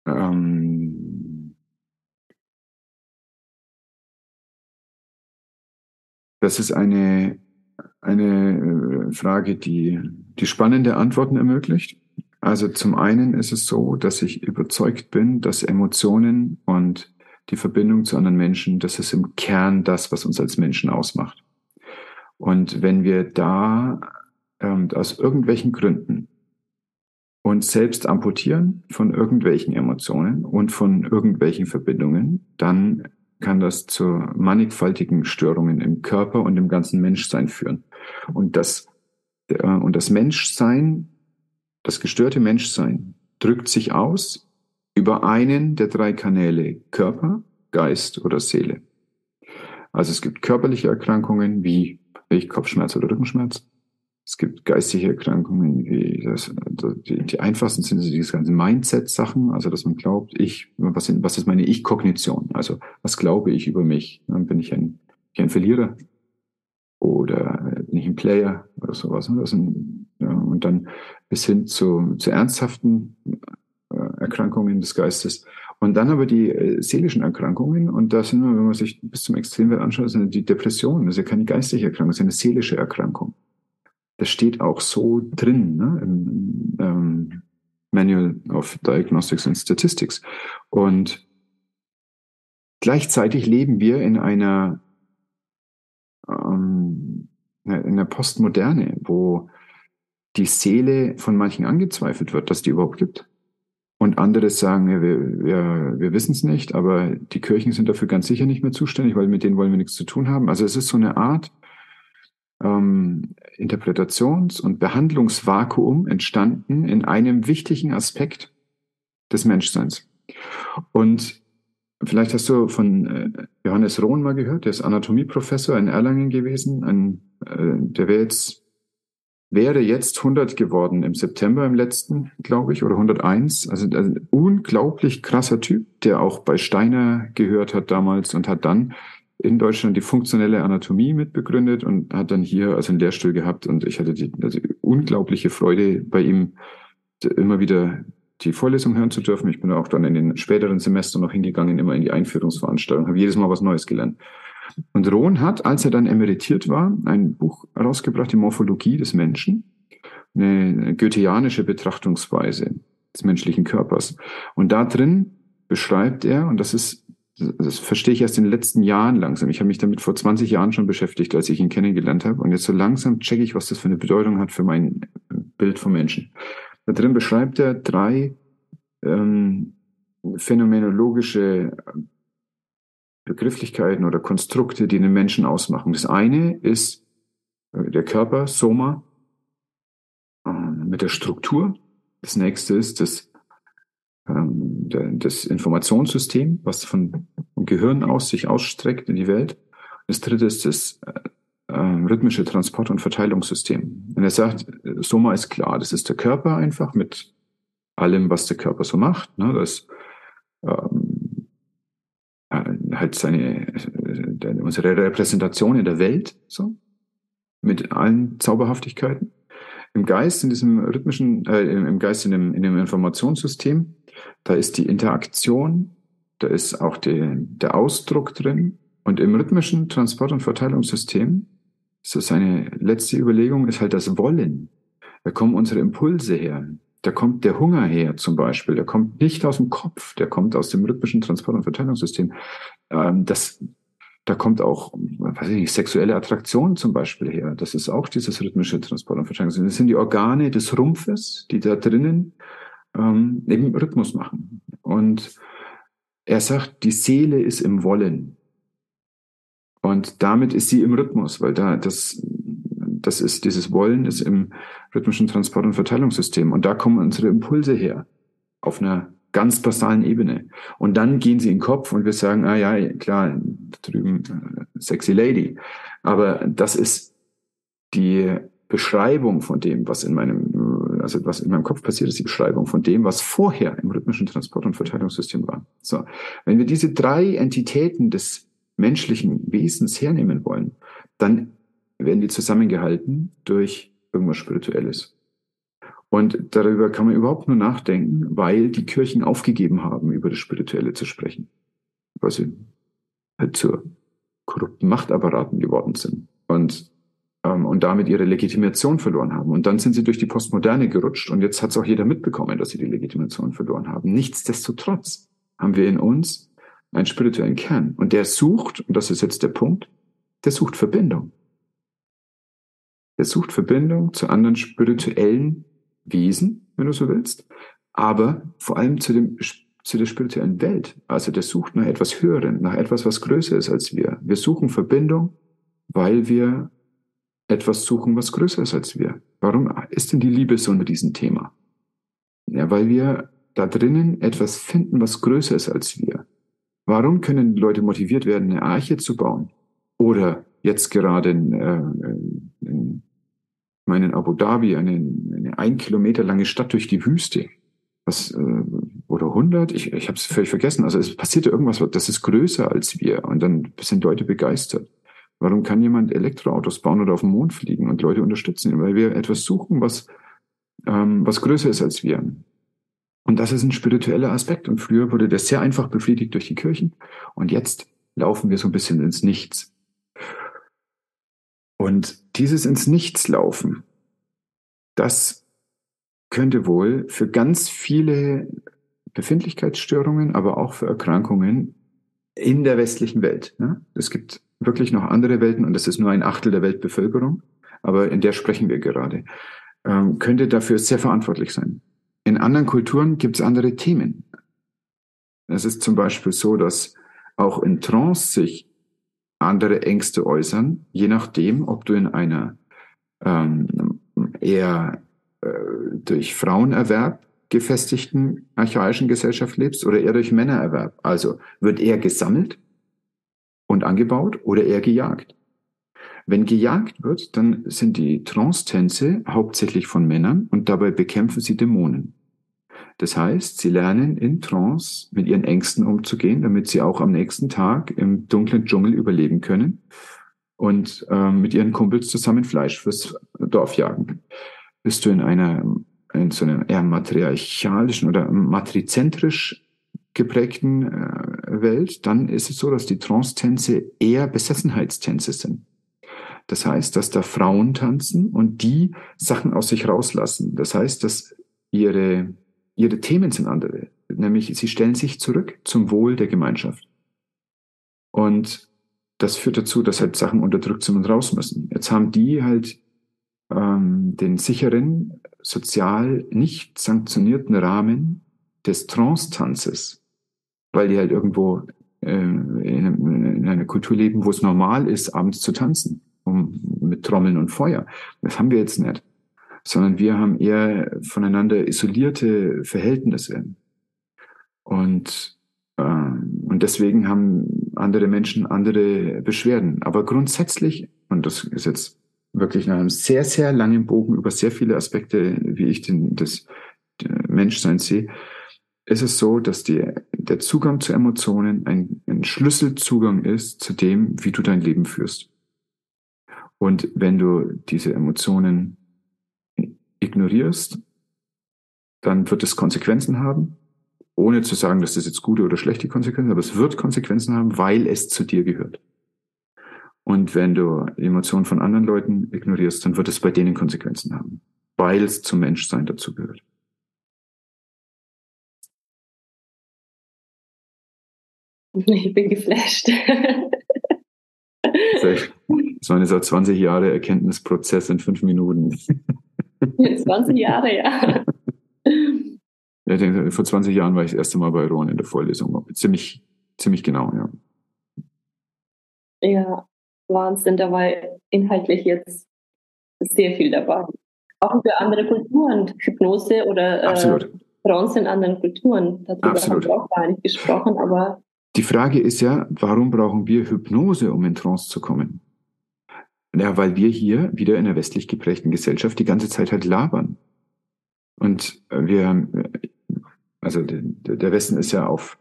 ähm, Das ist eine, eine äh, Frage, die, die spannende Antworten ermöglicht. Also zum einen ist es so, dass ich überzeugt bin, dass Emotionen und die Verbindung zu anderen Menschen, das ist im Kern das, was uns als Menschen ausmacht. Und wenn wir da ähm, aus irgendwelchen Gründen uns selbst amputieren von irgendwelchen Emotionen und von irgendwelchen Verbindungen, dann kann das zu mannigfaltigen Störungen im Körper und im ganzen Menschsein führen. Und das, äh, und das Menschsein, das gestörte Menschsein drückt sich aus über einen der drei Kanäle Körper, Geist oder Seele. Also es gibt körperliche Erkrankungen wie Kopfschmerz oder Rückenschmerz. Es gibt geistige Erkrankungen, wie das, die, die einfachsten sind diese ganzen Mindset-Sachen, also dass man glaubt, ich, was, was ist meine Ich-Kognition? Also was glaube ich über mich? Bin ich ein, ich ein Verlierer oder bin ich ein Player oder sowas. Das sind, ja, und dann bis hin zu, zu ernsthaften äh, Erkrankungen des Geistes. Und dann aber die äh, seelischen Erkrankungen, und da sind wir, wenn man sich bis zum Extremwert anschaut, sind die Depressionen, das ist ja keine geistige Erkrankung, das ist eine seelische Erkrankung. Das steht auch so drin ne, im ähm, Manual of Diagnostics and Statistics. Und gleichzeitig leben wir in einer ähm, in der Postmoderne, wo die Seele von manchen angezweifelt wird, dass die überhaupt gibt. Und andere sagen, ja, wir, wir, wir wissen es nicht, aber die Kirchen sind dafür ganz sicher nicht mehr zuständig, weil mit denen wollen wir nichts zu tun haben. Also es ist so eine Art ähm, Interpretations- und Behandlungsvakuum entstanden in einem wichtigen Aspekt des Menschseins. Und vielleicht hast du von äh, Johannes Rohn mal gehört, der ist Anatomieprofessor in Erlangen gewesen, ein, äh, der wäre jetzt wäre jetzt 100 geworden im September im letzten, glaube ich, oder 101. Also ein unglaublich krasser Typ, der auch bei Steiner gehört hat damals und hat dann in Deutschland die funktionelle Anatomie mitbegründet und hat dann hier also einen Lehrstuhl gehabt und ich hatte die also unglaubliche Freude bei ihm immer wieder die Vorlesung hören zu dürfen. Ich bin auch dann in den späteren Semestern noch hingegangen, immer in die Einführungsveranstaltung, habe jedes Mal was Neues gelernt. Und Rohn hat, als er dann emeritiert war, ein Buch herausgebracht, die Morphologie des Menschen, eine goetheanische Betrachtungsweise des menschlichen Körpers. Und da drin beschreibt er, und das ist, das verstehe ich erst in den letzten Jahren langsam. Ich habe mich damit vor 20 Jahren schon beschäftigt, als ich ihn kennengelernt habe. Und jetzt so langsam checke ich, was das für eine Bedeutung hat für mein Bild vom Menschen. Da drin beschreibt er drei ähm, phänomenologische Begrifflichkeiten oder Konstrukte, die den Menschen ausmachen. Das eine ist äh, der Körper, Soma, ähm, mit der Struktur. Das nächste ist das, ähm, das Informationssystem, was von, Gehirn aus sich ausstreckt in die Welt. Das dritte ist das äh, rhythmische Transport- und Verteilungssystem. Und er sagt, Soma ist klar, das ist der Körper einfach mit allem, was der Körper so macht. Ne? Das ähm, halt seine, äh, unsere Repräsentation in der Welt, so, mit allen Zauberhaftigkeiten. Im Geist, in diesem rhythmischen, äh, im Geist, in dem, in dem Informationssystem, da ist die Interaktion, da ist auch die, der Ausdruck drin. Und im rhythmischen Transport- und Verteilungssystem, ist das eine letzte Überlegung, ist halt das Wollen. Da kommen unsere Impulse her. Da kommt der Hunger her zum Beispiel. Der kommt nicht aus dem Kopf, der kommt aus dem rhythmischen Transport- und Verteilungssystem. Ähm, das, da kommt auch, weiß ich nicht, sexuelle Attraktion zum Beispiel her. Das ist auch dieses rhythmische Transport- und Verteilungssystem. Das sind die Organe des Rumpfes, die da drinnen ähm, eben Rhythmus machen. Und er sagt, die Seele ist im Wollen. Und damit ist sie im Rhythmus, weil da das das ist dieses Wollen ist im rhythmischen Transport- und Verteilungssystem. Und da kommen unsere Impulse her. Auf einer ganz basalen Ebene. Und dann gehen sie in den Kopf und wir sagen, ah ja, klar, drüben äh, sexy lady. Aber das ist die Beschreibung von dem, was in meinem, also was in meinem Kopf passiert ist, die Beschreibung von dem, was vorher im rhythmischen Transport- und Verteilungssystem war. So. Wenn wir diese drei Entitäten des menschlichen Wesens hernehmen wollen, dann werden die zusammengehalten durch irgendwas Spirituelles. Und darüber kann man überhaupt nur nachdenken, weil die Kirchen aufgegeben haben, über das Spirituelle zu sprechen. Weil sie halt zu korrupten Machtapparaten geworden sind. Und, ähm, und damit ihre Legitimation verloren haben. Und dann sind sie durch die Postmoderne gerutscht. Und jetzt hat es auch jeder mitbekommen, dass sie die Legitimation verloren haben. Nichtsdestotrotz haben wir in uns einen spirituellen Kern. Und der sucht, und das ist jetzt der Punkt, der sucht Verbindung. Er sucht Verbindung zu anderen spirituellen Wesen, wenn du so willst, aber vor allem zu, dem, zu der spirituellen Welt. Also der sucht nach etwas Höherem, nach etwas, was größer ist als wir. Wir suchen Verbindung, weil wir etwas suchen, was größer ist als wir. Warum ist denn die Liebe so ein Riesenthema? Ja, weil wir da drinnen etwas finden, was größer ist als wir. Warum können Leute motiviert werden, eine Arche zu bauen? Oder jetzt gerade in, äh, in in Abu Dhabi, eine, eine ein Kilometer lange Stadt durch die Wüste. Was, äh, oder 100? Ich, ich habe es völlig vergessen. Also es passierte irgendwas, das ist größer als wir. Und dann sind Leute begeistert. Warum kann jemand Elektroautos bauen oder auf den Mond fliegen und Leute unterstützen? Weil wir etwas suchen, was, ähm, was größer ist als wir. Und das ist ein spiritueller Aspekt. Und früher wurde das sehr einfach befriedigt durch die Kirchen. Und jetzt laufen wir so ein bisschen ins Nichts. Und dieses ins Nichts laufen, das könnte wohl für ganz viele Befindlichkeitsstörungen, aber auch für Erkrankungen in der westlichen Welt. Ne? Es gibt wirklich noch andere Welten und das ist nur ein Achtel der Weltbevölkerung, aber in der sprechen wir gerade, ähm, könnte dafür sehr verantwortlich sein. In anderen Kulturen gibt es andere Themen. Es ist zum Beispiel so, dass auch in Trance sich andere Ängste äußern, je nachdem, ob du in einer ähm, eher äh, durch Frauenerwerb gefestigten archaischen Gesellschaft lebst oder eher durch Männererwerb. Also wird eher gesammelt und angebaut oder eher gejagt. Wenn gejagt wird, dann sind die Trance-Tänze hauptsächlich von Männern und dabei bekämpfen sie Dämonen. Das heißt, sie lernen in Trance mit ihren Ängsten umzugehen, damit sie auch am nächsten Tag im dunklen Dschungel überleben können und äh, mit ihren Kumpels zusammen Fleisch fürs Dorf jagen. Bist du in einer in so einer eher matriarchalischen oder matrizentrisch geprägten äh, Welt, dann ist es so, dass die Trance-Tänze eher Besessenheitstänze sind. Das heißt, dass da Frauen tanzen und die Sachen aus sich rauslassen. Das heißt, dass ihre ihre Themen sind andere. Nämlich sie stellen sich zurück zum Wohl der Gemeinschaft. Und das führt dazu, dass halt Sachen unterdrückt sind und raus müssen. Jetzt haben die halt ähm, den sicheren, sozial nicht sanktionierten Rahmen des Trance-Tanzes, weil die halt irgendwo äh, in, in einer Kultur leben, wo es normal ist, abends zu tanzen, um, mit Trommeln und Feuer. Das haben wir jetzt nicht sondern wir haben eher voneinander isolierte Verhältnisse. Und, äh, und deswegen haben andere Menschen andere Beschwerden. Aber grundsätzlich, und das ist jetzt wirklich nach einem sehr, sehr langen Bogen über sehr viele Aspekte, wie ich den, das Menschsein sehe, ist es so, dass die, der Zugang zu Emotionen ein, ein Schlüsselzugang ist zu dem, wie du dein Leben führst. Und wenn du diese Emotionen ignorierst, dann wird es Konsequenzen haben, ohne zu sagen, dass das jetzt gute oder schlechte Konsequenzen, aber es wird Konsequenzen haben, weil es zu dir gehört. Und wenn du Emotionen von anderen Leuten ignorierst, dann wird es bei denen Konsequenzen haben, weil es zum Menschsein dazu Ich bin geflasht. Das war eine so 20 Jahre Erkenntnisprozess in fünf Minuten. 20 Jahre, ja. Ja, denke, vor 20 Jahren war ich das erste Mal bei Ron in der Vorlesung. Ziemlich, ziemlich genau, ja. Ja, Wahnsinn, da war inhaltlich jetzt sehr viel dabei. Auch für andere Kulturen, Hypnose oder äh, Trance in anderen Kulturen. Darüber Absolut. haben wir auch gar nicht gesprochen, aber. Die Frage ist ja, warum brauchen wir Hypnose, um in Trance zu kommen? Ja, weil wir hier wieder in der westlich geprägten Gesellschaft die ganze Zeit halt labern. Und wir, also der Westen ist ja auf,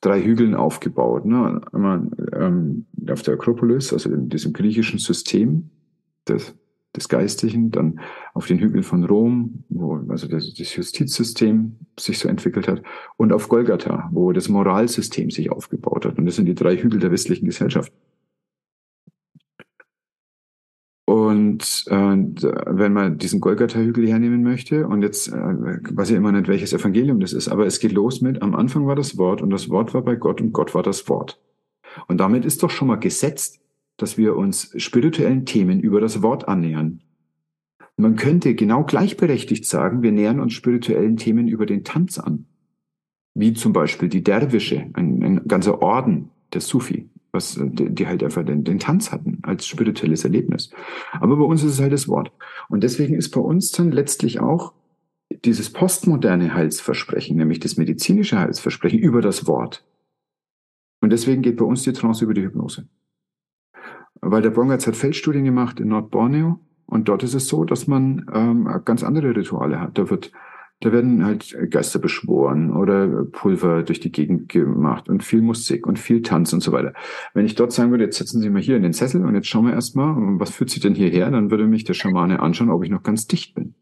drei Hügeln aufgebaut. Ne? Einmal ähm, auf der Akropolis, also in diesem griechischen System des, des Geistlichen, dann auf den Hügeln von Rom, wo also das, das Justizsystem sich so entwickelt hat, und auf Golgatha, wo das Moralsystem sich aufgebaut hat. Und das sind die drei Hügel der westlichen Gesellschaft. Und äh, wenn man diesen Golgatha-Hügel hernehmen möchte, und jetzt äh, weiß ich immer nicht, welches Evangelium das ist, aber es geht los mit, am Anfang war das Wort und das Wort war bei Gott und Gott war das Wort. Und damit ist doch schon mal gesetzt, dass wir uns spirituellen Themen über das Wort annähern. Man könnte genau gleichberechtigt sagen, wir nähern uns spirituellen Themen über den Tanz an. Wie zum Beispiel die Derwische, ein, ein ganzer Orden der Sufi was die halt einfach den, den Tanz hatten als spirituelles Erlebnis. Aber bei uns ist es halt das Wort. Und deswegen ist bei uns dann letztlich auch dieses postmoderne Heilsversprechen, nämlich das medizinische Heilsversprechen über das Wort. Und deswegen geht bei uns die Trance über die Hypnose. Weil der Bongatz hat Feldstudien gemacht in Nordborneo Und dort ist es so, dass man ähm, ganz andere Rituale hat. Da wird da werden halt Geister beschworen oder Pulver durch die Gegend gemacht und viel Musik und viel Tanz und so weiter. Wenn ich dort sagen würde, jetzt setzen Sie mal hier in den Sessel und jetzt schauen wir erstmal, was führt Sie denn hierher, dann würde mich der Schamane anschauen, ob ich noch ganz dicht bin.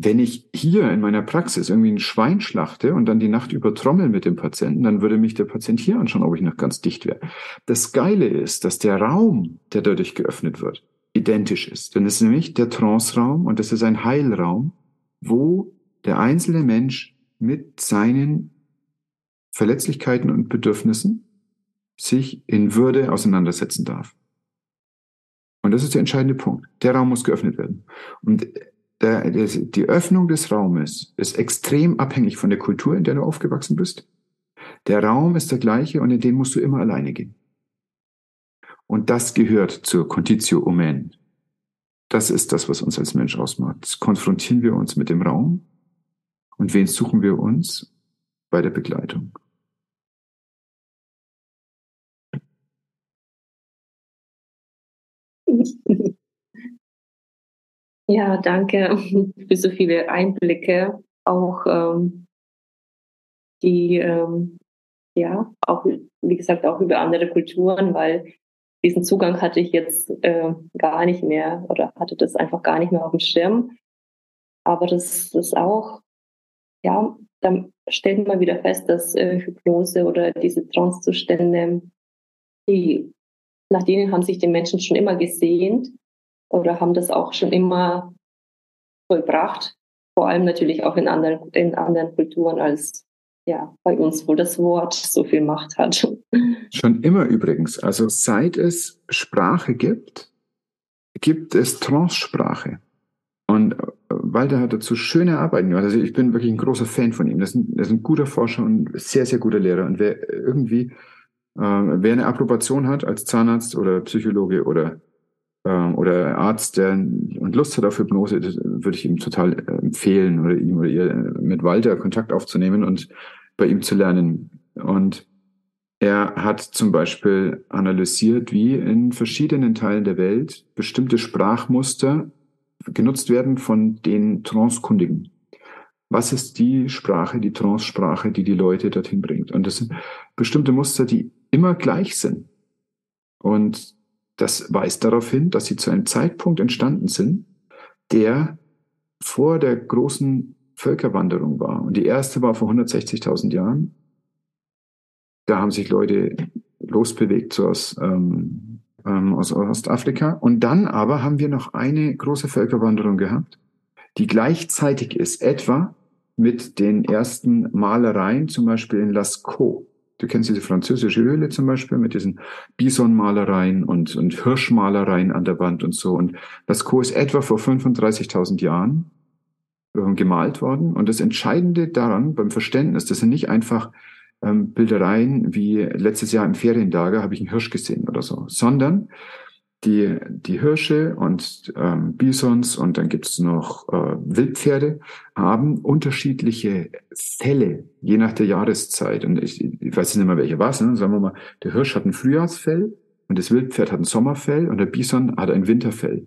Wenn ich hier in meiner Praxis irgendwie ein Schwein schlachte und dann die Nacht über trommel mit dem Patienten, dann würde mich der Patient hier anschauen, ob ich noch ganz dicht wäre. Das Geile ist, dass der Raum, der dadurch geöffnet wird, identisch ist. Denn es ist nämlich der Trance-Raum und das ist ein Heilraum, wo der einzelne Mensch mit seinen Verletzlichkeiten und Bedürfnissen sich in Würde auseinandersetzen darf. Und das ist der entscheidende Punkt. Der Raum muss geöffnet werden. Und der, der, die Öffnung des Raumes ist extrem abhängig von der Kultur, in der du aufgewachsen bist. Der Raum ist der gleiche und in den musst du immer alleine gehen. Und das gehört zur Conditio Humain. Das ist das, was uns als Mensch ausmacht. konfrontieren wir uns mit dem Raum und wen suchen wir uns bei der Begleitung? Ja, danke für so viele Einblicke, auch ähm, die, ähm, ja, auch, wie gesagt, auch über andere Kulturen, weil diesen Zugang hatte ich jetzt äh, gar nicht mehr oder hatte das einfach gar nicht mehr auf dem Schirm. Aber das ist auch ja, dann stellt man wieder fest, dass äh, Hypnose oder diese Trancezustände, die, nach denen haben sich die Menschen schon immer gesehnt oder haben das auch schon immer vollbracht. Vor allem natürlich auch in anderen, in anderen Kulturen als ja, bei uns, wo das Wort so viel Macht hat. Schon immer übrigens. Also seit es Sprache gibt, gibt es Trance-Sprache. Und äh, Walter hat dazu schöne Arbeiten gemacht. Also ich bin wirklich ein großer Fan von ihm. Das ist ein, das ist ein guter Forscher und sehr, sehr guter Lehrer. Und wer irgendwie, äh, wer eine Approbation hat als Zahnarzt oder Psychologe oder oder Arzt, der und Lust hat auf Hypnose, würde ich ihm total empfehlen oder ihm oder ihr mit Walter Kontakt aufzunehmen und bei ihm zu lernen. Und er hat zum Beispiel analysiert, wie in verschiedenen Teilen der Welt bestimmte Sprachmuster genutzt werden von den Trancekundigen. Was ist die Sprache, die Trance-Sprache, die die Leute dorthin bringt? Und das sind bestimmte Muster, die immer gleich sind. Und das weist darauf hin, dass sie zu einem Zeitpunkt entstanden sind, der vor der großen Völkerwanderung war. Und die erste war vor 160.000 Jahren. Da haben sich Leute losbewegt so aus ähm, ähm, aus Ostafrika. Und dann aber haben wir noch eine große Völkerwanderung gehabt, die gleichzeitig ist, etwa mit den ersten Malereien, zum Beispiel in Lascaux. Du kennst diese französische Höhle zum Beispiel mit diesen Bisonmalereien und, und Hirschmalereien an der Wand und so. Und Lascaux ist etwa vor 35.000 Jahren äh, gemalt worden. Und das Entscheidende daran beim Verständnis, das sind nicht einfach ähm, Bildereien wie letztes Jahr im Ferienlager habe ich einen Hirsch gesehen oder so, sondern die, die Hirsche und ähm, Bisons und dann gibt es noch äh, Wildpferde haben unterschiedliche Fälle, je nach der Jahreszeit. Und ich, ich weiß nicht mehr, welche was. Ne? Sagen wir mal, der Hirsch hat ein Frühjahrsfell und das Wildpferd hat ein Sommerfell und der Bison hat ein Winterfell.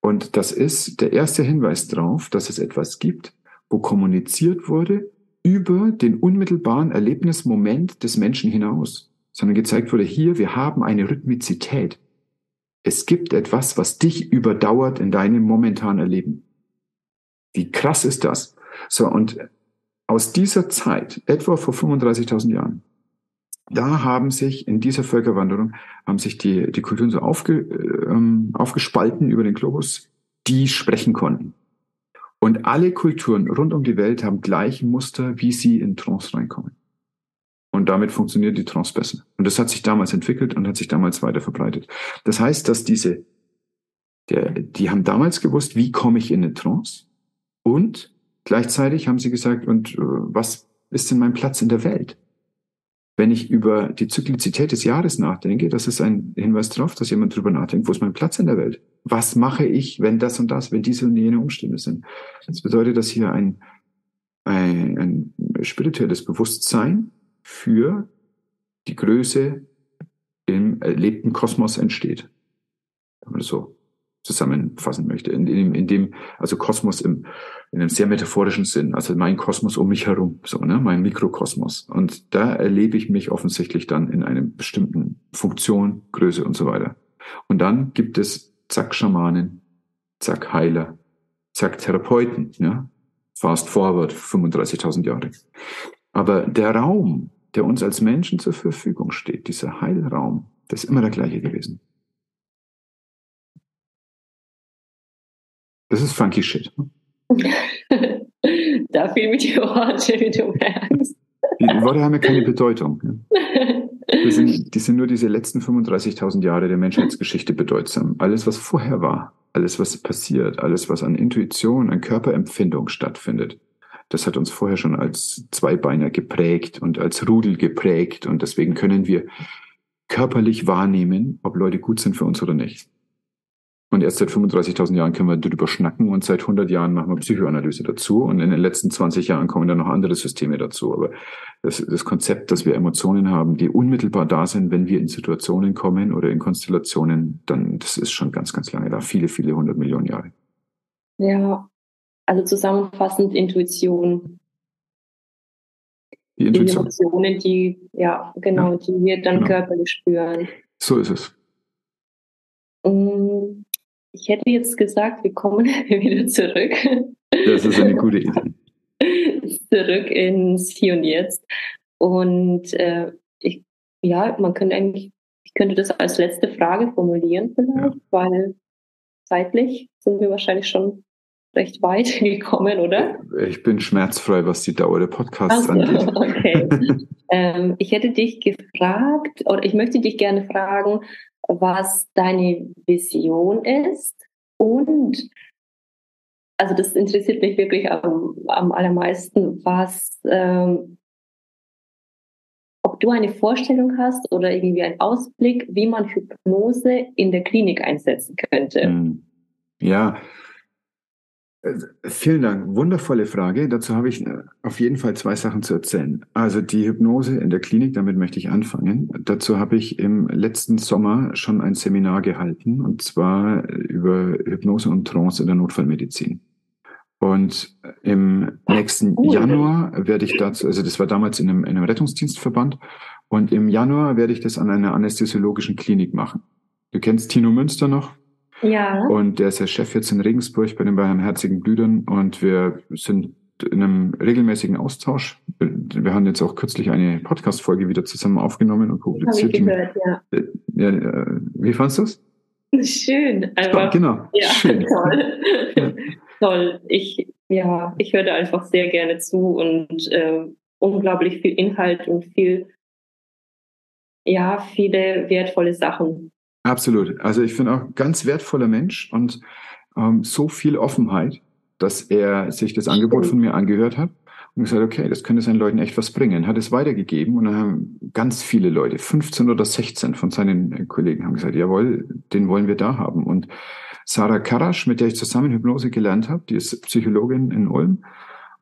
Und das ist der erste Hinweis darauf, dass es etwas gibt, wo kommuniziert wurde, über den unmittelbaren Erlebnismoment des Menschen hinaus, sondern gezeigt wurde, hier, wir haben eine Rhythmizität. Es gibt etwas, was dich überdauert in deinem momentanen Erleben. Wie krass ist das? So, und aus dieser Zeit, etwa vor 35.000 Jahren, da haben sich in dieser Völkerwanderung, haben sich die, die Kulturen so aufge, ähm, aufgespalten über den Globus, die sprechen konnten. Und alle Kulturen rund um die Welt haben gleiche Muster, wie sie in Trance reinkommen. Und damit funktioniert die Trance besser. Und das hat sich damals entwickelt und hat sich damals weiter verbreitet. Das heißt, dass diese, der, die haben damals gewusst, wie komme ich in eine Trance? Und gleichzeitig haben sie gesagt, und äh, was ist denn mein Platz in der Welt? Wenn ich über die Zyklizität des Jahres nachdenke, das ist ein Hinweis darauf, dass jemand drüber nachdenkt, wo ist mein Platz in der Welt? Was mache ich, wenn das und das, wenn diese und jene Umstände sind? Das bedeutet, dass hier ein, ein, ein spirituelles Bewusstsein für die Größe im erlebten Kosmos entsteht. So. zusammenfassen möchte. In, in, in dem, also Kosmos im, in einem sehr metaphorischen Sinn, also mein Kosmos um mich herum, so, ne, mein Mikrokosmos. Und da erlebe ich mich offensichtlich dann in einem bestimmten Funktion, Größe und so weiter. Und dann gibt es zack Schamanen, zack Heiler, zack Therapeuten, ja. Fast forward, 35.000 Jahre. Aber der Raum, der uns als Menschen zur Verfügung steht, dieser Heilraum, das ist immer der gleiche gewesen. Das ist funky shit. da fehlen mir die Worte, wie du merkst. Die Worte haben ja keine Bedeutung. Die sind, die sind nur diese letzten 35.000 Jahre der Menschheitsgeschichte bedeutsam. Alles, was vorher war, alles, was passiert, alles, was an Intuition, an Körperempfindung stattfindet, das hat uns vorher schon als Zweibeiner geprägt und als Rudel geprägt. Und deswegen können wir körperlich wahrnehmen, ob Leute gut sind für uns oder nicht. Und erst seit 35.000 Jahren können wir darüber schnacken und seit 100 Jahren machen wir Psychoanalyse dazu und in den letzten 20 Jahren kommen dann noch andere Systeme dazu. Aber das, das Konzept, dass wir Emotionen haben, die unmittelbar da sind, wenn wir in Situationen kommen oder in Konstellationen, dann das ist schon ganz, ganz lange da, viele, viele hundert Millionen Jahre. Ja, also zusammenfassend Intuition. Die Intuition. Die Emotionen, die, ja, genau, ja, die wir dann genau. körperlich spüren. So ist es. Mm, ich hätte jetzt gesagt, wir kommen wieder zurück. Das ist eine gute Idee. zurück ins Hier und Jetzt. Und äh, ich, ja, man könnte eigentlich, ich könnte das als letzte Frage formulieren vielleicht, ja. weil zeitlich sind wir wahrscheinlich schon recht weit gekommen, oder? Ich bin schmerzfrei, was die Dauer der Podcasts also, angeht. Okay. ähm, ich hätte dich gefragt, oder ich möchte dich gerne fragen, was deine Vision ist und also das interessiert mich wirklich am, am allermeisten, was ähm, ob du eine Vorstellung hast oder irgendwie einen Ausblick, wie man Hypnose in der Klinik einsetzen könnte. Hm. Ja, vielen Dank. Wundervolle Frage. Dazu habe ich äh, auf jeden Fall zwei Sachen zu erzählen. Also die Hypnose in der Klinik, damit möchte ich anfangen. Dazu habe ich im letzten Sommer schon ein Seminar gehalten, und zwar über Hypnose und Trance in der Notfallmedizin. Und im nächsten Januar werde ich dazu, also das war damals in einem, in einem Rettungsdienstverband, und im Januar werde ich das an einer anästhesiologischen Klinik machen. Du kennst Tino Münster noch? Ja. Und der ist der Chef jetzt in Regensburg bei den Barmherzigen Brüdern und wir sind in einem regelmäßigen Austausch. Wir haben jetzt auch kürzlich eine Podcast-Folge wieder zusammen aufgenommen und publiziert. Habe ich gehört, ja. Äh, ja. Äh, wie fandest du das? Schön, einfach. genau. Ja, Schön. toll. Ja. toll. Ich, ja, ich höre einfach sehr gerne zu und äh, unglaublich viel Inhalt und viel, ja, viele wertvolle Sachen. Absolut. Also ich finde auch ganz wertvoller Mensch und ähm, so viel Offenheit, dass er sich das Angebot von mir angehört hat und gesagt, okay, das könnte seinen Leuten echt was bringen. Hat es weitergegeben und dann haben ganz viele Leute, 15 oder 16 von seinen Kollegen haben gesagt, jawohl, den wollen wir da haben. Und Sarah Karasch, mit der ich zusammen Hypnose gelernt habe, die ist Psychologin in Ulm.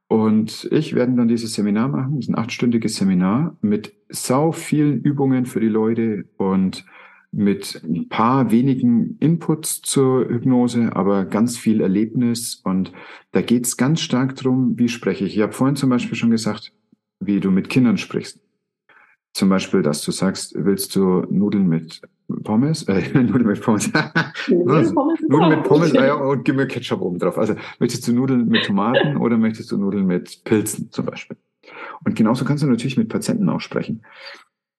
Und ich werden dann dieses Seminar machen, das ist ein achtstündiges Seminar mit sau vielen Übungen für die Leute und mit ein paar wenigen Inputs zur Hypnose, aber ganz viel Erlebnis. Und da geht es ganz stark drum, wie spreche ich. Ich habe vorhin zum Beispiel schon gesagt, wie du mit Kindern sprichst. Zum Beispiel, dass du sagst, willst du Nudeln mit Pommes? Äh, Nudeln mit Pommes. Nudeln, Nudeln mit Pommes ah, ja, und gib mir Ketchup oben drauf. Also möchtest du Nudeln mit Tomaten oder möchtest du Nudeln mit Pilzen zum Beispiel? Und genauso kannst du natürlich mit Patienten auch sprechen.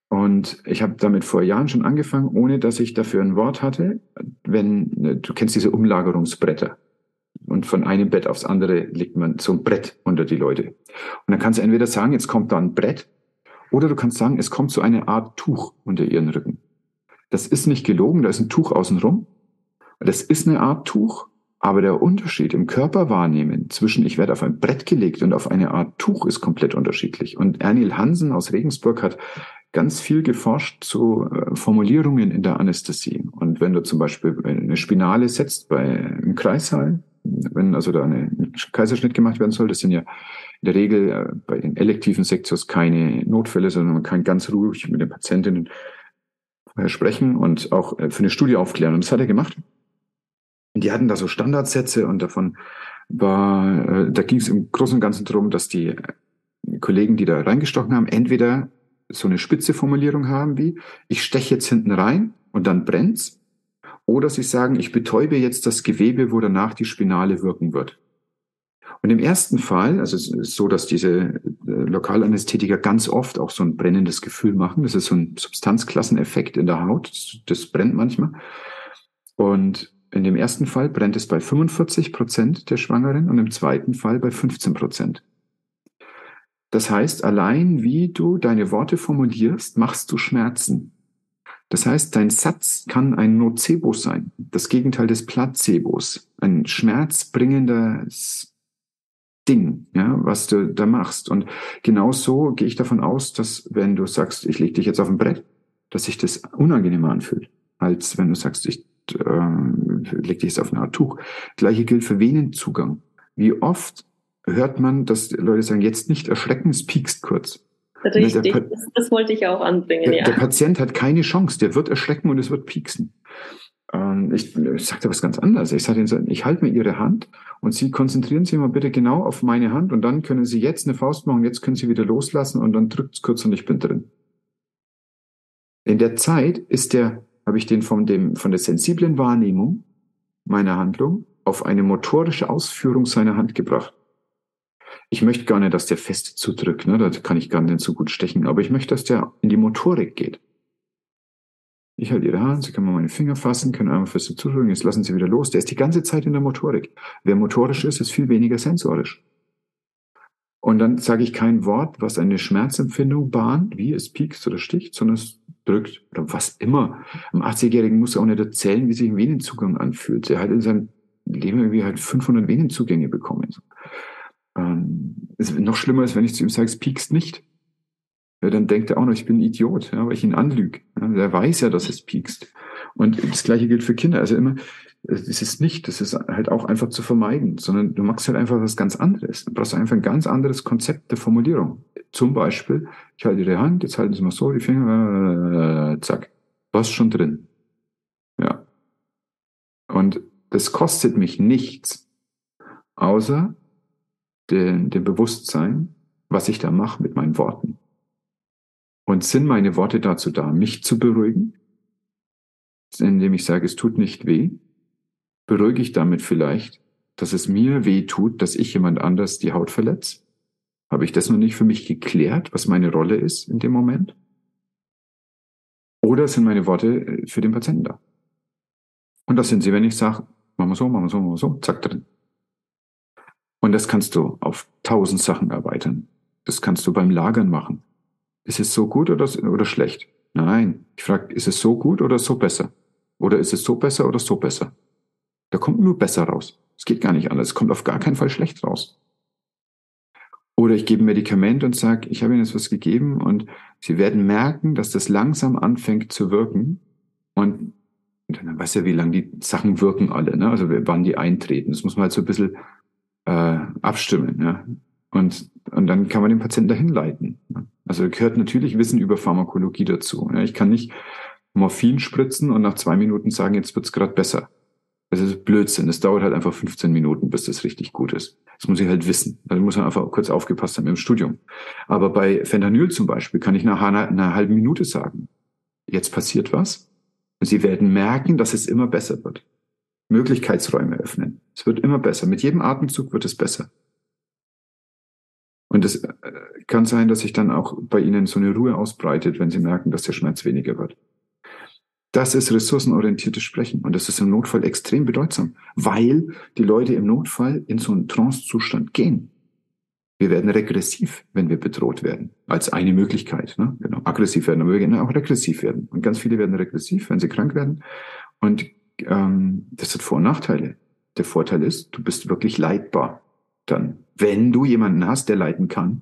Und ich habe damit vor Jahren schon angefangen, ohne dass ich dafür ein Wort hatte. Wenn du kennst diese Umlagerungsbretter und von einem Bett aufs andere legt man so ein Brett unter die Leute. Und dann kannst du entweder sagen, jetzt kommt da ein Brett, oder du kannst sagen, es kommt so eine Art Tuch unter ihren Rücken. Das ist nicht gelogen, da ist ein Tuch außenrum. Das ist eine Art Tuch, aber der Unterschied im Körperwahrnehmen zwischen ich werde auf ein Brett gelegt und auf eine Art Tuch ist komplett unterschiedlich. Und Ernil Hansen aus Regensburg hat ganz viel geforscht zu äh, Formulierungen in der Anästhesie. Und wenn du zum Beispiel eine Spinale setzt bei einem Kreissaal, wenn also da ein Kaiserschnitt gemacht werden soll, das sind ja in der Regel äh, bei den elektiven Sektions keine Notfälle, sondern man kann ganz ruhig mit den Patientinnen sprechen und auch äh, für eine Studie aufklären. Und das hat er gemacht. die hatten da so Standardsätze und davon war, da ging es im Großen und Ganzen darum, dass die Kollegen, die da reingestochen haben, entweder so eine spitze Formulierung haben wie, ich steche jetzt hinten rein und dann brennt's, oder sie sagen, ich betäube jetzt das Gewebe, wo danach die Spinale wirken wird. Und im ersten Fall, also es ist so, dass diese äh, Lokalanästhetiker ganz oft auch so ein brennendes Gefühl machen. Das ist so ein Substanzklasseneffekt in der Haut. Das, das brennt manchmal. Und in dem ersten Fall brennt es bei 45 Prozent der Schwangeren und im zweiten Fall bei 15 Prozent. Das heißt, allein wie du deine Worte formulierst, machst du Schmerzen. Das heißt, dein Satz kann ein Nocebo sein, das Gegenteil des Placebos, ein schmerzbringendes Ding, ja, was du da machst. Und genau so gehe ich davon aus, dass wenn du sagst, ich lege dich jetzt auf ein Brett, dass sich das unangenehmer anfühlt, als wenn du sagst, ich äh, leg dich jetzt auf eine Art Tuch. Gleiche gilt für Venenzugang. Wie oft hört man, dass Leute sagen, jetzt nicht erschrecken, es piekst kurz. Richtig, das, das, wollte ich auch anbringen. Der, ja. der Patient hat keine Chance, der wird erschrecken und es wird pieksen. Ähm, ich, ich sagte was ganz anderes. Ich sagte Ihnen, ich halte mir Ihre Hand und Sie konzentrieren sich mal bitte genau auf meine Hand und dann können Sie jetzt eine Faust machen, jetzt können Sie wieder loslassen und dann drückt es kurz und ich bin drin. In der Zeit ist der, habe ich den von dem, von der sensiblen Wahrnehmung meiner Handlung auf eine motorische Ausführung seiner Hand gebracht. Ich möchte gar nicht, dass der fest zudrückt, ne? da kann ich gar nicht so gut stechen, aber ich möchte, dass der in die Motorik geht. Ich halte Ihre Hand, Sie können mal meine Finger fassen, können einmal fest zudrücken, jetzt lassen Sie wieder los. Der ist die ganze Zeit in der Motorik. Wer motorisch ist, ist viel weniger sensorisch. Und dann sage ich kein Wort, was eine Schmerzempfindung bahnt, wie es piekst oder sticht, sondern es drückt oder was immer. Ein 80-Jährigen muss auch nicht erzählen, wie sich ein Venenzugang anfühlt. Er hat in seinem Leben irgendwie halt 500 Venenzugänge bekommen. Ähm, noch schlimmer ist, wenn ich zu ihm sage, es piekst nicht. Ja, dann denkt er auch noch, ich bin ein Idiot, ja, weil ich ihn anlüge. Ja, der weiß ja, dass es piekst. Und das Gleiche gilt für Kinder. Also immer, es ist nicht, das ist halt auch einfach zu vermeiden, sondern du machst halt einfach was ganz anderes. Du brauchst einfach ein ganz anderes Konzept der Formulierung. Zum Beispiel, ich halte die Hand, jetzt halten Sie mal so die Finger, äh, zack, was schon drin. Ja. Und das kostet mich nichts, außer dem, dem Bewusstsein, was ich da mache mit meinen Worten. Und sind meine Worte dazu da, mich zu beruhigen? Indem ich sage, es tut nicht weh? Beruhige ich damit vielleicht, dass es mir weh tut, dass ich jemand anders die Haut verletze? Habe ich das noch nicht für mich geklärt, was meine Rolle ist in dem Moment? Oder sind meine Worte äh, für den Patienten da? Und das sind sie, wenn ich sage, machen wir so, machen wir so, machen wir so, zack drin. Und das kannst du auf tausend Sachen erweitern. Das kannst du beim Lagern machen. Ist es so gut oder, oder schlecht? Nein. Ich frage, ist es so gut oder so besser? Oder ist es so besser oder so besser? Da kommt nur besser raus. Es geht gar nicht anders. Es kommt auf gar keinen Fall schlecht raus. Oder ich gebe ein Medikament und sage, ich habe Ihnen jetzt was gegeben und Sie werden merken, dass das langsam anfängt zu wirken. Und dann weiß ja, wie lange die Sachen wirken alle, ne? also wann die eintreten. Das muss man halt so ein bisschen äh, abstimmen. Ja? Und, und dann kann man den Patienten dahin leiten. Also gehört natürlich Wissen über Pharmakologie dazu. Ja? Ich kann nicht Morphin spritzen und nach zwei Minuten sagen, jetzt wird's gerade besser. Das ist Blödsinn. Es dauert halt einfach 15 Minuten, bis das richtig gut ist. Das muss ich halt wissen. Da muss man einfach kurz aufgepasst haben im Studium. Aber bei Fentanyl zum Beispiel kann ich nach einer, einer halben Minute sagen, jetzt passiert was. Sie werden merken, dass es immer besser wird. Möglichkeitsräume öffnen. Es wird immer besser. Mit jedem Atemzug wird es besser. Und es äh, kann sein, dass sich dann auch bei Ihnen so eine Ruhe ausbreitet, wenn Sie merken, dass der Schmerz weniger wird. Das ist ressourcenorientiertes Sprechen und das ist im Notfall extrem bedeutsam, weil die Leute im Notfall in so einen Trance-Zustand gehen. Wir werden regressiv, wenn wir bedroht werden, als eine Möglichkeit. Ne? Genau, aggressiv werden, aber wir werden auch regressiv werden. Und ganz viele werden regressiv, wenn sie krank werden. Und ähm, das hat Vor- und Nachteile. Der Vorteil ist, du bist wirklich leitbar. Dann, wenn du jemanden hast, der leiten kann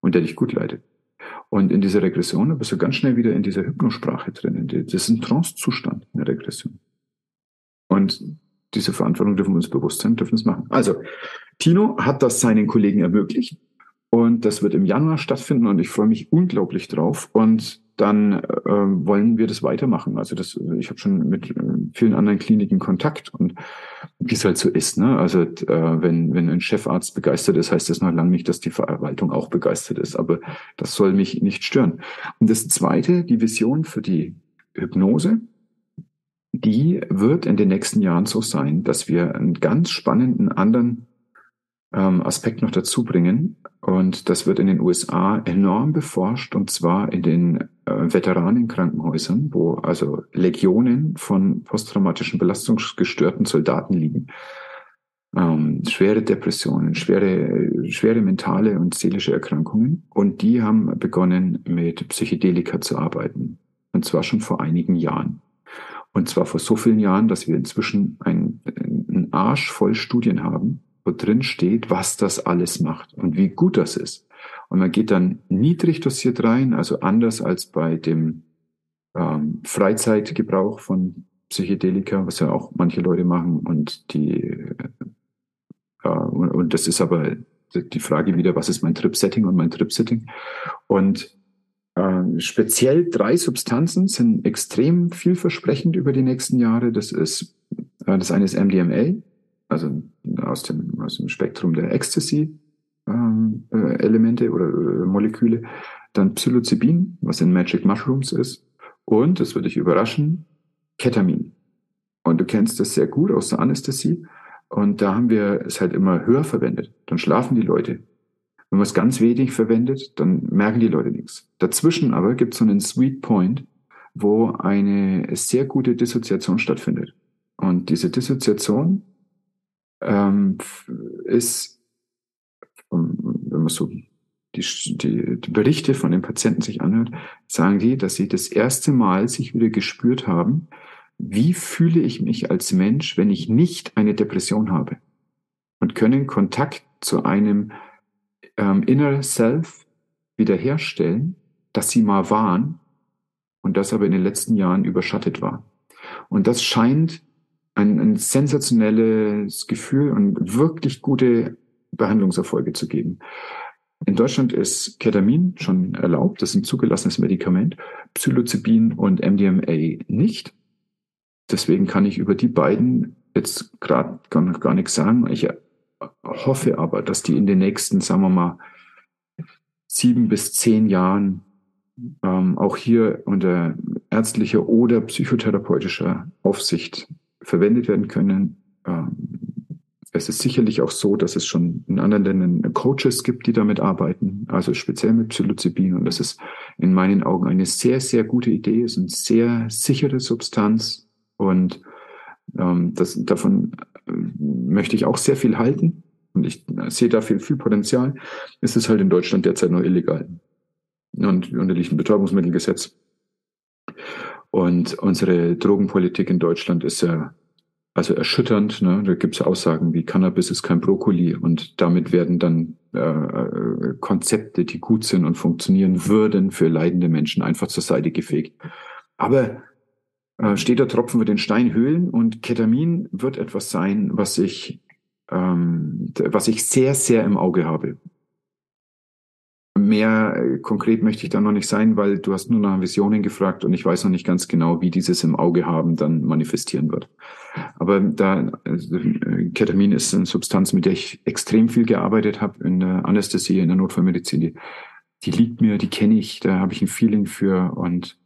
und der dich gut leitet. Und in dieser Regression bist du ganz schnell wieder in dieser Hypnosprache drin. Das ist ein Trance-Zustand in der Regression. Und diese Verantwortung dürfen wir uns bewusst sein, dürfen es machen. Also, Tino hat das seinen Kollegen ermöglicht. Und das wird im Januar stattfinden und ich freue mich unglaublich drauf. Und dann äh, wollen wir das weitermachen. Also das, ich habe schon mit äh, vielen anderen Kliniken Kontakt und wie es halt so ist. Ne? Also äh, wenn, wenn ein Chefarzt begeistert ist, heißt das noch lange nicht, dass die Verwaltung auch begeistert ist. Aber das soll mich nicht stören. Und das Zweite, die Vision für die Hypnose, die wird in den nächsten Jahren so sein, dass wir einen ganz spannenden anderen ähm, Aspekt noch dazu bringen. Und das wird in den USA enorm beforscht, und zwar in den äh, Veteranenkrankenhäusern, wo also Legionen von posttraumatischen belastungsgestörten Soldaten liegen. Ähm, schwere Depressionen, schwere, schwere mentale und seelische Erkrankungen. Und die haben begonnen, mit Psychedelika zu arbeiten. Und zwar schon vor einigen Jahren. Und zwar vor so vielen Jahren, dass wir inzwischen einen, einen Arsch voll Studien haben, wo drin steht, was das alles macht und wie gut das ist. Und man geht dann niedrig dosiert rein, also anders als bei dem ähm, Freizeitgebrauch von Psychedelika, was ja auch manche Leute machen. Und die äh, und, und das ist aber die Frage wieder, was ist mein Trip-Setting und mein Trip-Setting? Und äh, speziell drei Substanzen sind extrem vielversprechend über die nächsten Jahre. Das ist äh, das eine ist MDMA, also aus dem, aus dem Spektrum der Ecstasy-Elemente ähm, äh, oder äh, Moleküle. Dann Psilocybin, was in Magic Mushrooms ist. Und, das würde dich überraschen, Ketamin. Und du kennst das sehr gut aus der Anästhesie. Und da haben wir es halt immer höher verwendet. Dann schlafen die Leute. Wenn man es ganz wenig verwendet, dann merken die Leute nichts. Dazwischen aber gibt es so einen Sweet Point, wo eine sehr gute Dissoziation stattfindet. Und diese Dissoziation ähm, ist, wenn man so die, die, die Berichte von den Patienten sich anhört, sagen die, dass sie das erste Mal sich wieder gespürt haben, wie fühle ich mich als Mensch, wenn ich nicht eine Depression habe? Und können Kontakt zu einem ähm, Inner Self wiederherstellen, das sie mal waren und das aber in den letzten Jahren überschattet war. Und das scheint ein, ein sensationelles Gefühl und wirklich gute Behandlungserfolge zu geben. In Deutschland ist Ketamin schon erlaubt, das ist ein zugelassenes Medikament, Psilocybin und MDMA nicht. Deswegen kann ich über die beiden jetzt gerade gar, gar nichts sagen. Ich hoffe aber, dass die in den nächsten, sagen wir mal, sieben bis zehn Jahren ähm, auch hier unter ärztlicher oder psychotherapeutischer Aufsicht verwendet werden können. Ähm, es ist sicherlich auch so, dass es schon in anderen Ländern Coaches gibt, die damit arbeiten, also speziell mit Psilocybin. Und das ist in meinen Augen eine sehr, sehr gute Idee, ist eine sehr sichere Substanz. Und ähm, das, davon äh, möchte ich auch sehr viel halten. Und ich sehe da viel, viel Potenzial. Es ist halt in Deutschland derzeit noch illegal. Und unterliegt ein Betäubungsmittelgesetz. Und unsere Drogenpolitik in Deutschland ist ja also erschütternd. Ne? Da gibt es Aussagen wie Cannabis ist kein Brokkoli und damit werden dann äh, äh, Konzepte, die gut sind und funktionieren würden für leidende Menschen, einfach zur Seite gefegt. Aber äh, steht der Tropfen wird den Stein höhlen und Ketamin wird etwas sein, was ich, ähm, was ich sehr, sehr im Auge habe. Mehr äh, konkret möchte ich da noch nicht sein, weil du hast nur nach Visionen gefragt und ich weiß noch nicht ganz genau, wie dieses im Auge haben dann manifestieren wird. Aber da also, Ketamin ist eine Substanz, mit der ich extrem viel gearbeitet habe in der Anästhesie, in der Notfallmedizin. Die, die liegt mir, die kenne ich, da habe ich ein Feeling für und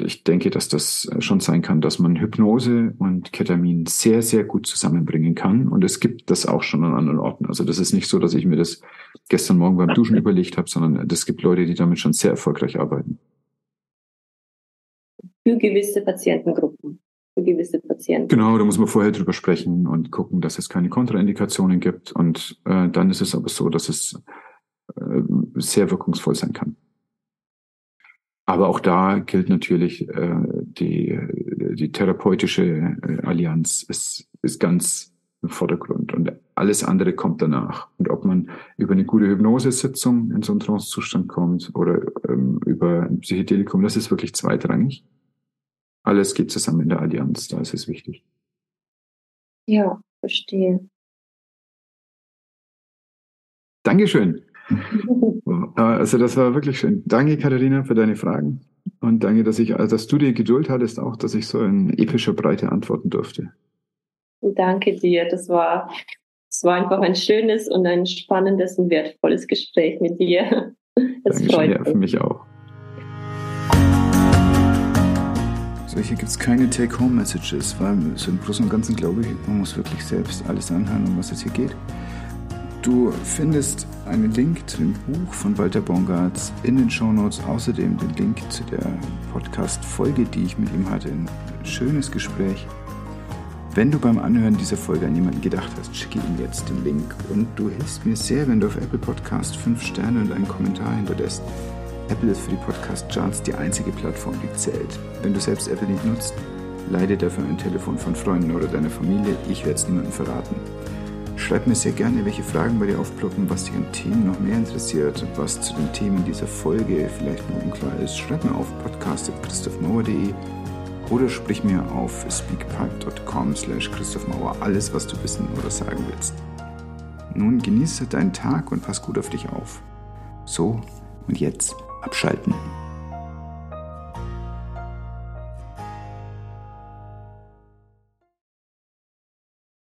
ich denke, dass das schon sein kann, dass man Hypnose und Ketamin sehr, sehr gut zusammenbringen kann. Und es gibt das auch schon an anderen Orten. Also das ist nicht so, dass ich mir das gestern Morgen beim Duschen überlegt habe, sondern es gibt Leute, die damit schon sehr erfolgreich arbeiten. Für gewisse Patientengruppen. Für gewisse Patienten. Genau, da muss man vorher drüber sprechen und gucken, dass es keine Kontraindikationen gibt. Und äh, dann ist es aber so, dass es äh, sehr wirkungsvoll sein kann. Aber auch da gilt natürlich, äh, die, die therapeutische äh, Allianz ist, ist ganz im Vordergrund und alles andere kommt danach. Und ob man über eine gute Hypnosesitzung in so einen Trancezustand kommt oder ähm, über ein Psychedelikum, das ist wirklich zweitrangig. Alles geht zusammen in der Allianz, da ist es wichtig. Ja, verstehe. Dankeschön. Also das war wirklich schön. Danke, Katharina, für deine Fragen. Und danke, dass ich, dass du die Geduld hattest, auch, dass ich so in epischer Breite antworten durfte. Danke dir. Das war, das war einfach ein schönes und ein spannendes und wertvolles Gespräch mit dir. Das Dankeschön, freut mich. Ja, für mich auch. So, hier gibt es keine Take-Home-Messages, weil so im Großen und Ganzen glaube ich, man muss wirklich selbst alles anhören, um was es hier geht. Du findest einen Link zu dem Buch von Walter Bongartz in den Shownotes, außerdem den Link zu der Podcast-Folge, die ich mit ihm hatte. Ein schönes Gespräch. Wenn du beim Anhören dieser Folge an jemanden gedacht hast, schicke ihm jetzt den Link. Und du hilfst mir sehr, wenn du auf Apple Podcast 5 Sterne und einen Kommentar hinterlässt. Apple ist für die Podcast-Charts die einzige Plattform, die zählt. Wenn du selbst Apple nicht nutzt, leide dafür ein Telefon von Freunden oder deiner Familie. Ich werde es niemandem verraten. Schreib mir sehr gerne, welche Fragen bei dir aufploppen, was dich an Themen noch mehr interessiert, was zu den Themen dieser Folge vielleicht noch unklar ist. Schreib mir auf podcast.christophmauer.de oder sprich mir auf speakpipe.com slash christophmauer alles, was du wissen oder sagen willst. Nun genieße deinen Tag und pass gut auf dich auf. So, und jetzt abschalten.